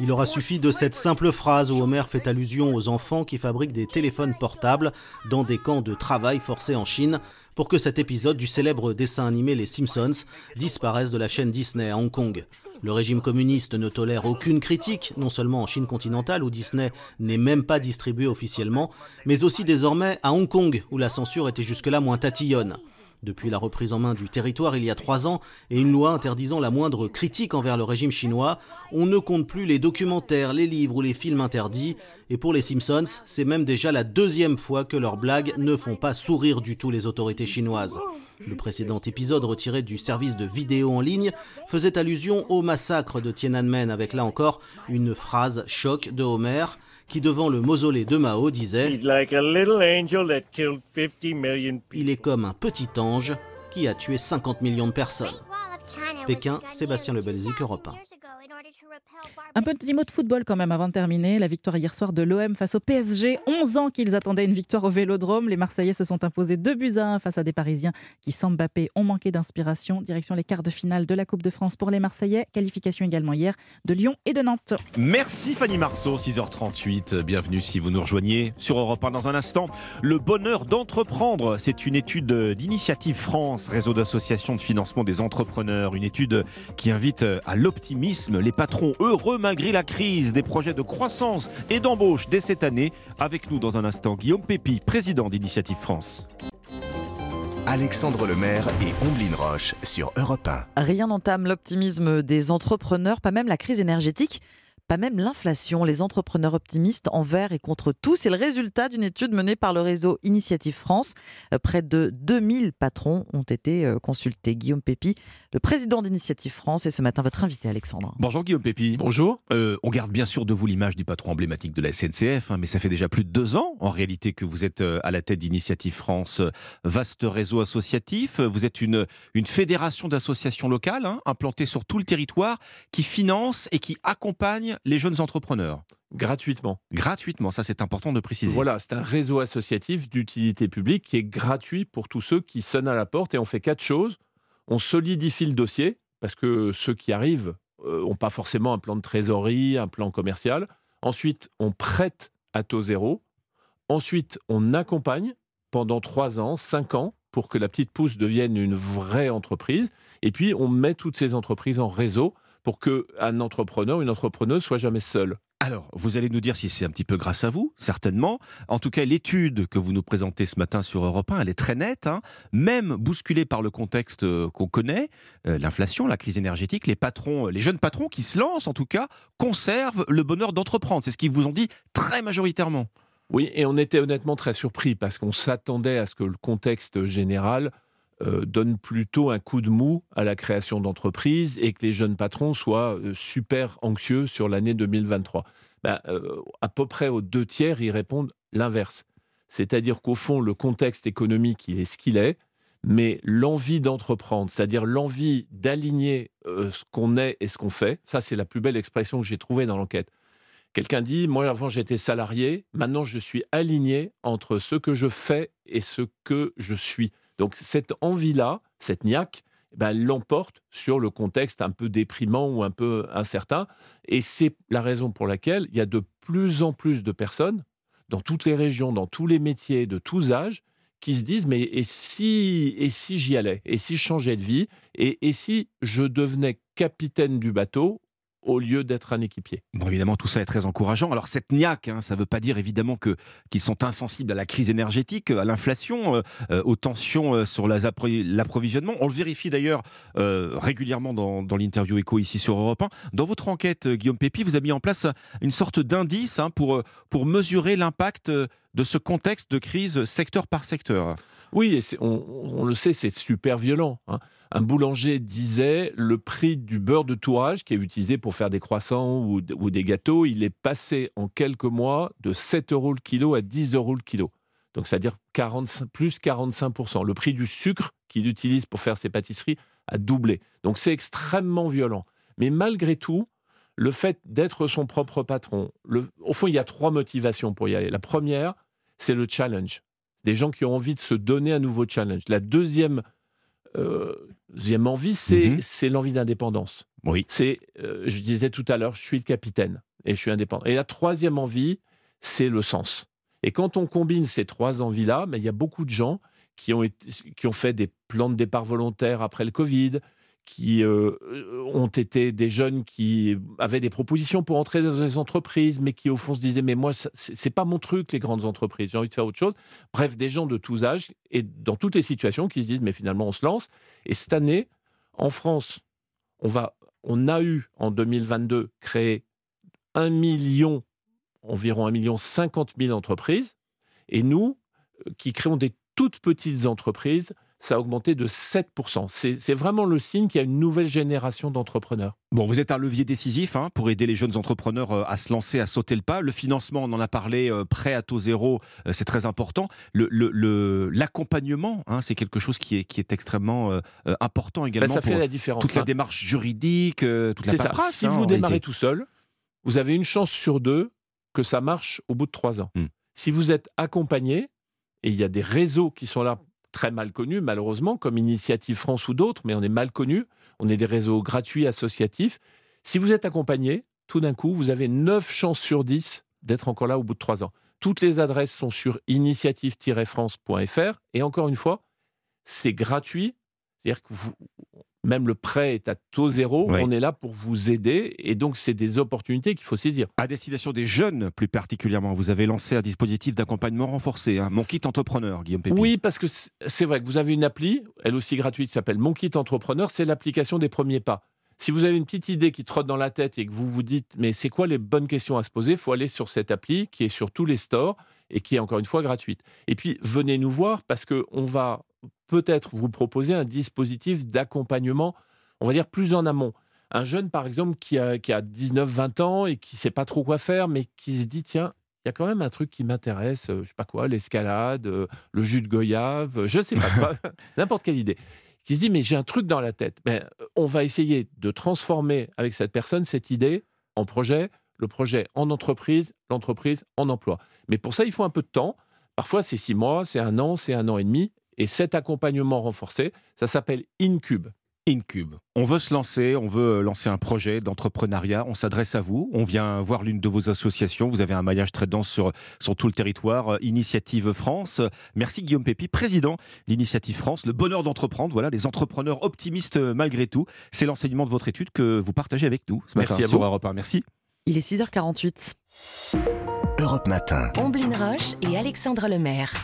Il aura suffi de cette simple phrase où Homer fait allusion aux enfants qui fabriquent des téléphones portables dans des camps de travail forcés en Chine pour que cet épisode du célèbre dessin animé Les Simpsons disparaisse de la chaîne Disney à Hong Kong. Le régime communiste ne tolère aucune critique, non seulement en Chine continentale où Disney n'est même pas distribué officiellement, mais aussi désormais à Hong Kong où la censure était jusque-là moins tatillonne. Depuis la reprise en main du territoire il y a trois ans et une loi interdisant la moindre critique envers le régime chinois, on ne compte plus les documentaires, les livres ou les films interdits. Et pour les Simpsons, c'est même déjà la deuxième fois que leurs blagues ne font pas sourire du tout les autorités chinoises. Le précédent épisode retiré du service de vidéo en ligne faisait allusion au massacre de Tiananmen avec là encore une phrase choc de Homer qui devant le mausolée de Mao disait Il est comme un petit ange qui a tué 50 millions de personnes. Pékin, Sébastien Lebelzik, Europe 1. Un petit mot de football quand même avant de terminer. La victoire hier soir de l'OM face au PSG. 11 ans qu'ils attendaient une victoire au Vélodrome. Les Marseillais se sont imposés 2 buts à 1 face à des Parisiens qui, sans Mbappé, ont manqué d'inspiration. Direction les quarts de finale de la Coupe de France pour les Marseillais. Qualification également hier de Lyon et de Nantes. Merci Fanny Marceau, 6h38. Bienvenue si vous nous rejoignez sur Europe 1 dans un instant. Le bonheur d'entreprendre, c'est une étude d'Initiative France, réseau d'associations de financement des entrepreneurs. Une étude qui invite à l'optimisme. Les patrons heureux malgré la crise, des projets de croissance et d'embauche dès cette année. Avec nous dans un instant, Guillaume Pépi, président d'Initiative France. Alexandre Lemaire et Omblin Roche sur Europe 1. Rien n'entame l'optimisme des entrepreneurs, pas même la crise énergétique pas même l'inflation. Les entrepreneurs optimistes envers et contre tout, c'est le résultat d'une étude menée par le réseau Initiative France. Euh, près de 2000 patrons ont été euh, consultés. Guillaume Pépi, le président d'Initiative France, est ce matin votre invité, Alexandre. Bonjour Guillaume Pépi. Bonjour. Euh, on garde bien sûr de vous l'image du patron emblématique de la SNCF, hein, mais ça fait déjà plus de deux ans en réalité que vous êtes à la tête d'Initiative France, vaste réseau associatif. Vous êtes une, une fédération d'associations locales hein, implantées sur tout le territoire qui finance et qui accompagne les jeunes entrepreneurs Gratuitement. Gratuitement, ça c'est important de préciser. Voilà, c'est un réseau associatif d'utilité publique qui est gratuit pour tous ceux qui sonnent à la porte et on fait quatre choses. On solidifie le dossier parce que ceux qui arrivent n'ont euh, pas forcément un plan de trésorerie, un plan commercial. Ensuite, on prête à taux zéro. Ensuite, on accompagne pendant trois ans, cinq ans pour que la petite pousse devienne une vraie entreprise. Et puis, on met toutes ces entreprises en réseau pour qu'un entrepreneur, une entrepreneuse soit jamais seul. alors, vous allez nous dire si c'est un petit peu grâce à vous, certainement. En tout cas, l'étude que vous nous présentez ce matin sur Europe 1, elle est très nette. Hein. Même bousculée par le contexte euh, qu'on connaît, euh, l'inflation, la crise énergétique, les patrons, les jeunes patrons qui se lancent, en tout cas, conservent le bonheur d'entreprendre. C'est ce qu'ils vous ont dit très majoritairement. Oui, et on était honnêtement très surpris parce qu'on s'attendait à ce que le contexte général euh, donne plutôt un coup de mou à la création d'entreprises et que les jeunes patrons soient euh, super anxieux sur l'année 2023. Ben, euh, à peu près aux deux tiers, ils répondent l'inverse. C'est-à-dire qu'au fond, le contexte économique, il est ce qu'il est, mais l'envie d'entreprendre, c'est-à-dire l'envie d'aligner ce qu'on est et ce qu'on fait, ça c'est la plus belle expression que j'ai trouvée dans l'enquête. Quelqu'un dit, moi avant j'étais salarié, maintenant je suis aligné entre ce que je fais et ce que je suis. Donc cette envie-là, cette niaque, eh ben, l'emporte sur le contexte un peu déprimant ou un peu incertain. Et c'est la raison pour laquelle il y a de plus en plus de personnes dans toutes les régions, dans tous les métiers, de tous âges, qui se disent mais et si et si j'y allais? Et si je changeais de vie? Et, et si je devenais capitaine du bateau au lieu d'être un équipier. Bon, évidemment, tout ça est très encourageant. Alors, cette niaque, hein, ça ne veut pas dire évidemment que, qu'ils sont insensibles à la crise énergétique, à l'inflation, euh, euh, aux tensions euh, sur l'approvisionnement. On le vérifie d'ailleurs régulièrement dans, dans l'interview Echo ici sur Europe 1. Dans votre enquête, Guillaume Pépi, vous avez mis en place une sorte d'indice hein, pour, pour mesurer l'impact de ce contexte de crise secteur par secteur. Oui, et on, on, le sait, c'est super violent. Hein un boulanger disait le prix du beurre de tourage qui est utilisé pour faire des croissants ou, des gâteaux, il est passé en quelques mois de 7 euros le kilo à 10 euros le kilo. Donc, c'est-à-dire plus 45%. Le prix du sucre qu'il utilise pour faire ses pâtisseries a doublé. Donc, c'est extrêmement violent. Mais malgré tout, le fait d'être son propre patron, au fond, il y a trois motivations pour y aller. La première, c'est le challenge. Des gens qui ont envie de se donner un nouveau challenge. La deuxième euh, deuxième envie, c'est mhm. l'envie d'indépendance. Oui. C'est, euh, je disais tout à l'heure, je suis le capitaine et je suis indépendant. Et la troisième envie, c'est le sens. Et quand on combine ces trois envies-là, mais il y a beaucoup de gens qui ont, qui ont fait des plans de départ volontaires après le Covid, qui euh, ont été des jeunes qui avaient des propositions pour entrer dans des entreprises, mais qui au fond se disaient mais moi c'est pas mon truc les grandes entreprises, j'ai envie de faire autre chose. Bref, des gens de tous âges et dans toutes les situations qui se disent mais finalement on se lance. Et cette année, en France, on va, on a eu en 2022 créé un million, environ un million cinquante mille entreprises, et nous euh, qui créons des toutes petites entreprises ça a augmenté de 7%. C'est vraiment le signe qu'il y a une nouvelle génération d'entrepreneurs. Bon, vous êtes un levier décisif hein, pour aider les jeunes entrepreneurs euh, à se lancer, à sauter le pas. Le financement, on en a parlé, euh, prêt à taux zéro, euh, c'est très important. L'accompagnement, le, hein, c'est quelque chose qui est, qui est extrêmement important ben, également. ça fait la différence. Toute la hein. démarche juridique, toute la paperasse. Si vous démarrez tout seul, vous avez une chance sur deux que ça marche au bout de trois ans. Hmm. Si vous êtes accompagné, et il y a des réseaux qui sont là très mal connus, malheureusement, comme Initiative France ou d'autres, mais on est mal connus. On est des réseaux gratuits, associatifs. Si vous êtes accompagné, tout d'un coup, vous avez 9 chances sur 10 d'être encore là au bout de 3 ans. Toutes les adresses sont sur initiative-france.fr. Et encore une fois, c'est gratuit. C'est-à-dire que même le prêt est à taux zéro. Oui. On est là pour vous aider et donc c'est des opportunités qu'il faut saisir. À destination des jeunes, plus particulièrement, vous avez lancé un dispositif d'accompagnement renforcé, hein, Mon Kit Entrepreneur, Guillaume Pépi. Oui, parce que c'est vrai que vous avez une appli, elle aussi gratuite, qui s'appelle Mon Kit Entrepreneur, c'est l'application des premiers pas. Si vous avez une petite idée qui trotte dans la tête et que vous vous dites, mais c'est quoi les bonnes questions à se poser, il faut aller sur cette appli qui est sur tous les stores et qui est encore une fois gratuite. Et puis, venez nous voir parce qu'on va peut-être vous proposer un dispositif d'accompagnement, on va dire plus en amont. Un jeune, par exemple, qui a, qui a 19-20 ans et qui ne sait pas trop quoi faire, mais qui se dit, tiens, il y a quand même un truc qui m'intéresse, euh, je sais pas quoi, l'escalade, euh, le jus de goyave, euh, je sais pas quoi, <laughs> <laughs> n'importe quelle idée. Qui se dit, mais j'ai un truc dans la tête. Ben, euh, on va essayer de transformer avec cette personne cette idée en projet, le projet en entreprise, l'entreprise en emploi. Mais pour ça, il faut un peu de temps. Parfois, c'est six mois, c'est un an, c'est un an et demi. Et cet accompagnement renforcé, ça s'appelle Incube. Incube. On veut se lancer, on veut lancer un projet d'entrepreneuriat, on s'adresse à vous, on vient voir l'une de vos associations, vous avez un maillage très dense sur, sur tout le territoire, euh, Initiative France. Merci Guillaume Pépi, président d'Initiative France, le bonheur d'entreprendre, voilà, les entrepreneurs optimistes euh, malgré tout. C'est l'enseignement de votre étude que vous partagez avec nous ce Merci à sur vous. Europe 1. Merci. Il est 6h48. Europe Matin. Omblin Roche et Alexandre Lemaire.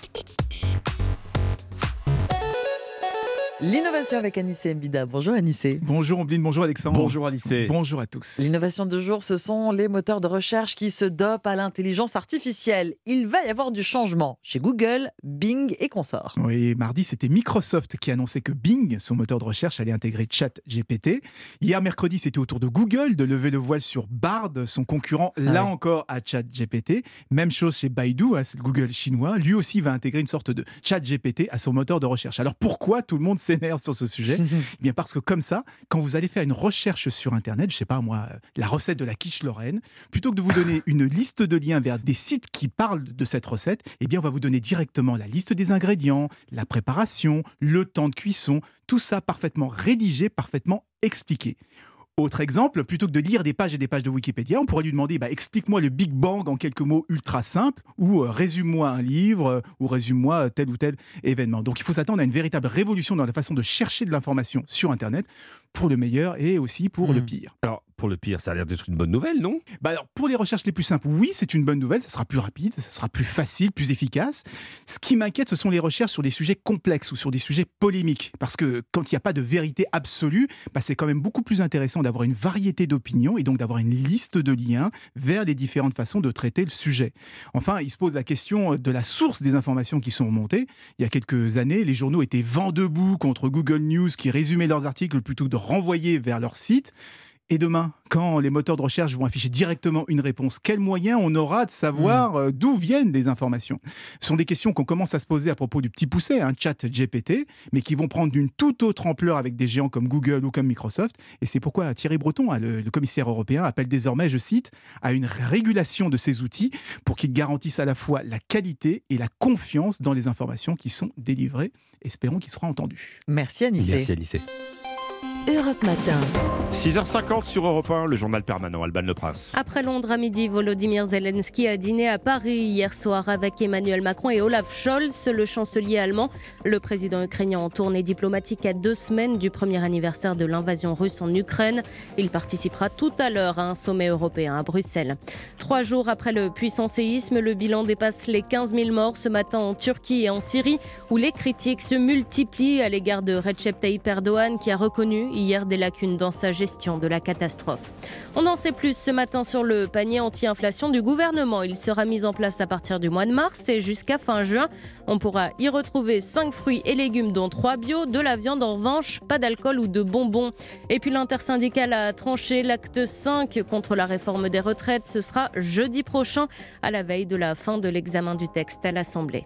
L'innovation avec Anissé Mbida. Bonjour Anissé. Bonjour Ombline, bonjour Alexandre. Bonjour Anissé. Bonjour à tous. L'innovation de jour, ce sont les moteurs de recherche qui se dopent à l'intelligence artificielle. Il va y avoir du changement chez Google, Bing et consorts. Oui, mardi, c'était Microsoft qui annonçait que Bing, son moteur de recherche, allait intégrer ChatGPT. Hier, mercredi, c'était au tour de Google de lever le voile sur Bard, son concurrent, là ouais. encore à ChatGPT. Même chose chez Baidu, hein, c'est le Google chinois. Lui aussi va intégrer une sorte de ChatGPT à son moteur de recherche. Alors pourquoi tout le monde s'énerve sur ce sujet <laughs> Eh bien parce que comme ça, quand vous allez faire une recherche sur Internet, je sais pas moi, la recette de la quiche lorraine, plutôt que de vous donner <laughs> une liste de liens vers des sites qui parlent de cette recette, eh bien on va vous donner directement la liste des ingrédients, la préparation, le temps de cuisson, tout ça parfaitement rédigé, parfaitement expliqué. Autre exemple, plutôt que de lire des pages et des pages de Wikipédia, on pourrait lui demander bah, explique-moi le Big Bang en quelques mots ultra simples, ou euh, résume-moi un livre, euh, ou résume-moi euh, tel ou tel événement. Donc il faut s'attendre à une véritable révolution dans la façon de chercher de l'information sur Internet, pour le meilleur et aussi pour le pire. Alors, pour le pire, ça a l'air d'être une bonne nouvelle, non? Bah alors, pour les recherches les plus simples, oui, c'est une bonne nouvelle, ça sera plus rapide, ça sera plus facile, plus efficace. Ce qui m'inquiète, ce sont les recherches sur des sujets complexes ou sur des sujets polémiques. Parce que quand il n'y a pas de vérité absolue, bah, c'est quand même beaucoup plus intéressant d'avoir une variété d'opinions et donc d'avoir une liste de liens vers les différentes façons de traiter le sujet. Enfin, il se pose la question de la source des informations qui sont remontées. Il y a quelques années, les journaux étaient vent debout contre Google News qui résumait leurs articles plutôt que de renvoyer vers leur site. Et demain, quand les moteurs de recherche vont afficher directement une réponse, quels moyens on aura de savoir euh, d'où viennent les informations? Ce sont des questions qu'on commence à se poser à propos du petit poussé, un chat GPT, mais qui vont prendre d'une toute autre ampleur avec des géants comme Google ou comme Microsoft. Et c'est pourquoi Thierry Breton, hein, le, le commissaire européen, appelle désormais, je cite, à une régulation de ces outils pour qu'ils garantissent à la fois la qualité et la confiance dans les informations qui sont délivrées. Espérons qu'il sera entendu. Merci Anissé. Merci Anissé. Europe Matin. 6h50 sur Europe 1, le journal permanent, Alban Le Prince. Après Londres à midi, Volodymyr Zelensky a dîné à Paris hier soir avec Emmanuel Macron et Olaf Scholz, le chancelier allemand. Le président ukrainien en tournée diplomatique à deux semaines du premier anniversaire de l'invasion russe en Ukraine. Il participera tout à l'heure à un sommet européen à Bruxelles. Trois jours après le puissant séisme, le bilan dépasse les 15 000 morts ce matin en Turquie et en Syrie, où les critiques se multiplient à l'égard de Recep Tayyip Erdogan, qui a reconnu hier des lacunes dans sa gestion de la catastrophe. On en sait plus ce matin sur le panier anti-inflation du gouvernement. Il sera mis en place à partir du mois de mars et jusqu'à fin juin. On pourra y retrouver 5 fruits et légumes, dont 3 bio, de la viande en revanche, pas d'alcool ou de bonbons. Et puis l'intersyndicale a tranché l'acte 5 contre la réforme des retraites. Ce sera jeudi prochain, à la veille de la fin de l'examen du texte à l'Assemblée.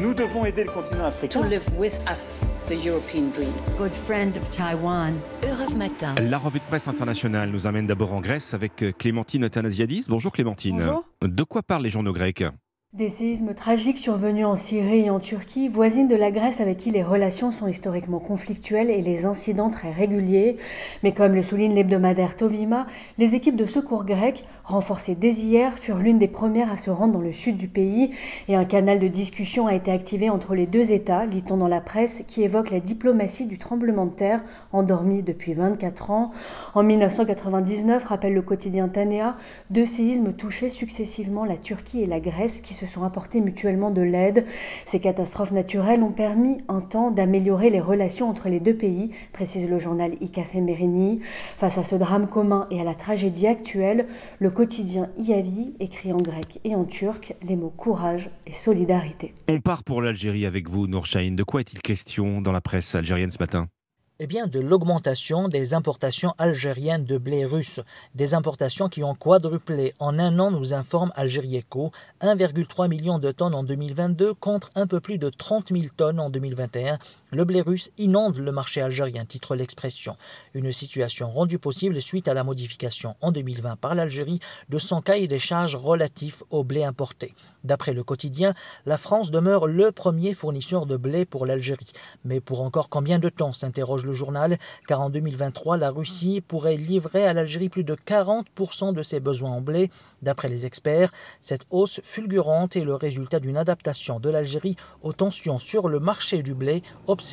Nous devons aider le continent africain. To live with us the European dream. Good friend of Taiwan. Europe Matin. La revue de presse internationale nous amène d'abord en Grèce avec Clémentine Athanasiadis. Bonjour Clémentine. Bonjour. De quoi parlent les journaux grecs? Des séismes tragiques survenus en Syrie et en Turquie, voisines de la Grèce avec qui les relations sont historiquement conflictuelles et les incidents très réguliers. Mais comme le souligne l'hebdomadaire Tovima, les équipes de secours grecs, renforcées dès hier, furent l'une des premières à se rendre dans le sud du pays et un canal de discussion a été activé entre les deux États, lit-on dans la presse, qui évoque la diplomatie du tremblement de terre endormi depuis 24 ans. En 1999, rappelle le quotidien Tanea, deux séismes touchaient successivement la Turquie et la Grèce qui se sont apportés mutuellement de l'aide. Ces catastrophes naturelles ont permis un temps d'améliorer les relations entre les deux pays, précise le journal Icafé Merini. Face à ce drame commun et à la tragédie actuelle, le quotidien Iavi écrit en grec et en turc les mots courage et solidarité. On part pour l'Algérie avec vous, Nourchaïn. De quoi est-il question dans la presse algérienne ce matin? Eh bien, de l'augmentation des importations algériennes de blé russe, des importations qui ont quadruplé en un an, nous informe Algérieco, 1,3 million de tonnes en 2022 contre un peu plus de 30 000 tonnes en 2021. Le blé russe inonde le marché algérien, titre l'expression. Une situation rendue possible suite à la modification en 2020 par l'Algérie de son cahier des charges relatif au blé importé. D'après le quotidien, la France demeure le premier fournisseur de blé pour l'Algérie. Mais pour encore combien de temps s'interroge le journal, car en 2023, la Russie pourrait livrer à l'Algérie plus de 40% de ses besoins en blé. D'après les experts, cette hausse fulgurante est le résultat d'une adaptation de l'Algérie aux tensions sur le marché du blé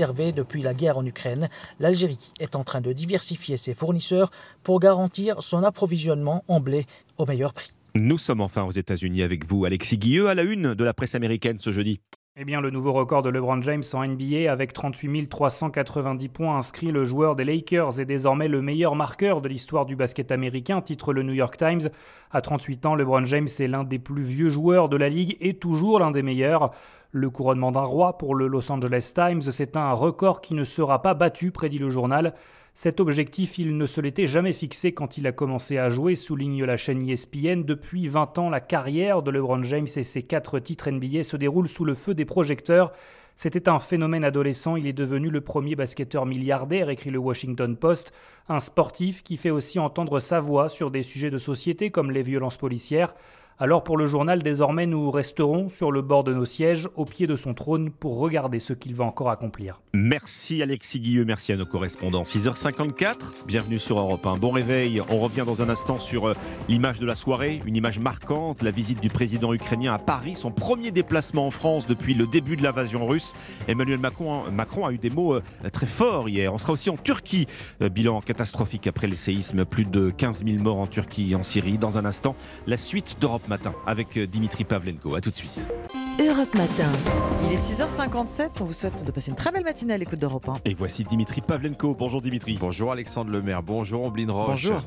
depuis la guerre en Ukraine. L'Algérie est en train de diversifier ses fournisseurs pour garantir son approvisionnement en blé au meilleur prix. Nous sommes enfin aux États-Unis avec vous, Alexis Guilleux, à la une de la presse américaine ce jeudi. Eh bien, le nouveau record de LeBron James en NBA avec 38 390 points inscrits, le joueur des Lakers est désormais le meilleur marqueur de l'histoire du basket américain, titre le New York Times. À 38 ans, LeBron James est l'un des plus vieux joueurs de la ligue et toujours l'un des meilleurs. Le couronnement d'un roi pour le Los Angeles Times, c'est un record qui ne sera pas battu, prédit le journal. Cet objectif, il ne se l'était jamais fixé quand il a commencé à jouer, souligne la chaîne ESPN. Depuis 20 ans, la carrière de LeBron James et ses quatre titres NBA se déroule sous le feu des projecteurs. C'était un phénomène adolescent, il est devenu le premier basketteur milliardaire, écrit le Washington Post, un sportif qui fait aussi entendre sa voix sur des sujets de société comme les violences policières. Alors pour le journal, désormais, nous resterons sur le bord de nos sièges, au pied de son trône, pour regarder ce qu'il va encore accomplir. Merci Alexis Guilleux, merci à nos correspondants. 6h54, bienvenue sur Europe 1. Bon réveil, on revient dans un instant sur euh, l'image de la soirée, une image marquante, la visite du président ukrainien à Paris, son premier déplacement en France depuis le début de l'invasion russe. Emmanuel Macron, Macron, a eu des mots euh, très forts hier. On sera aussi en Turquie, euh, bilan catastrophique après les séismes, plus de 15 000 morts en Turquie et en Syrie. Dans un instant, la suite d'Europe Matin avec euh, Dimitri Pavlenko. A tout de suite. Europe Matin. Il est 6h57. On vous souhaite de passer une très belle matinée à l'écoute d'Europe 1. Et voici Dimitri Pavlenko. Bonjour Dimitri. Bonjour Alexandre Lemaire. Bonjour Omblin Roche. Bonjour.